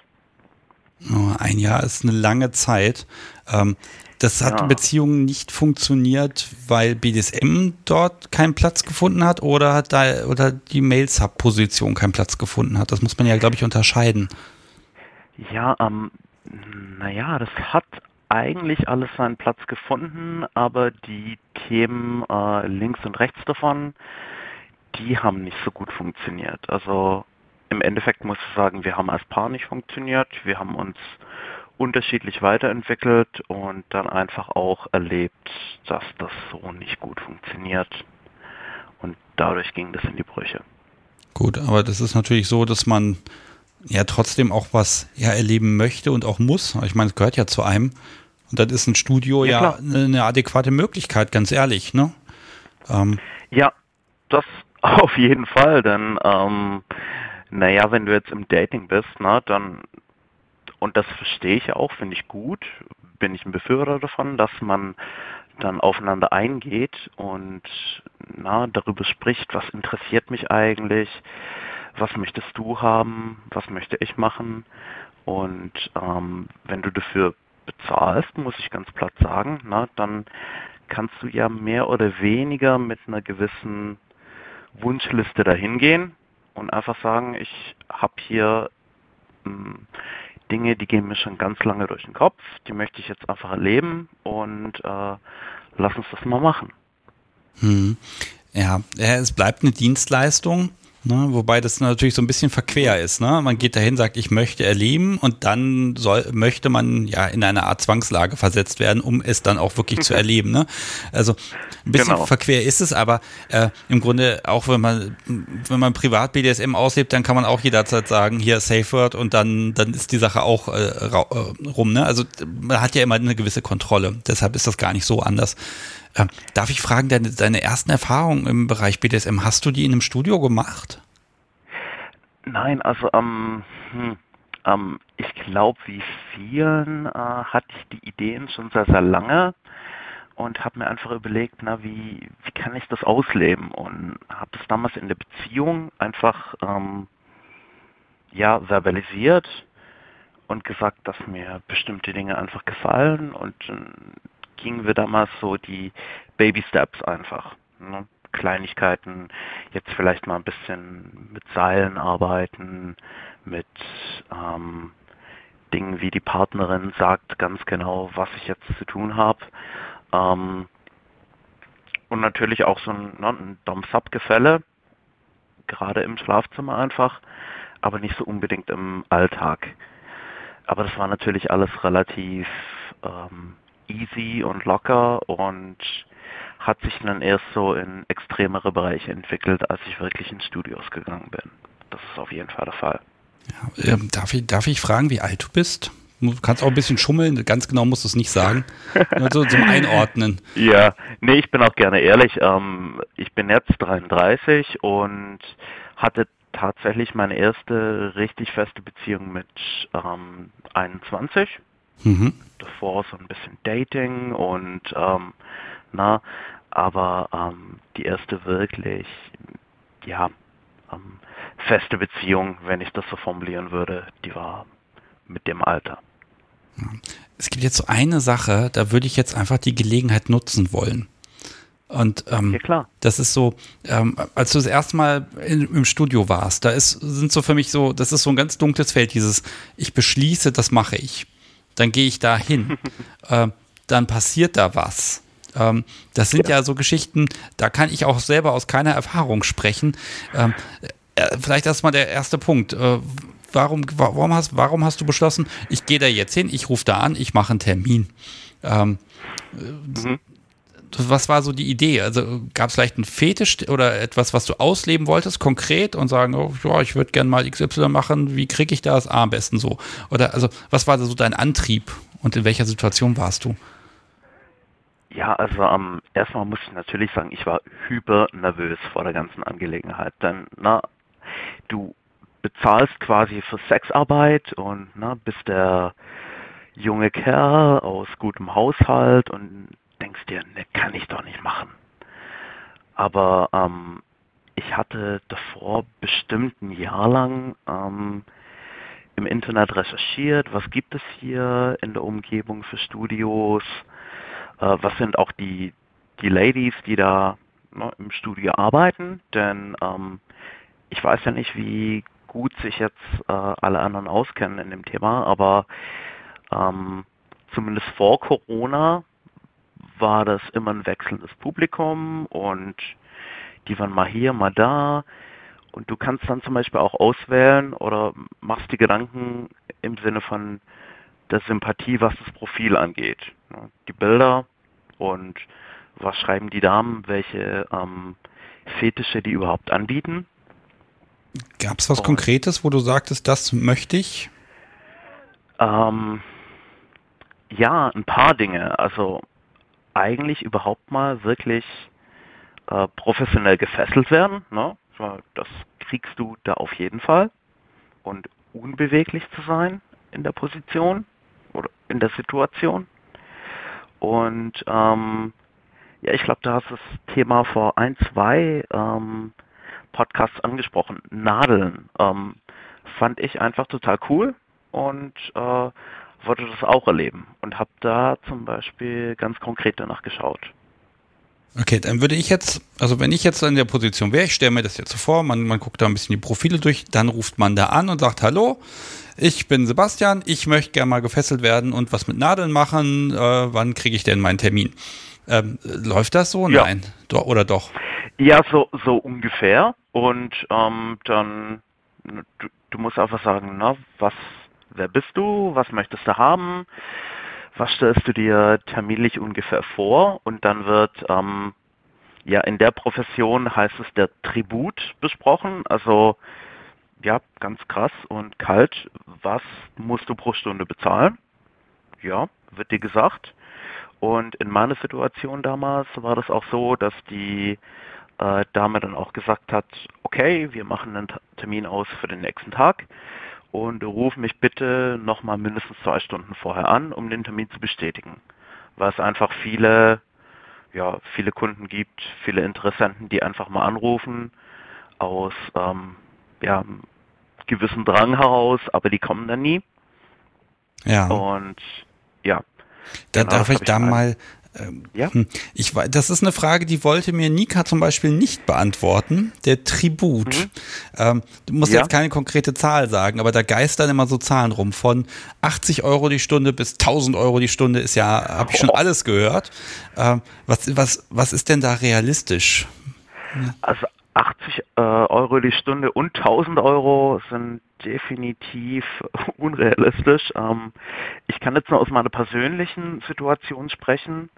Ein Jahr ist eine lange Zeit. Ähm, das hat ja. Beziehungen nicht funktioniert, weil BDSM dort keinen Platz gefunden hat oder hat da oder die Mail-Sub-Position keinen Platz gefunden hat. Das muss man ja, glaube ich, unterscheiden. Ja, ähm, naja, das hat eigentlich alles seinen Platz gefunden, aber die Themen äh, links und rechts davon, die haben nicht so gut funktioniert. Also im Endeffekt muss ich sagen, wir haben als Paar nicht funktioniert. Wir haben uns unterschiedlich weiterentwickelt und dann einfach auch erlebt, dass das so nicht gut funktioniert. Und dadurch ging das in die Brüche. Gut, aber das ist natürlich so, dass man ja trotzdem auch was ja erleben möchte und auch muss. Ich meine, es gehört ja zu einem. Und dann ist ein Studio ja, ja eine adäquate Möglichkeit, ganz ehrlich, ne? Ähm. Ja, das auf jeden Fall, denn ähm, naja, wenn du jetzt im Dating bist, na, dann, und das verstehe ich auch, finde ich gut, bin ich ein Befürworter davon, dass man dann aufeinander eingeht und na, darüber spricht, was interessiert mich eigentlich, was möchtest du haben, was möchte ich machen. Und ähm, wenn du dafür bezahlst, muss ich ganz platt sagen, na, dann kannst du ja mehr oder weniger mit einer gewissen Wunschliste dahin gehen und einfach sagen, ich habe hier ähm, Dinge, die gehen mir schon ganz lange durch den Kopf, die möchte ich jetzt einfach erleben und äh, lass uns das mal machen. Hm. Ja, es bleibt eine Dienstleistung. Ne, wobei das natürlich so ein bisschen verquer ist. Ne? Man geht dahin, sagt, ich möchte erleben und dann soll, möchte man ja in eine Art Zwangslage versetzt werden, um es dann auch wirklich zu erleben. Ne? Also ein bisschen genau. verquer ist es, aber äh, im Grunde auch wenn man wenn man privat BDSM auslebt, dann kann man auch jederzeit sagen, hier Safe Word und dann dann ist die Sache auch äh, äh rum. Ne? Also man hat ja immer eine gewisse Kontrolle. Deshalb ist das gar nicht so anders. Ähm, darf ich fragen, deine, deine ersten Erfahrungen im Bereich BDSM, hast du die in einem Studio gemacht? Nein, also ähm, hm, ähm, ich glaube, wie vielen äh, hatte ich die Ideen schon sehr, sehr lange und habe mir einfach überlegt, na, wie, wie kann ich das ausleben? Und habe das damals in der Beziehung einfach ähm, ja, verbalisiert und gesagt, dass mir bestimmte Dinge einfach gefallen und dann gingen wir damals so die Baby Steps einfach. Ne? Kleinigkeiten, jetzt vielleicht mal ein bisschen mit Seilen arbeiten, mit ähm, Dingen wie die Partnerin sagt ganz genau, was ich jetzt zu tun habe. Ähm, und natürlich auch so ein, ne, ein Dom-Sub-Gefälle, gerade im Schlafzimmer einfach, aber nicht so unbedingt im Alltag. Aber das war natürlich alles relativ ähm, easy und locker und hat sich dann erst so in extremere Bereiche entwickelt, als ich wirklich in Studios gegangen bin. Das ist auf jeden Fall der Fall. Ja, ähm, darf, ich, darf ich fragen, wie alt du bist? Du kannst auch ein bisschen schummeln, ganz genau musst du es nicht sagen. Nur so zum Einordnen. Ja, nee, ich bin auch gerne ehrlich. Ähm, ich bin jetzt 33 und hatte tatsächlich meine erste richtig feste Beziehung mit ähm, 21. Mhm. Davor so ein bisschen Dating und ähm, na, aber ähm, die erste wirklich, ja, ähm, feste Beziehung, wenn ich das so formulieren würde, die war mit dem Alter. Es gibt jetzt so eine Sache, da würde ich jetzt einfach die Gelegenheit nutzen wollen. Und ähm, ja, klar. das ist so, ähm, als du das erste Mal in, im Studio warst, da ist, sind so für mich so, das ist so ein ganz dunkles Feld, dieses, ich beschließe, das mache ich. Dann gehe ich da hin. äh, dann passiert da was. Ähm, das sind ja. ja. so Geschichten, da kann ich auch selber aus keiner Erfahrung sprechen. Ähm, äh, vielleicht erstmal der erste Punkt. Äh, warum, warum, hast, warum hast du beschlossen, ich gehe da jetzt hin, ich rufe da an, ich mache einen Termin? Ähm, mhm. Was war so die Idee? Also gab es vielleicht einen Fetisch oder etwas, was du ausleben wolltest, konkret und sagen, oh, ja, ich würde gerne mal XY machen, wie kriege ich das ah, am besten so? Oder also was war so dein Antrieb und in welcher Situation warst du? Ja, also ähm, erstmal muss ich natürlich sagen, ich war hyper nervös vor der ganzen Angelegenheit. Denn na, du bezahlst quasi für Sexarbeit und na, bist der junge Kerl aus gutem Haushalt und dir, ne, kann ich doch nicht machen. Aber ähm, ich hatte davor bestimmt ein Jahr lang ähm, im Internet recherchiert, was gibt es hier in der Umgebung für Studios, äh, was sind auch die, die Ladies, die da ne, im Studio arbeiten, denn ähm, ich weiß ja nicht, wie gut sich jetzt äh, alle anderen auskennen in dem Thema, aber ähm, zumindest vor Corona war das immer ein wechselndes Publikum und die waren mal hier, mal da. Und du kannst dann zum Beispiel auch auswählen oder machst die Gedanken im Sinne von der Sympathie, was das Profil angeht. Die Bilder und was schreiben die Damen, welche ähm, Fetische die überhaupt anbieten. Gab es was und, Konkretes, wo du sagtest, das möchte ich? Ähm, ja, ein paar Dinge. Also eigentlich überhaupt mal wirklich äh, professionell gefesselt werden. Ne? Das kriegst du da auf jeden Fall. Und unbeweglich zu sein in der Position oder in der Situation. Und ähm, ja, ich glaube, da hast das Thema vor ein, zwei ähm, Podcasts angesprochen. Nadeln ähm, fand ich einfach total cool und äh, wollte das auch erleben und habe da zum Beispiel ganz konkret danach geschaut. Okay, dann würde ich jetzt, also wenn ich jetzt in der Position wäre, ich stelle mir das jetzt so vor, man, man guckt da ein bisschen die Profile durch, dann ruft man da an und sagt, hallo, ich bin Sebastian, ich möchte gerne mal gefesselt werden und was mit Nadeln machen, äh, wann kriege ich denn meinen Termin? Ähm, läuft das so? Ja. Nein. Do oder doch? Ja, so, so ungefähr. Und ähm, dann, du, du musst einfach sagen, na, was wer bist du, was möchtest du haben, was stellst du dir terminlich ungefähr vor? Und dann wird ähm, ja in der Profession heißt es der Tribut besprochen, also ja, ganz krass und kalt, was musst du pro Stunde bezahlen? Ja, wird dir gesagt. Und in meiner Situation damals war das auch so, dass die äh, Dame dann auch gesagt hat, okay, wir machen einen Termin aus für den nächsten Tag und ruf mich bitte nochmal mindestens zwei Stunden vorher an, um den Termin zu bestätigen. Weil es einfach viele, ja, viele Kunden gibt, viele Interessenten, die einfach mal anrufen aus ähm, ja, gewissen Drang heraus, aber die kommen dann nie. Ja. Und ja. Da genau, darf ich da mal ja? Hm. Ich, das ist eine Frage, die wollte mir Nika zum Beispiel nicht beantworten. Der Tribut. Mhm. Ähm, du musst ja. jetzt keine konkrete Zahl sagen, aber da geistern immer so Zahlen rum. Von 80 Euro die Stunde bis 1000 Euro die Stunde ist ja, habe ich schon oh. alles gehört. Ähm, was, was, was ist denn da realistisch? Also 80 äh, Euro die Stunde und 1000 Euro sind definitiv unrealistisch. Ähm, ich kann jetzt nur aus meiner persönlichen Situation sprechen.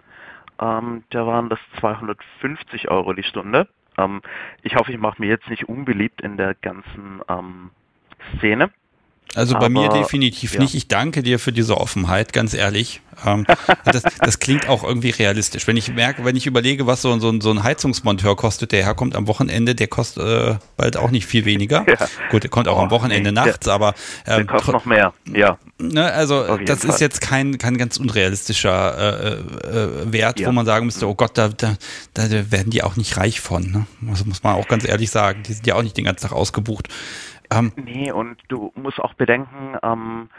Ähm, da waren das 250 Euro die Stunde. Ähm, ich hoffe, ich mache mir jetzt nicht unbeliebt in der ganzen ähm, Szene. Also bei Aber, mir definitiv ja. nicht. Ich danke dir für diese Offenheit, ganz ehrlich. Ähm, das, das, klingt auch irgendwie realistisch. Wenn ich merke, wenn ich überlege, was so, so, so ein Heizungsmonteur kostet, der herkommt am Wochenende, der kostet äh, bald auch nicht viel weniger. Ja. Gut, der kommt auch oh, am Wochenende nee, nachts, der, aber ähm, der kostet noch mehr. Ja. Ne, also das Fall. ist jetzt kein, kein ganz unrealistischer äh, äh, Wert, ja. wo man sagen müsste, oh Gott, da, da, da werden die auch nicht reich von. Ne? Das muss man auch ganz ehrlich sagen. Die sind ja auch nicht den ganzen Tag ausgebucht. Ähm, nee, und du musst auch bedenken, ähm,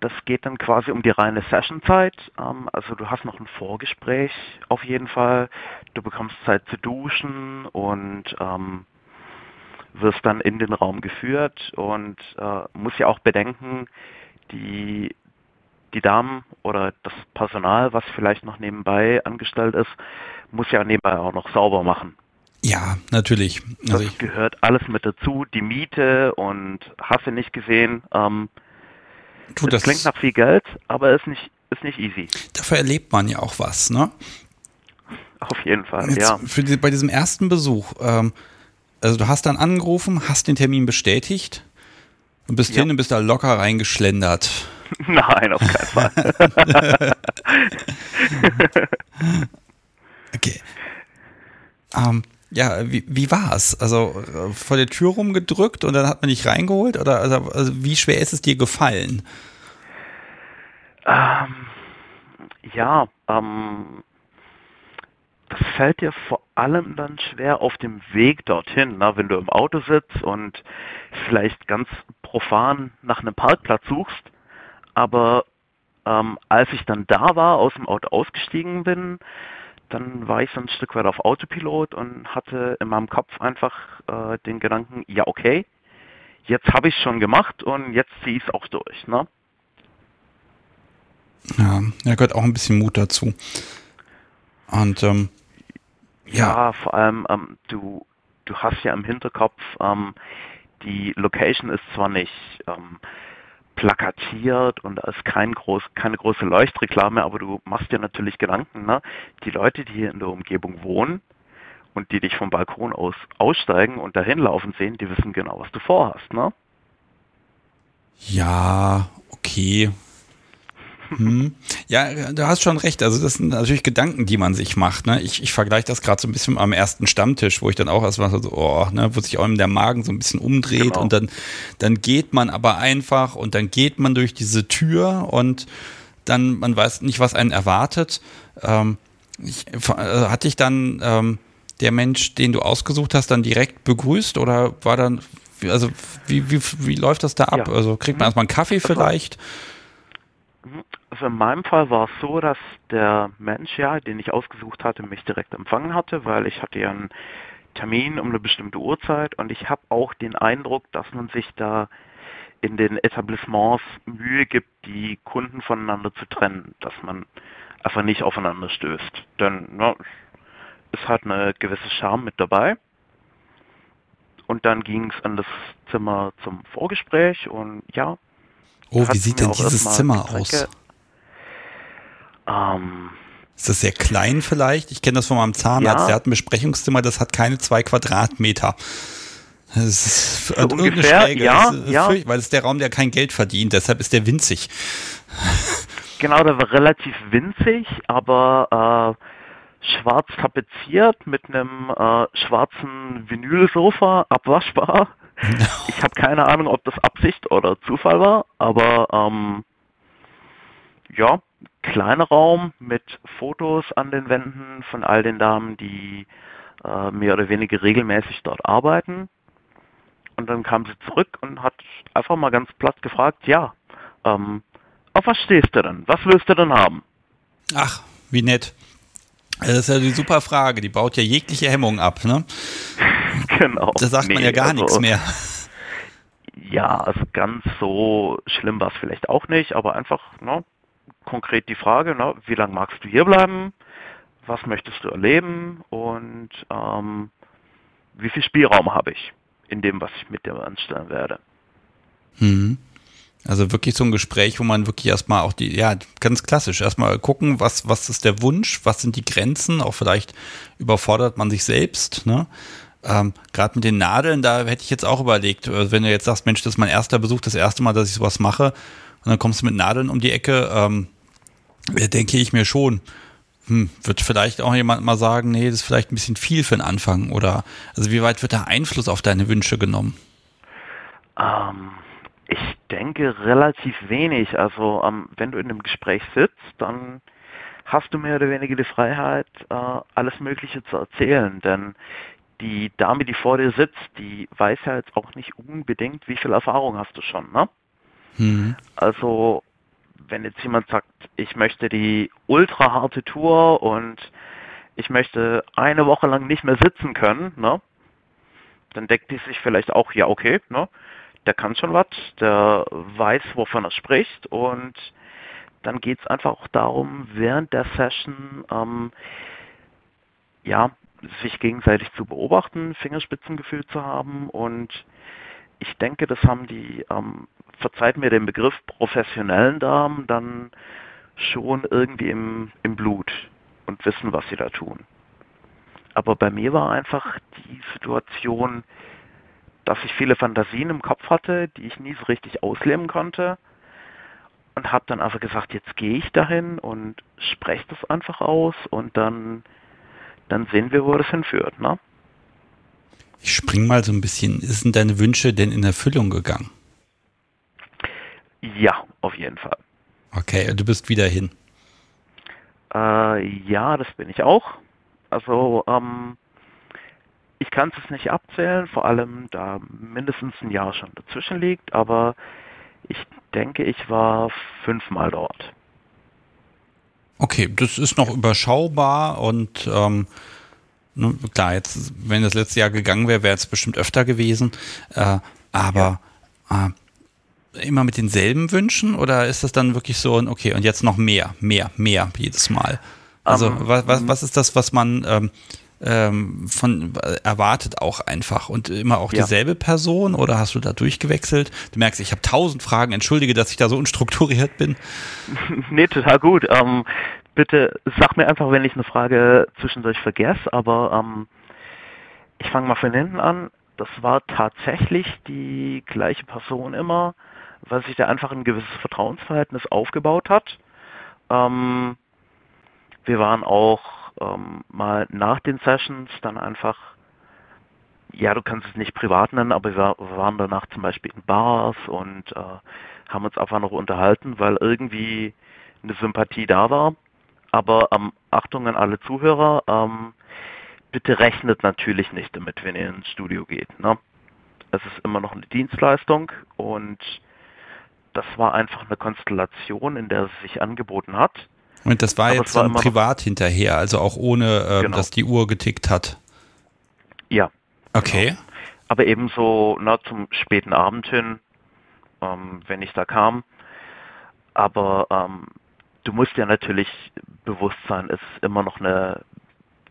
das geht dann quasi um die reine Sessionzeit. Ähm, also du hast noch ein Vorgespräch auf jeden Fall. Du bekommst Zeit zu duschen und ähm, wirst dann in den Raum geführt und äh, muss ja auch bedenken, die, die Damen oder das Personal, was vielleicht noch nebenbei angestellt ist, muss ja nebenbei auch noch sauber machen. Ja, natürlich. Also das gehört alles mit dazu, die Miete und hast du nicht gesehen. Ähm, du, das, das klingt nach viel Geld, aber ist nicht, ist nicht easy. Dafür erlebt man ja auch was, ne? Auf jeden Fall, Jetzt ja. Für die, bei diesem ersten Besuch, ähm, also du hast dann angerufen, hast den Termin bestätigt und bist ja. hin und bist da locker reingeschlendert. Nein, auf keinen Fall. okay. Ähm, ja, wie, wie war es? Also äh, vor der Tür rumgedrückt und dann hat man dich reingeholt? Oder also, also wie schwer ist es dir gefallen? Ähm, ja, ähm, das fällt dir vor allem dann schwer auf dem Weg dorthin, na, wenn du im Auto sitzt und vielleicht ganz profan nach einem Parkplatz suchst. Aber ähm, als ich dann da war, aus dem Auto ausgestiegen bin, dann war ich so ein Stück weit auf Autopilot und hatte in meinem Kopf einfach äh, den Gedanken, ja okay, jetzt habe ich es schon gemacht und jetzt ziehe ich es auch durch. Ne? Ja, da gehört auch ein bisschen Mut dazu. Und ähm, ja. ja. vor allem ähm, du, du hast ja im Hinterkopf, ähm, die Location ist zwar nicht ähm, plakatiert und da ist kein groß, keine große Leuchtreklame, aber du machst dir natürlich Gedanken, ne? die Leute, die hier in der Umgebung wohnen und die dich vom Balkon aus aussteigen und dahin laufen sehen, die wissen genau, was du vorhast. Ne? Ja, okay. Hm. Ja, du hast schon recht. Also das sind natürlich Gedanken, die man sich macht. Ne? Ich, ich vergleiche das gerade so ein bisschen am ersten Stammtisch, wo ich dann auch erstmal so, oh, ne, wo sich auch der Magen so ein bisschen umdreht genau. und dann, dann geht man aber einfach und dann geht man durch diese Tür und dann, man weiß nicht, was einen erwartet. Ähm, ich, äh, hatte ich dann ähm, der Mensch, den du ausgesucht hast, dann direkt begrüßt oder war dann, also wie, wie, wie läuft das da ab? Ja. Also kriegt man erstmal einen Kaffee vielleicht? Also in meinem Fall war es so, dass der Mensch, ja, den ich ausgesucht hatte, mich direkt empfangen hatte, weil ich hatte ja einen Termin um eine bestimmte Uhrzeit und ich habe auch den Eindruck, dass man sich da in den Etablissements Mühe gibt, die Kunden voneinander zu trennen, dass man einfach nicht aufeinander stößt. Denn ne, es hat eine gewisse Charme mit dabei. Und dann ging es an das Zimmer zum Vorgespräch und ja. Oh, wie sieht denn dieses Zimmer aus? Ähm, ist das sehr klein vielleicht? Ich kenne das von meinem Zahnarzt. Ja. Der hat ein Besprechungszimmer, das hat keine zwei Quadratmeter. Das ist so ungefähr, Schräge. Ja, ist, ja. Weil es ist der Raum, der kein Geld verdient. Deshalb ist der winzig. Genau, der war relativ winzig, aber äh, schwarz tapeziert mit einem äh, schwarzen Vinylsofa, abwaschbar. ich habe keine Ahnung, ob das Absicht oder Zufall war, aber ähm, ja, kleiner Raum mit Fotos an den Wänden von all den Damen, die äh, mehr oder weniger regelmäßig dort arbeiten. Und dann kam sie zurück und hat einfach mal ganz platt gefragt, ja, ähm, auf was stehst du denn? Was willst du denn haben? Ach, wie nett. Das ist ja die super Frage, die baut ja jegliche Hemmung ab, ne? Genau. Da sagt nee, man ja gar also, nichts mehr. Ja, also ganz so schlimm war es vielleicht auch nicht, aber einfach ne, konkret die Frage, ne, wie lange magst du hier bleiben? Was möchtest du erleben? Und ähm, wie viel Spielraum habe ich in dem, was ich mit dir anstellen werde? Mhm. Also wirklich so ein Gespräch, wo man wirklich erstmal auch die, ja, ganz klassisch, erstmal gucken, was, was ist der Wunsch, was sind die Grenzen, auch vielleicht überfordert man sich selbst, ne? Ähm, Gerade mit den Nadeln, da hätte ich jetzt auch überlegt, äh, wenn du jetzt sagst, Mensch, das ist mein erster Besuch, das erste Mal, dass ich sowas mache, und dann kommst du mit Nadeln um die Ecke, ähm, denke ich mir schon, hm, wird vielleicht auch jemand mal sagen, nee, das ist vielleicht ein bisschen viel für den Anfang, oder, also wie weit wird der Einfluss auf deine Wünsche genommen? Ähm, ich denke relativ wenig. Also ähm, wenn du in einem Gespräch sitzt, dann hast du mehr oder weniger die Freiheit, äh, alles Mögliche zu erzählen. Denn die Dame, die vor dir sitzt, die weiß ja jetzt auch nicht unbedingt, wie viel Erfahrung hast du schon. Ne? Mhm. Also wenn jetzt jemand sagt, ich möchte die ultra harte Tour und ich möchte eine Woche lang nicht mehr sitzen können, ne? dann deckt die sich vielleicht auch, ja okay, ne? der kann schon was, der weiß, wovon er spricht und dann geht es einfach auch darum, während der Session ähm, ja, sich gegenseitig zu beobachten, Fingerspitzengefühl zu haben und ich denke, das haben die, ähm, verzeiht mir den Begriff, professionellen Damen dann schon irgendwie im, im Blut und wissen, was sie da tun. Aber bei mir war einfach die Situation, dass ich viele Fantasien im Kopf hatte, die ich nie so richtig ausleben konnte. Und habe dann einfach gesagt, jetzt gehe ich dahin und spreche das einfach aus und dann, dann sehen wir, wo das hinführt. Ne? Ich spring mal so ein bisschen. Sind deine Wünsche denn in Erfüllung gegangen? Ja, auf jeden Fall. Okay, du bist wieder hin. Äh, ja, das bin ich auch. Also ähm, ich kann es nicht abzählen, vor allem da mindestens ein Jahr schon dazwischen liegt, aber ich denke, ich war fünfmal dort. Okay, das ist noch überschaubar und ähm, ne, klar, jetzt, wenn das letzte Jahr gegangen wäre, wäre es bestimmt öfter gewesen. Äh, aber ja. äh, immer mit denselben Wünschen oder ist das dann wirklich so, okay, und jetzt noch mehr, mehr, mehr jedes Mal? Also um, ähm, was, was, was ist das, was man ähm, ähm, von erwartet auch einfach und immer auch ja. dieselbe Person oder hast du da durchgewechselt? Du merkst, ich habe tausend Fragen. Entschuldige, dass ich da so unstrukturiert bin. nee, total gut. Ähm, bitte sag mir einfach, wenn ich eine Frage zwischendurch vergesse, aber ähm, ich fange mal von hinten an. Das war tatsächlich die gleiche Person immer, weil sich da einfach ein gewisses Vertrauensverhältnis aufgebaut hat. Ähm, wir waren auch ähm, mal nach den Sessions dann einfach, ja, du kannst es nicht privat nennen, aber wir, waren danach zum Beispiel in Bars und äh, haben uns einfach noch unterhalten, weil irgendwie eine Sympathie da war. Aber ähm, Achtung an alle Zuhörer, ähm, bitte rechnet natürlich nicht damit, wenn ihr ins Studio geht. Ne? Es ist immer noch eine Dienstleistung und das war einfach eine Konstellation, in der es sich angeboten hat. Und das war Aber jetzt war dann privat hinterher, also auch ohne, äh, genau. dass die Uhr getickt hat. Ja. Okay. Genau. Aber ebenso na, zum späten Abend hin, ähm, wenn ich da kam. Aber ähm, du musst ja natürlich bewusst sein, es ist immer noch eine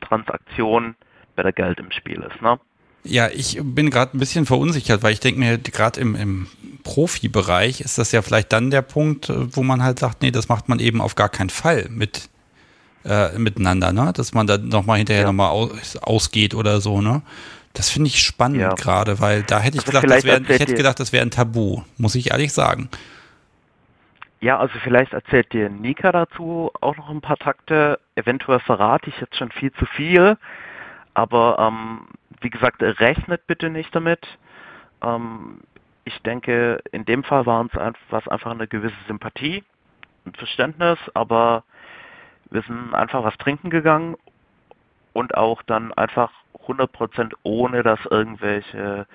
Transaktion, bei der Geld im Spiel ist. Ne? Ja, ich bin gerade ein bisschen verunsichert, weil ich denke mir, gerade im, im Profibereich ist das ja vielleicht dann der Punkt, äh, wo man halt sagt, nee, das macht man eben auf gar keinen Fall mit äh, miteinander, ne? Dass man dann nochmal hinterher ja. nochmal aus, ausgeht oder so, ne? Das finde ich spannend ja. gerade, weil da hätte ich also gedacht, das wär, ich hätte gedacht, das wäre ein Tabu, muss ich ehrlich sagen. Ja, also vielleicht erzählt dir Nika dazu auch noch ein paar Takte. Eventuell verrate ich jetzt schon viel zu viel, aber ähm, wie gesagt, rechnet bitte nicht damit. Ähm, ich denke, in dem Fall war es einfach eine gewisse Sympathie und Verständnis, aber wir sind einfach was trinken gegangen und auch dann einfach 100% ohne, dass irgendwelche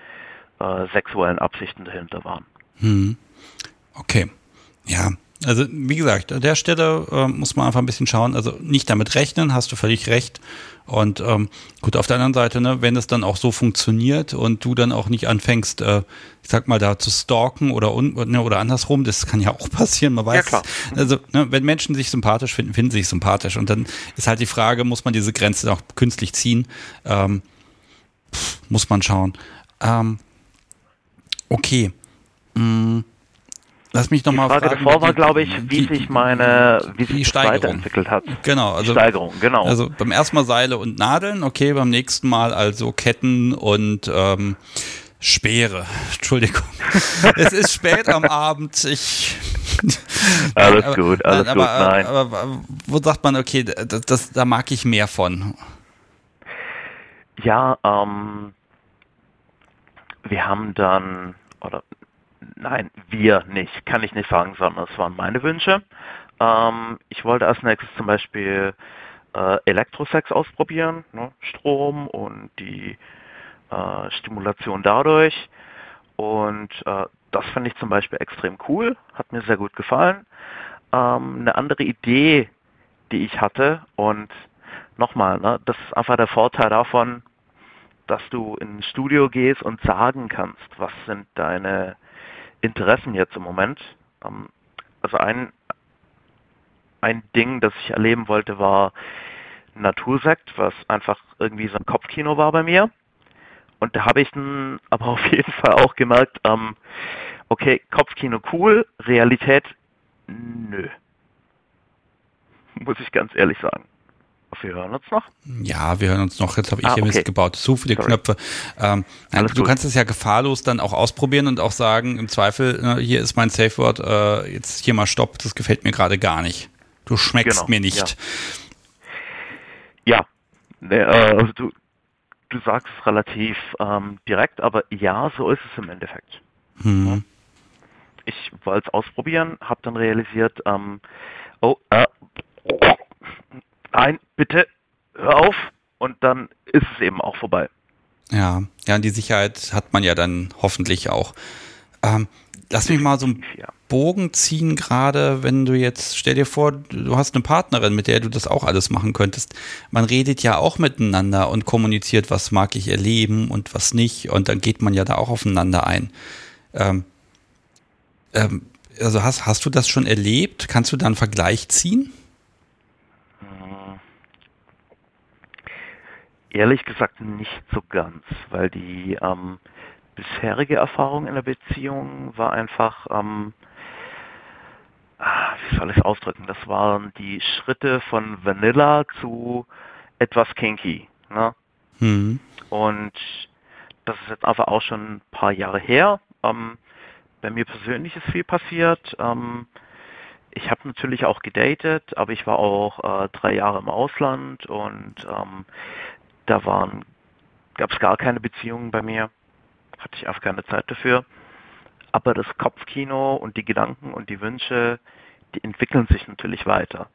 äh, sexuellen Absichten dahinter waren. Hm. Okay. Ja, also wie gesagt, an der Stelle äh, muss man einfach ein bisschen schauen. Also nicht damit rechnen, hast du völlig recht. Und ähm, gut, auf der anderen Seite, ne, wenn es dann auch so funktioniert und du dann auch nicht anfängst, äh, ich sag mal, da zu stalken oder, un, ne, oder andersrum, das kann ja auch passieren, man weiß. Ja, klar. Also, ne, wenn Menschen sich sympathisch finden, finden sie sich sympathisch. Und dann ist halt die Frage, muss man diese Grenze auch künstlich ziehen? Ähm, pff, muss man schauen. Ähm, okay. Mm. Lass mich nochmal fragen. Die Frage davor war, glaube ich, wie die, sich meine, wie sich das weiterentwickelt hat. Genau, also Steigerung, genau. Also beim ersten Mal Seile und Nadeln, okay, beim nächsten Mal also Ketten und ähm, Speere. Entschuldigung. es ist spät am Abend. Ich alles aber, gut, alles aber, gut, nein. Aber, aber, wo sagt man, okay, das, das, da mag ich mehr von? Ja, ähm, wir haben dann, oder Nein, wir nicht, kann ich nicht sagen, sondern es waren meine Wünsche. Ähm, ich wollte als nächstes zum Beispiel äh, Elektrosex ausprobieren, ne? Strom und die äh, Stimulation dadurch. Und äh, das fand ich zum Beispiel extrem cool, hat mir sehr gut gefallen. Ähm, eine andere Idee, die ich hatte und nochmal, ne, das ist einfach der Vorteil davon, dass du ins Studio gehst und sagen kannst, was sind deine Interessen jetzt im Moment. Ähm, also ein, ein Ding, das ich erleben wollte, war Natursekt, was einfach irgendwie so ein Kopfkino war bei mir. Und da habe ich dann aber auf jeden Fall auch gemerkt, ähm, okay, Kopfkino cool, Realität nö. Muss ich ganz ehrlich sagen. Wir hören uns noch? Ja, wir hören uns noch. Jetzt habe ich ah, hier okay. Mist gebaut. Zu viele Sorry. Knöpfe. Ähm, nein, du gut. kannst es ja gefahrlos dann auch ausprobieren und auch sagen, im Zweifel, ne, hier ist mein Safe Word, äh, jetzt hier mal Stopp, das gefällt mir gerade gar nicht. Du schmeckst genau, mir nicht. Ja, ja nee, äh, also du, du sagst es relativ ähm, direkt, aber ja, so ist es im Endeffekt. Hm. Ich wollte es ausprobieren, habe dann realisiert, ähm, oh, äh, nein, bitte, hör auf und dann ist es eben auch vorbei. Ja, ja, die Sicherheit hat man ja dann hoffentlich auch. Ähm, lass mich mal so einen Bogen ziehen, gerade wenn du jetzt, stell dir vor, du hast eine Partnerin, mit der du das auch alles machen könntest. Man redet ja auch miteinander und kommuniziert, was mag ich erleben und was nicht. Und dann geht man ja da auch aufeinander ein. Ähm, ähm, also hast, hast du das schon erlebt? Kannst du da einen Vergleich ziehen? Ehrlich gesagt nicht so ganz, weil die ähm, bisherige Erfahrung in der Beziehung war einfach, ähm, ah, wie soll ich es ausdrücken, das waren die Schritte von Vanilla zu etwas kinky. Ne? Mhm. Und das ist jetzt einfach auch schon ein paar Jahre her. Ähm, bei mir persönlich ist viel passiert. Ähm, ich habe natürlich auch gedatet, aber ich war auch äh, drei Jahre im Ausland und ähm, da waren, gab es gar keine Beziehungen bei mir, hatte ich einfach keine Zeit dafür. Aber das Kopfkino und die Gedanken und die Wünsche, die entwickeln sich natürlich weiter.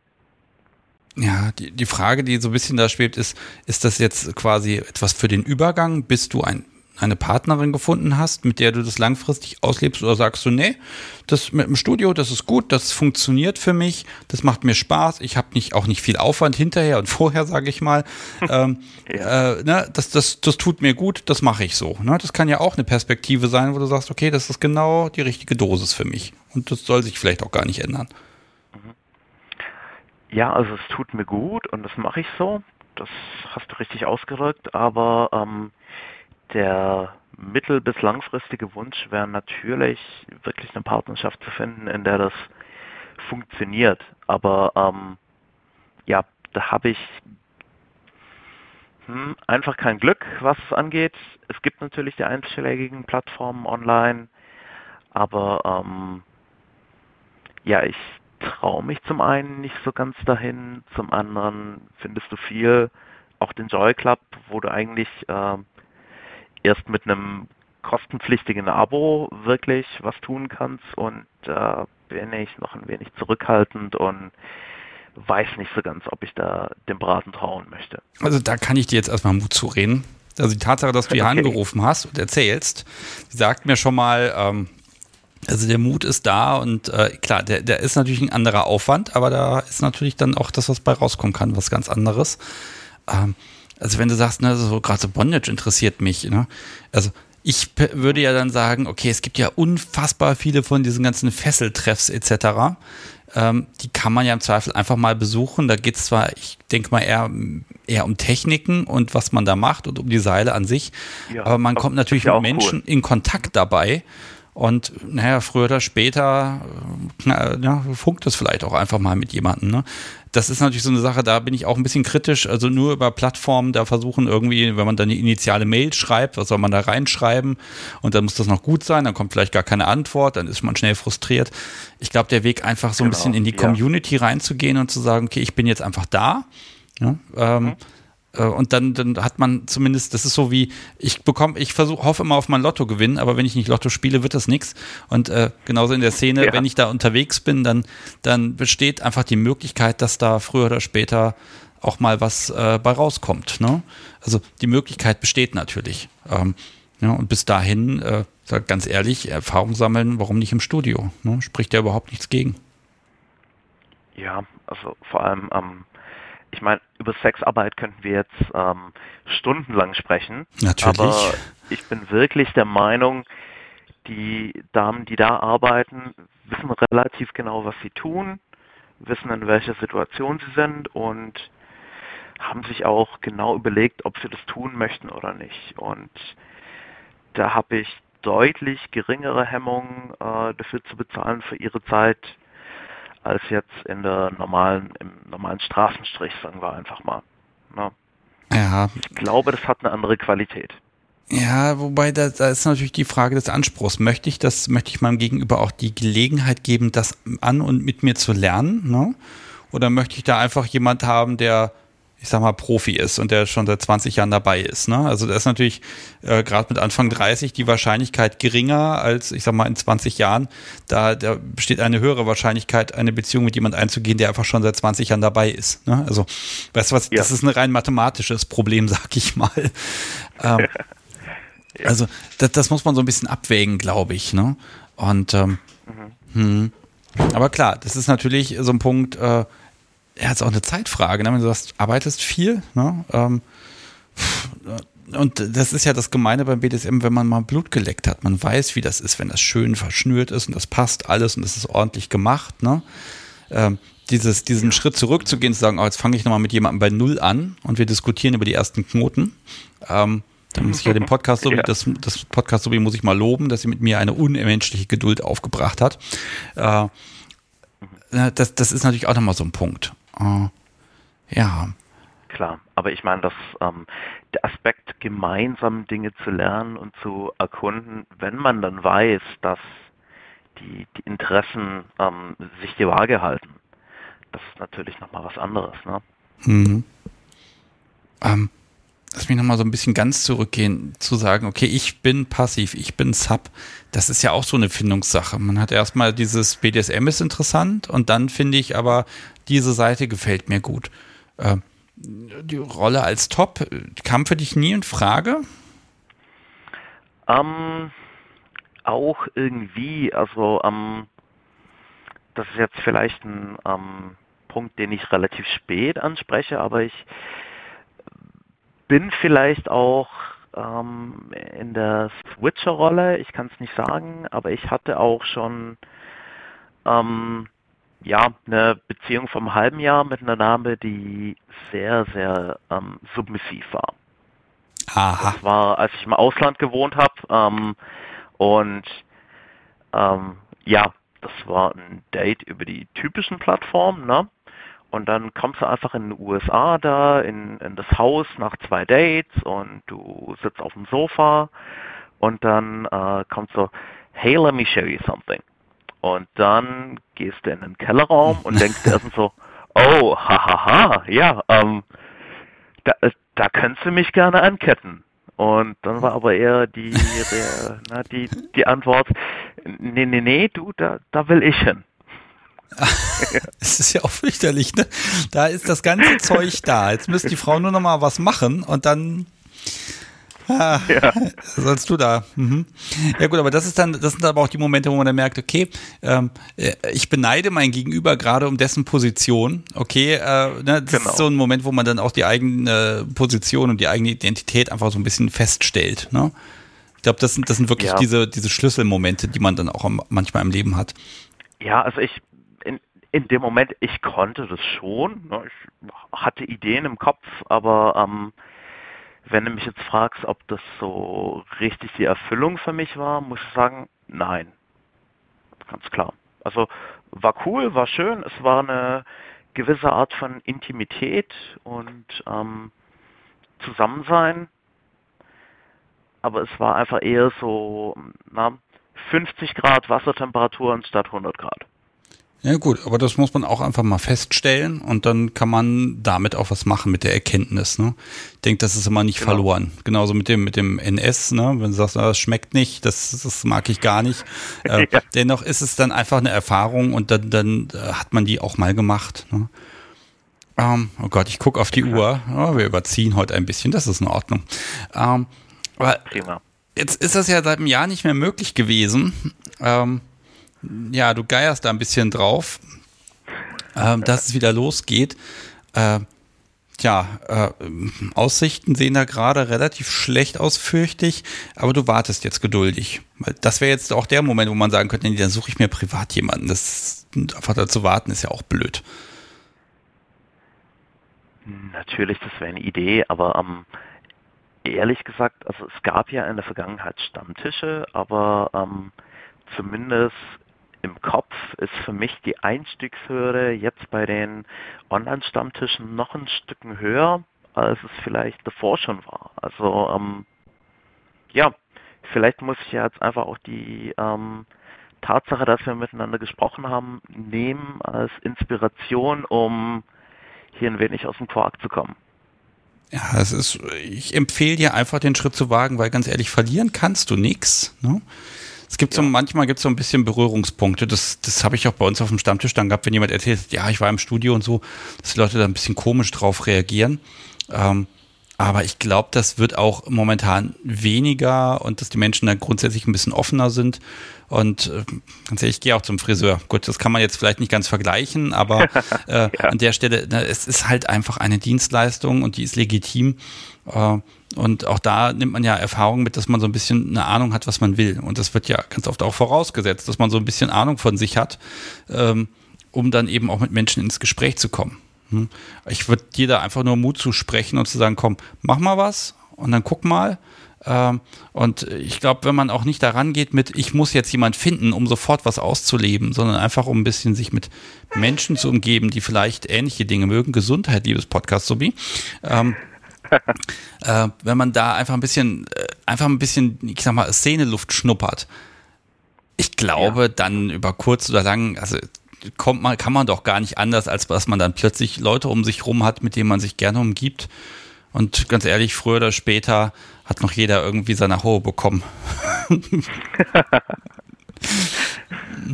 Ja, die, die Frage, die so ein bisschen da schwebt, ist, ist das jetzt quasi etwas für den Übergang? Bist du ein eine Partnerin gefunden hast, mit der du das langfristig auslebst oder sagst du, nee, das mit dem Studio, das ist gut, das funktioniert für mich, das macht mir Spaß, ich habe nicht, auch nicht viel Aufwand hinterher und vorher, sage ich mal. ähm, ja. äh, ne, das, das, das tut mir gut, das mache ich so. Ne? Das kann ja auch eine Perspektive sein, wo du sagst, okay, das ist genau die richtige Dosis für mich. Und das soll sich vielleicht auch gar nicht ändern. Mhm. Ja, also es tut mir gut und das mache ich so. Das hast du richtig ausgedrückt, aber ähm, der mittel- bis langfristige Wunsch wäre natürlich, wirklich eine Partnerschaft zu finden, in der das funktioniert. Aber ähm, ja, da habe ich hm, einfach kein Glück, was es angeht. Es gibt natürlich die einschlägigen Plattformen online, aber ähm, ja, ich traue mich zum einen nicht so ganz dahin, zum anderen findest du viel, auch den Joy Club, wo du eigentlich äh, erst mit einem kostenpflichtigen Abo wirklich was tun kannst und da bin ich noch ein wenig zurückhaltend und weiß nicht so ganz, ob ich da dem Braten trauen möchte. Also da kann ich dir jetzt erstmal Mut zureden. Also die Tatsache, dass du hier okay. angerufen hast und erzählst, sagt mir schon mal, ähm, also der Mut ist da und äh, klar, der, der ist natürlich ein anderer Aufwand, aber da ist natürlich dann auch das, was bei rauskommen kann, was ganz anderes. Ähm, also wenn du sagst, ne, so gerade so Bondage interessiert mich, ne? Also ich würde ja dann sagen, okay, es gibt ja unfassbar viele von diesen ganzen Fesseltreffs etc. Ähm, die kann man ja im Zweifel einfach mal besuchen. Da geht es zwar, ich denke mal, eher, eher um Techniken und was man da macht und um die Seile an sich, ja, aber man kommt natürlich mit Menschen cool. in Kontakt dabei. Und naja, früher oder später na, ja, funkt es vielleicht auch einfach mal mit jemandem. Ne? Das ist natürlich so eine Sache, da bin ich auch ein bisschen kritisch. Also nur über Plattformen da versuchen irgendwie, wenn man dann eine initiale Mail schreibt, was soll man da reinschreiben? Und dann muss das noch gut sein, dann kommt vielleicht gar keine Antwort, dann ist man schnell frustriert. Ich glaube, der Weg einfach so ein genau, bisschen in die Community ja. reinzugehen und zu sagen, okay, ich bin jetzt einfach da. Ja, ähm, mhm äh, und dann, dann hat man zumindest, das ist so wie, ich bekomme, ich versuche, hoffe immer auf mein Lotto gewinnen, aber wenn ich nicht Lotto spiele, wird das nichts. Und äh, genauso in der Szene, ja. wenn ich da unterwegs bin, dann, dann besteht einfach die Möglichkeit, dass da früher oder später auch mal was äh, bei rauskommt. Ne? Also die Möglichkeit besteht natürlich. Ähm, ja, und bis dahin, äh, ganz ehrlich, Erfahrung sammeln, warum nicht im Studio? Ne? Spricht ja überhaupt nichts gegen. Ja, also vor allem am ähm ich meine, über Sexarbeit könnten wir jetzt ähm, stundenlang sprechen. Natürlich. Aber ich bin wirklich der Meinung, die Damen, die da arbeiten, wissen relativ genau, was sie tun, wissen, in welcher Situation sie sind und haben sich auch genau überlegt, ob sie das tun möchten oder nicht. Und da habe ich deutlich geringere Hemmungen äh, dafür zu bezahlen für ihre Zeit, als jetzt in der normalen, im normalen Straßenstrich, sagen wir einfach mal. Ne? Ja. Ich glaube, das hat eine andere Qualität. Ja, wobei da, da ist natürlich die Frage des Anspruchs. Möchte ich das, möchte ich meinem Gegenüber auch die Gelegenheit geben, das an und mit mir zu lernen? Ne? Oder möchte ich da einfach jemand haben, der ich sag mal, Profi ist und der schon seit 20 Jahren dabei ist. Ne? Also da ist natürlich äh, gerade mit Anfang 30 die Wahrscheinlichkeit geringer als, ich sag mal, in 20 Jahren. Da, da besteht eine höhere Wahrscheinlichkeit, eine Beziehung mit jemand einzugehen, der einfach schon seit 20 Jahren dabei ist. Ne? Also, weißt du was, ja. das ist ein rein mathematisches Problem, sag ich mal. Ähm, ja. Also, das, das muss man so ein bisschen abwägen, glaube ich. Ne? Und ähm, mhm. hm. aber klar, das ist natürlich so ein Punkt, äh, ja, ist auch eine Zeitfrage, ne? wenn du sagst, arbeitest viel, ne? Ähm, und das ist ja das Gemeine beim BDSM, wenn man mal Blut geleckt hat. Man weiß, wie das ist, wenn das schön verschnürt ist und das passt alles und es ist ordentlich gemacht. Ne? Ähm, dieses, diesen Schritt zurückzugehen, zu sagen, oh, jetzt fange ich nochmal mit jemandem bei Null an und wir diskutieren über die ersten Knoten. Ähm, da muss ich ja den Podcast ja. das, das Podcast so muss ich mal loben, dass sie mit mir eine unmenschliche Geduld aufgebracht hat. Äh, das, das ist natürlich auch nochmal so ein Punkt. Äh, ja. Klar, aber ich meine, dass ähm, der Aspekt, gemeinsam Dinge zu lernen und zu erkunden, wenn man dann weiß, dass die, die Interessen ähm, sich die Waage halten, das ist natürlich nochmal was anderes. Ne? Mhm. Ähm, lass mich nochmal so ein bisschen ganz zurückgehen, zu sagen, okay, ich bin passiv, ich bin Sub. Das ist ja auch so eine Findungssache. Man hat erstmal dieses BDSM ist interessant und dann finde ich aber, diese Seite gefällt mir gut. Äh, die Rolle als Top kam für dich nie in Frage? Ähm, auch irgendwie, also ähm, das ist jetzt vielleicht ein ähm, Punkt, den ich relativ spät anspreche, aber ich bin vielleicht auch ähm, in der Switcher-Rolle, ich kann es nicht sagen, aber ich hatte auch schon ähm, ja, eine Beziehung vom halben Jahr mit einer Dame, die sehr, sehr ähm, submissiv war. Aha. Das war, als ich im Ausland gewohnt habe ähm, und ähm, ja, das war ein Date über die typischen Plattformen, ne? Und dann kommst du einfach in den USA da, in, in das Haus nach zwei Dates und du sitzt auf dem Sofa und dann äh, kommt so, hey, let me show you something. Und dann gehst du in den Kellerraum und denkst erstmal so, oh, hahaha, ja, ähm, da, da könntest du mich gerne anketten. Und dann war aber eher die, der, na, die, die Antwort, nee, nee, nee, du, da, da will ich hin. Es ist ja auch fürchterlich, ne? Da ist das ganze Zeug da. Jetzt müsste die Frau nur noch mal was machen und dann Ah, ja. Sollst du da. Mhm. Ja gut, aber das ist dann, das sind aber auch die Momente, wo man dann merkt, okay, ähm, äh, ich beneide mein Gegenüber gerade um dessen Position. Okay, äh, ne, das genau. ist so ein Moment, wo man dann auch die eigene Position und die eigene Identität einfach so ein bisschen feststellt. Ne? Ich glaube, das sind, das sind wirklich ja. diese, diese Schlüsselmomente, die man dann auch manchmal im Leben hat. Ja, also ich, in, in dem Moment, ich konnte das schon. Ne? Ich hatte Ideen im Kopf, aber ähm, wenn du mich jetzt fragst, ob das so richtig die Erfüllung für mich war, muss ich sagen, nein. Ganz klar. Also war cool, war schön, es war eine gewisse Art von Intimität und ähm, Zusammensein, aber es war einfach eher so na, 50 Grad Wassertemperatur anstatt 100 Grad. Ja gut, aber das muss man auch einfach mal feststellen und dann kann man damit auch was machen mit der Erkenntnis. Ne? Ich denke, das ist immer nicht genau. verloren. Genauso mit dem mit dem NS, ne? wenn du sagst, das schmeckt nicht, das, das mag ich gar nicht. Äh, ja. Dennoch ist es dann einfach eine Erfahrung und dann, dann äh, hat man die auch mal gemacht. Ne? Ähm, oh Gott, ich gucke auf die Uhr. Oh, wir überziehen heute ein bisschen, das ist in Ordnung. Ähm, aber Prima. Jetzt ist das ja seit einem Jahr nicht mehr möglich gewesen. Ähm, ja, du geierst da ein bisschen drauf, ähm, dass es wieder losgeht. Äh, ja, äh, Aussichten sehen da gerade relativ schlecht aus, fürchte ich, aber du wartest jetzt geduldig. Das wäre jetzt auch der Moment, wo man sagen könnte, nee, dann suche ich mir privat jemanden. Das einfach dazu warten ist ja auch blöd. Natürlich, das wäre eine Idee, aber ähm, ehrlich gesagt, also es gab ja in der Vergangenheit Stammtische, aber ähm, zumindest im Kopf ist für mich die Einstiegshürde jetzt bei den Online-Stammtischen noch ein Stück höher, als es vielleicht davor schon war. Also ähm, ja, vielleicht muss ich jetzt einfach auch die ähm, Tatsache, dass wir miteinander gesprochen haben, nehmen als Inspiration, um hier ein wenig aus dem Quark zu kommen. Ja, es ist, ich empfehle dir einfach den Schritt zu wagen, weil ganz ehrlich, verlieren kannst du nichts. Ne? Es gibt so, manchmal gibt es so ein bisschen Berührungspunkte. Das, das habe ich auch bei uns auf dem Stammtisch dann gehabt, wenn jemand erzählt, ja, ich war im Studio und so, dass die Leute da ein bisschen komisch drauf reagieren. Ähm, aber ich glaube, das wird auch momentan weniger und dass die Menschen da grundsätzlich ein bisschen offener sind. Und äh, ganz ehrlich, ich gehe auch zum Friseur. Gut, das kann man jetzt vielleicht nicht ganz vergleichen, aber äh, ja. an der Stelle, na, es ist halt einfach eine Dienstleistung und die ist legitim. Äh, und auch da nimmt man ja Erfahrung mit, dass man so ein bisschen eine Ahnung hat, was man will. Und das wird ja ganz oft auch vorausgesetzt, dass man so ein bisschen Ahnung von sich hat, ähm, um dann eben auch mit Menschen ins Gespräch zu kommen. Hm? Ich würde da einfach nur Mut zu sprechen und zu sagen, komm, mach mal was und dann guck mal. Ähm, und ich glaube, wenn man auch nicht daran geht mit, ich muss jetzt jemand finden, um sofort was auszuleben, sondern einfach um ein bisschen sich mit Menschen zu umgeben, die vielleicht ähnliche Dinge mögen, Gesundheit, liebes Podcast, Sobi, ähm, äh, wenn man da einfach ein bisschen, äh, einfach ein bisschen, ich sag mal, Szeneluft schnuppert. Ich glaube, ja. dann über kurz oder lang, also kommt man, kann man doch gar nicht anders, als dass man dann plötzlich Leute um sich rum hat, mit denen man sich gerne umgibt. Und ganz ehrlich, früher oder später hat noch jeder irgendwie seine Haue bekommen.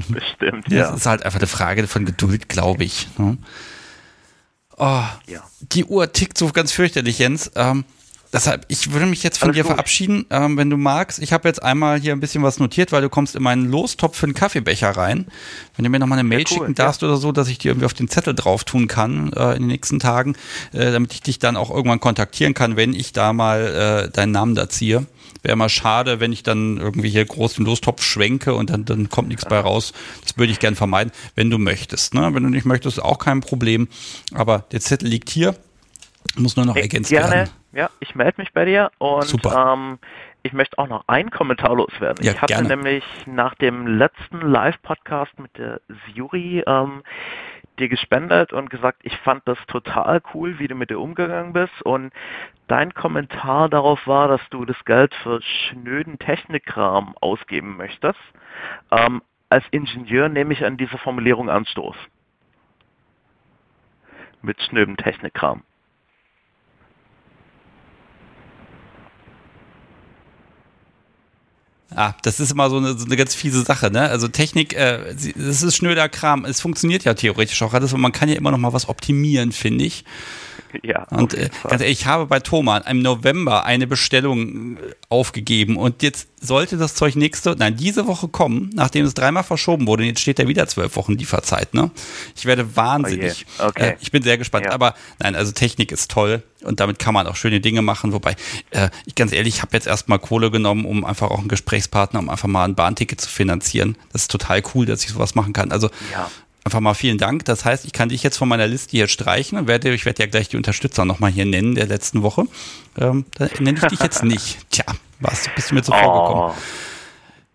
Bestimmt, ja. Das ist halt einfach eine Frage von Geduld, glaube ich. Ne? Oh, ja. Die Uhr tickt so ganz fürchterlich, Jens. Ähm, deshalb, ich würde mich jetzt von Alles dir gut. verabschieden, ähm, wenn du magst. Ich habe jetzt einmal hier ein bisschen was notiert, weil du kommst in meinen Lostopf für einen Kaffeebecher rein. Wenn du mir nochmal eine Mail ja, cool, schicken darfst ja. oder so, dass ich dir irgendwie auf den Zettel drauf tun kann äh, in den nächsten Tagen, äh, damit ich dich dann auch irgendwann kontaktieren kann, wenn ich da mal äh, deinen Namen da ziehe wäre mal schade, wenn ich dann irgendwie hier groß den Lostopf schwenke und dann, dann kommt nichts bei raus. Das würde ich gern vermeiden, wenn du möchtest. Ne? Wenn du nicht möchtest, auch kein Problem. Aber der Zettel liegt hier, muss nur noch ergänzt Gerne. werden. Ja, ich melde mich bei dir und Super. Ähm, ich möchte auch noch einen Kommentar loswerden. Ja, ich hatte gerne. nämlich nach dem letzten Live-Podcast mit der Siri ähm, dir gespendet und gesagt, ich fand das total cool, wie du mit dir umgegangen bist. Und dein Kommentar darauf war, dass du das Geld für schnöden Technikkram ausgeben möchtest. Ähm, als Ingenieur nehme ich an dieser Formulierung Anstoß. Mit schnöden Technikkram. Ah, das ist immer so eine, so eine ganz fiese Sache, ne? Also Technik, äh, das ist schnöder Kram. Es funktioniert ja theoretisch auch alles und man kann ja immer noch mal was optimieren, finde ich. Ja. Und äh, ganz ehrlich, ich habe bei Thomas im November eine Bestellung äh, aufgegeben und jetzt sollte das Zeug nächste, nein, diese Woche kommen, nachdem es dreimal verschoben wurde. Und jetzt steht da wieder zwölf Wochen Lieferzeit, ne? Ich werde wahnsinnig. Oh okay. Äh, ich bin sehr gespannt. Ja. Aber nein, also Technik ist toll und damit kann man auch schöne Dinge machen. Wobei, äh, ich ganz ehrlich, ich habe jetzt erstmal Kohle genommen, um einfach auch einen Gesprächspartner, um einfach mal ein Bahnticket zu finanzieren. Das ist total cool, dass ich sowas machen kann. Also ja einfach mal vielen Dank. Das heißt, ich kann dich jetzt von meiner Liste hier streichen und werde, ich werde ja gleich die Unterstützer nochmal hier nennen der letzten Woche. Ähm, da nenne ich dich jetzt nicht. Tja, was, bist du mir zuvor oh, gekommen?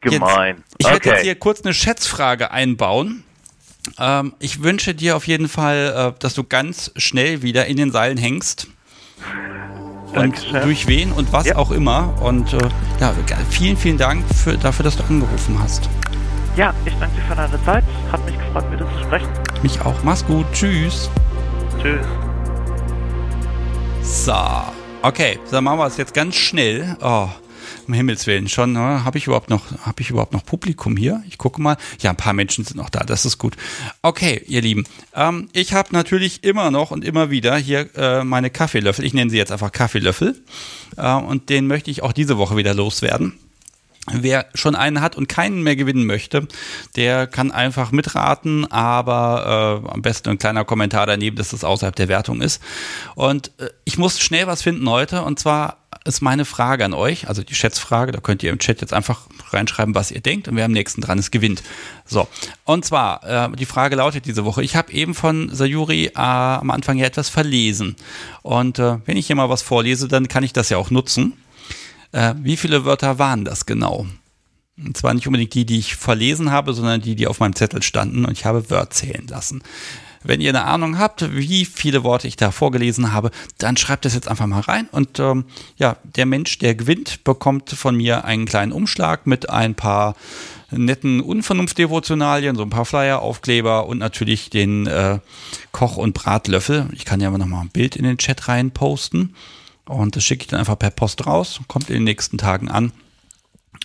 Gemein. Jetzt, ich okay. werde jetzt hier kurz eine Schätzfrage einbauen. Ähm, ich wünsche dir auf jeden Fall, äh, dass du ganz schnell wieder in den Seilen hängst. Dankeschön. Und durch wen und was ja. auch immer. Und äh, ja, vielen, vielen Dank für, dafür, dass du angerufen hast. Ja, ich danke dir für deine Zeit. Hat mich gefreut, mit dir zu sprechen. Mich auch. Mach's gut. Tschüss. Tschüss. So. Okay, dann machen wir es jetzt ganz schnell. Oh, um Himmels Willen. Schon, ne? habe ich überhaupt noch, habe ich überhaupt noch Publikum hier? Ich gucke mal. Ja, ein paar Menschen sind noch da. Das ist gut. Okay, ihr Lieben. Ähm, ich habe natürlich immer noch und immer wieder hier äh, meine Kaffeelöffel. Ich nenne sie jetzt einfach Kaffeelöffel. Äh, und den möchte ich auch diese Woche wieder loswerden. Wer schon einen hat und keinen mehr gewinnen möchte, der kann einfach mitraten, aber äh, am besten ein kleiner Kommentar daneben, dass das außerhalb der Wertung ist. Und äh, ich muss schnell was finden heute und zwar ist meine Frage an euch, also die Schätzfrage, da könnt ihr im Chat jetzt einfach reinschreiben, was ihr denkt und wer am nächsten dran ist, gewinnt. So, und zwar, äh, die Frage lautet diese Woche, ich habe eben von Sayuri äh, am Anfang ja etwas verlesen und äh, wenn ich hier mal was vorlese, dann kann ich das ja auch nutzen. Äh, wie viele Wörter waren das genau? Und zwar nicht unbedingt die, die ich verlesen habe, sondern die, die auf meinem Zettel standen und ich habe Wörter zählen lassen. Wenn ihr eine Ahnung habt, wie viele Worte ich da vorgelesen habe, dann schreibt es jetzt einfach mal rein. Und ähm, ja, der Mensch, der gewinnt, bekommt von mir einen kleinen Umschlag mit ein paar netten Unvernunftdevotionalien, so ein paar Flyer, Aufkleber und natürlich den äh, Koch- und Bratlöffel. Ich kann ja aber nochmal ein Bild in den Chat rein posten. Und das schicke ich dann einfach per Post raus, kommt in den nächsten Tagen an.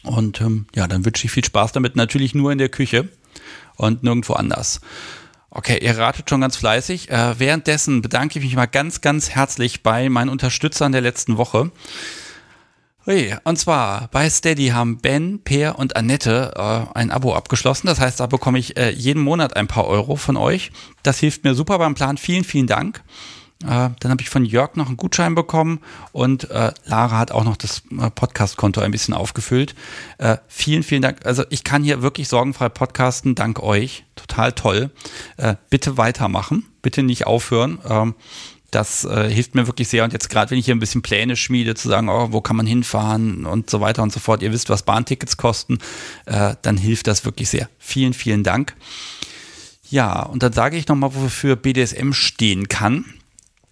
Und ähm, ja, dann wünsche ich viel Spaß damit. Natürlich nur in der Küche und nirgendwo anders. Okay, ihr ratet schon ganz fleißig. Äh, währenddessen bedanke ich mich mal ganz, ganz herzlich bei meinen Unterstützern der letzten Woche. Und zwar bei Steady haben Ben, Peer und Annette äh, ein Abo abgeschlossen. Das heißt, da bekomme ich äh, jeden Monat ein paar Euro von euch. Das hilft mir super beim Plan. Vielen, vielen Dank. Äh, dann habe ich von Jörg noch einen Gutschein bekommen und äh, Lara hat auch noch das äh, Podcast-Konto ein bisschen aufgefüllt. Äh, vielen, vielen Dank. Also ich kann hier wirklich sorgenfrei podcasten, dank euch. Total toll. Äh, bitte weitermachen, bitte nicht aufhören. Ähm, das äh, hilft mir wirklich sehr. Und jetzt gerade, wenn ich hier ein bisschen Pläne schmiede, zu sagen, oh, wo kann man hinfahren und so weiter und so fort. Ihr wisst, was Bahntickets kosten, dann hilft das wirklich sehr. Vielen, vielen Dank. Ja, und dann sage ich nochmal, wofür BDSM stehen kann.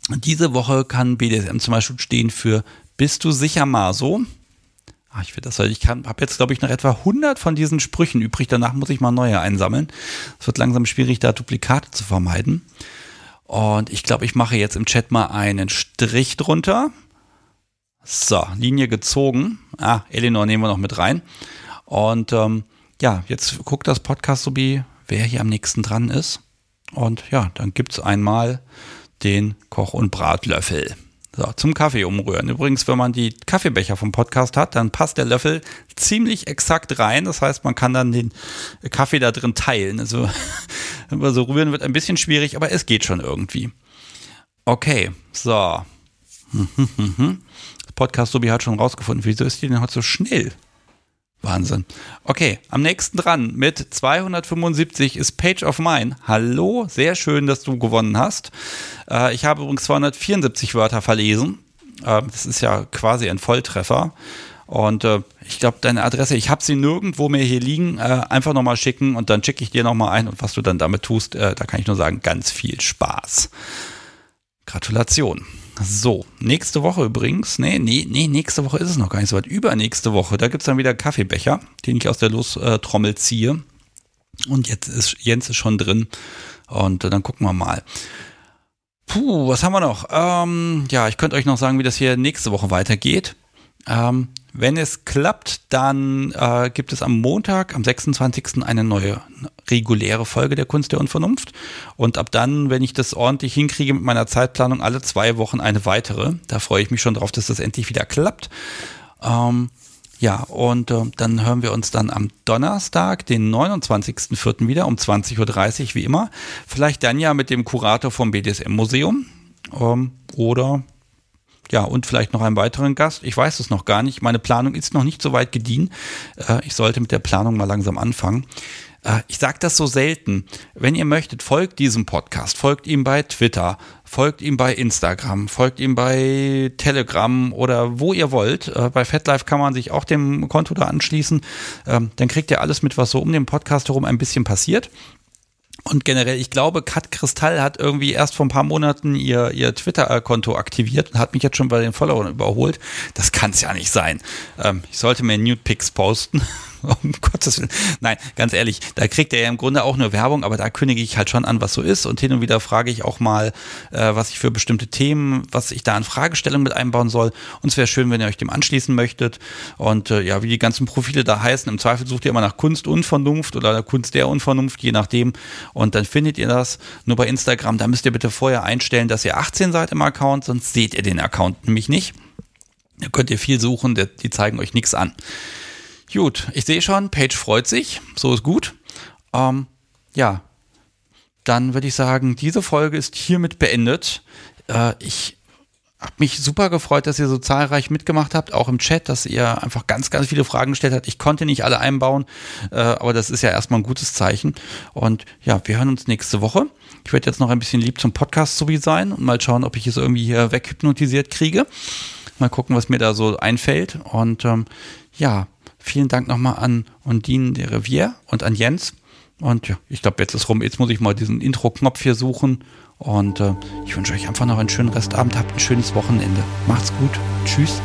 Diese Woche kann BDSM zum Beispiel stehen für Bist du sicher mal so? Ach, ich finde das, ich habe jetzt, glaube ich, noch etwa 100 von diesen Sprüchen übrig. Danach muss ich mal neue einsammeln. Es wird langsam schwierig, da Duplikate zu vermeiden. Und ich glaube, ich mache jetzt im Chat mal einen Strich drunter. So, Linie gezogen. Ah, Eleanor nehmen wir noch mit rein. Und ähm, ja, jetzt guckt das Podcast so wie, wer hier am nächsten dran ist. Und ja, dann gibt es einmal den Koch- und Bratlöffel. So, zum Kaffee umrühren. Übrigens, wenn man die Kaffeebecher vom Podcast hat, dann passt der Löffel ziemlich exakt rein. Das heißt, man kann dann den Kaffee da drin teilen. Also, wenn wir so rühren, wird ein bisschen schwierig, aber es geht schon irgendwie. Okay, so. Das Podcast-Sobi hat schon rausgefunden. Wieso ist die denn heute so schnell? Wahnsinn. Okay, am nächsten dran mit 275 ist Page of Mine. Hallo, sehr schön, dass du gewonnen hast. Äh, ich habe übrigens 274 Wörter verlesen. Äh, das ist ja quasi ein Volltreffer. Und äh, ich glaube, deine Adresse, ich habe sie nirgendwo mehr hier liegen. Äh, einfach nochmal schicken und dann schicke ich dir nochmal ein. Und was du dann damit tust, äh, da kann ich nur sagen, ganz viel Spaß. Gratulation. So, nächste Woche übrigens, nee, nee, nee, nächste Woche ist es noch gar nicht so weit. Übernächste Woche, da gibt es dann wieder Kaffeebecher, den ich aus der Lostrommel ziehe. Und jetzt ist Jens ist schon drin. Und dann gucken wir mal. Puh, was haben wir noch? Ähm, ja, ich könnte euch noch sagen, wie das hier nächste Woche weitergeht. Ähm, Wenn es klappt, dann äh, gibt es am Montag, am 26. eine neue reguläre Folge der Kunst der Unvernunft. Und ab dann, wenn ich das ordentlich hinkriege mit meiner Zeitplanung, alle zwei Wochen eine weitere. Da freue ich mich schon drauf, dass das endlich wieder klappt. Ähm, ja, und äh, dann hören wir uns dann am Donnerstag, den 29.04. wieder um 20.30 Uhr, wie immer. Vielleicht dann ja mit dem Kurator vom BDSM-Museum. Ähm, oder ja, und vielleicht noch einen weiteren Gast. Ich weiß es noch gar nicht. Meine Planung ist noch nicht so weit gediehen. Äh, ich sollte mit der Planung mal langsam anfangen. Äh, ich sage das so selten. Wenn ihr möchtet, folgt diesem Podcast, folgt ihm bei Twitter, folgt ihm bei Instagram, folgt ihm bei Telegram oder wo ihr wollt. Äh, bei FatLife kann man sich auch dem Konto da anschließen. Ähm, dann kriegt ihr alles mit, was so um den Podcast herum ein bisschen passiert. Und generell, ich glaube, Kat Kristall hat irgendwie erst vor ein paar Monaten ihr, ihr Twitter-Konto aktiviert und hat mich jetzt schon bei den Followern überholt. Das kann es ja nicht sein. Ähm, ich sollte mir Nude Pics posten. um Gottes Willen. Nein, ganz ehrlich, da kriegt er ja im Grunde auch nur Werbung, aber da kündige ich halt schon an, was so ist. Und hin und wieder frage ich auch mal, äh, was ich für bestimmte Themen, was ich da an Fragestellungen mit einbauen soll. Und es wäre schön, wenn ihr euch dem anschließen möchtet. Und äh, ja, wie die ganzen Profile da heißen, im Zweifel sucht ihr immer nach Kunst und Vernunft oder Kunst der Unvernunft, je nachdem. Und dann findet ihr das nur bei Instagram. Da müsst ihr bitte vorher einstellen, dass ihr 18 seid im Account, sonst seht ihr den Account nämlich nicht. Da könnt ihr viel suchen, die zeigen euch nichts an. Gut, ich sehe schon, Page freut sich, so ist gut. Ähm, ja, dann würde ich sagen, diese Folge ist hiermit beendet. Äh, ich habe mich super gefreut, dass ihr so zahlreich mitgemacht habt, auch im Chat, dass ihr einfach ganz, ganz viele Fragen gestellt habt. Ich konnte nicht alle einbauen, äh, aber das ist ja erstmal ein gutes Zeichen. Und ja, wir hören uns nächste Woche. Ich werde jetzt noch ein bisschen lieb zum Podcast sowie sein und mal schauen, ob ich es irgendwie hier weghypnotisiert kriege. Mal gucken, was mir da so einfällt. Und ähm, ja, Vielen Dank nochmal an Undine de Revier und an Jens. Und ja, ich glaube, jetzt ist rum. Jetzt muss ich mal diesen Intro-Knopf hier suchen. Und äh, ich wünsche euch einfach noch einen schönen Restabend. Habt ein schönes Wochenende. Macht's gut. Tschüss.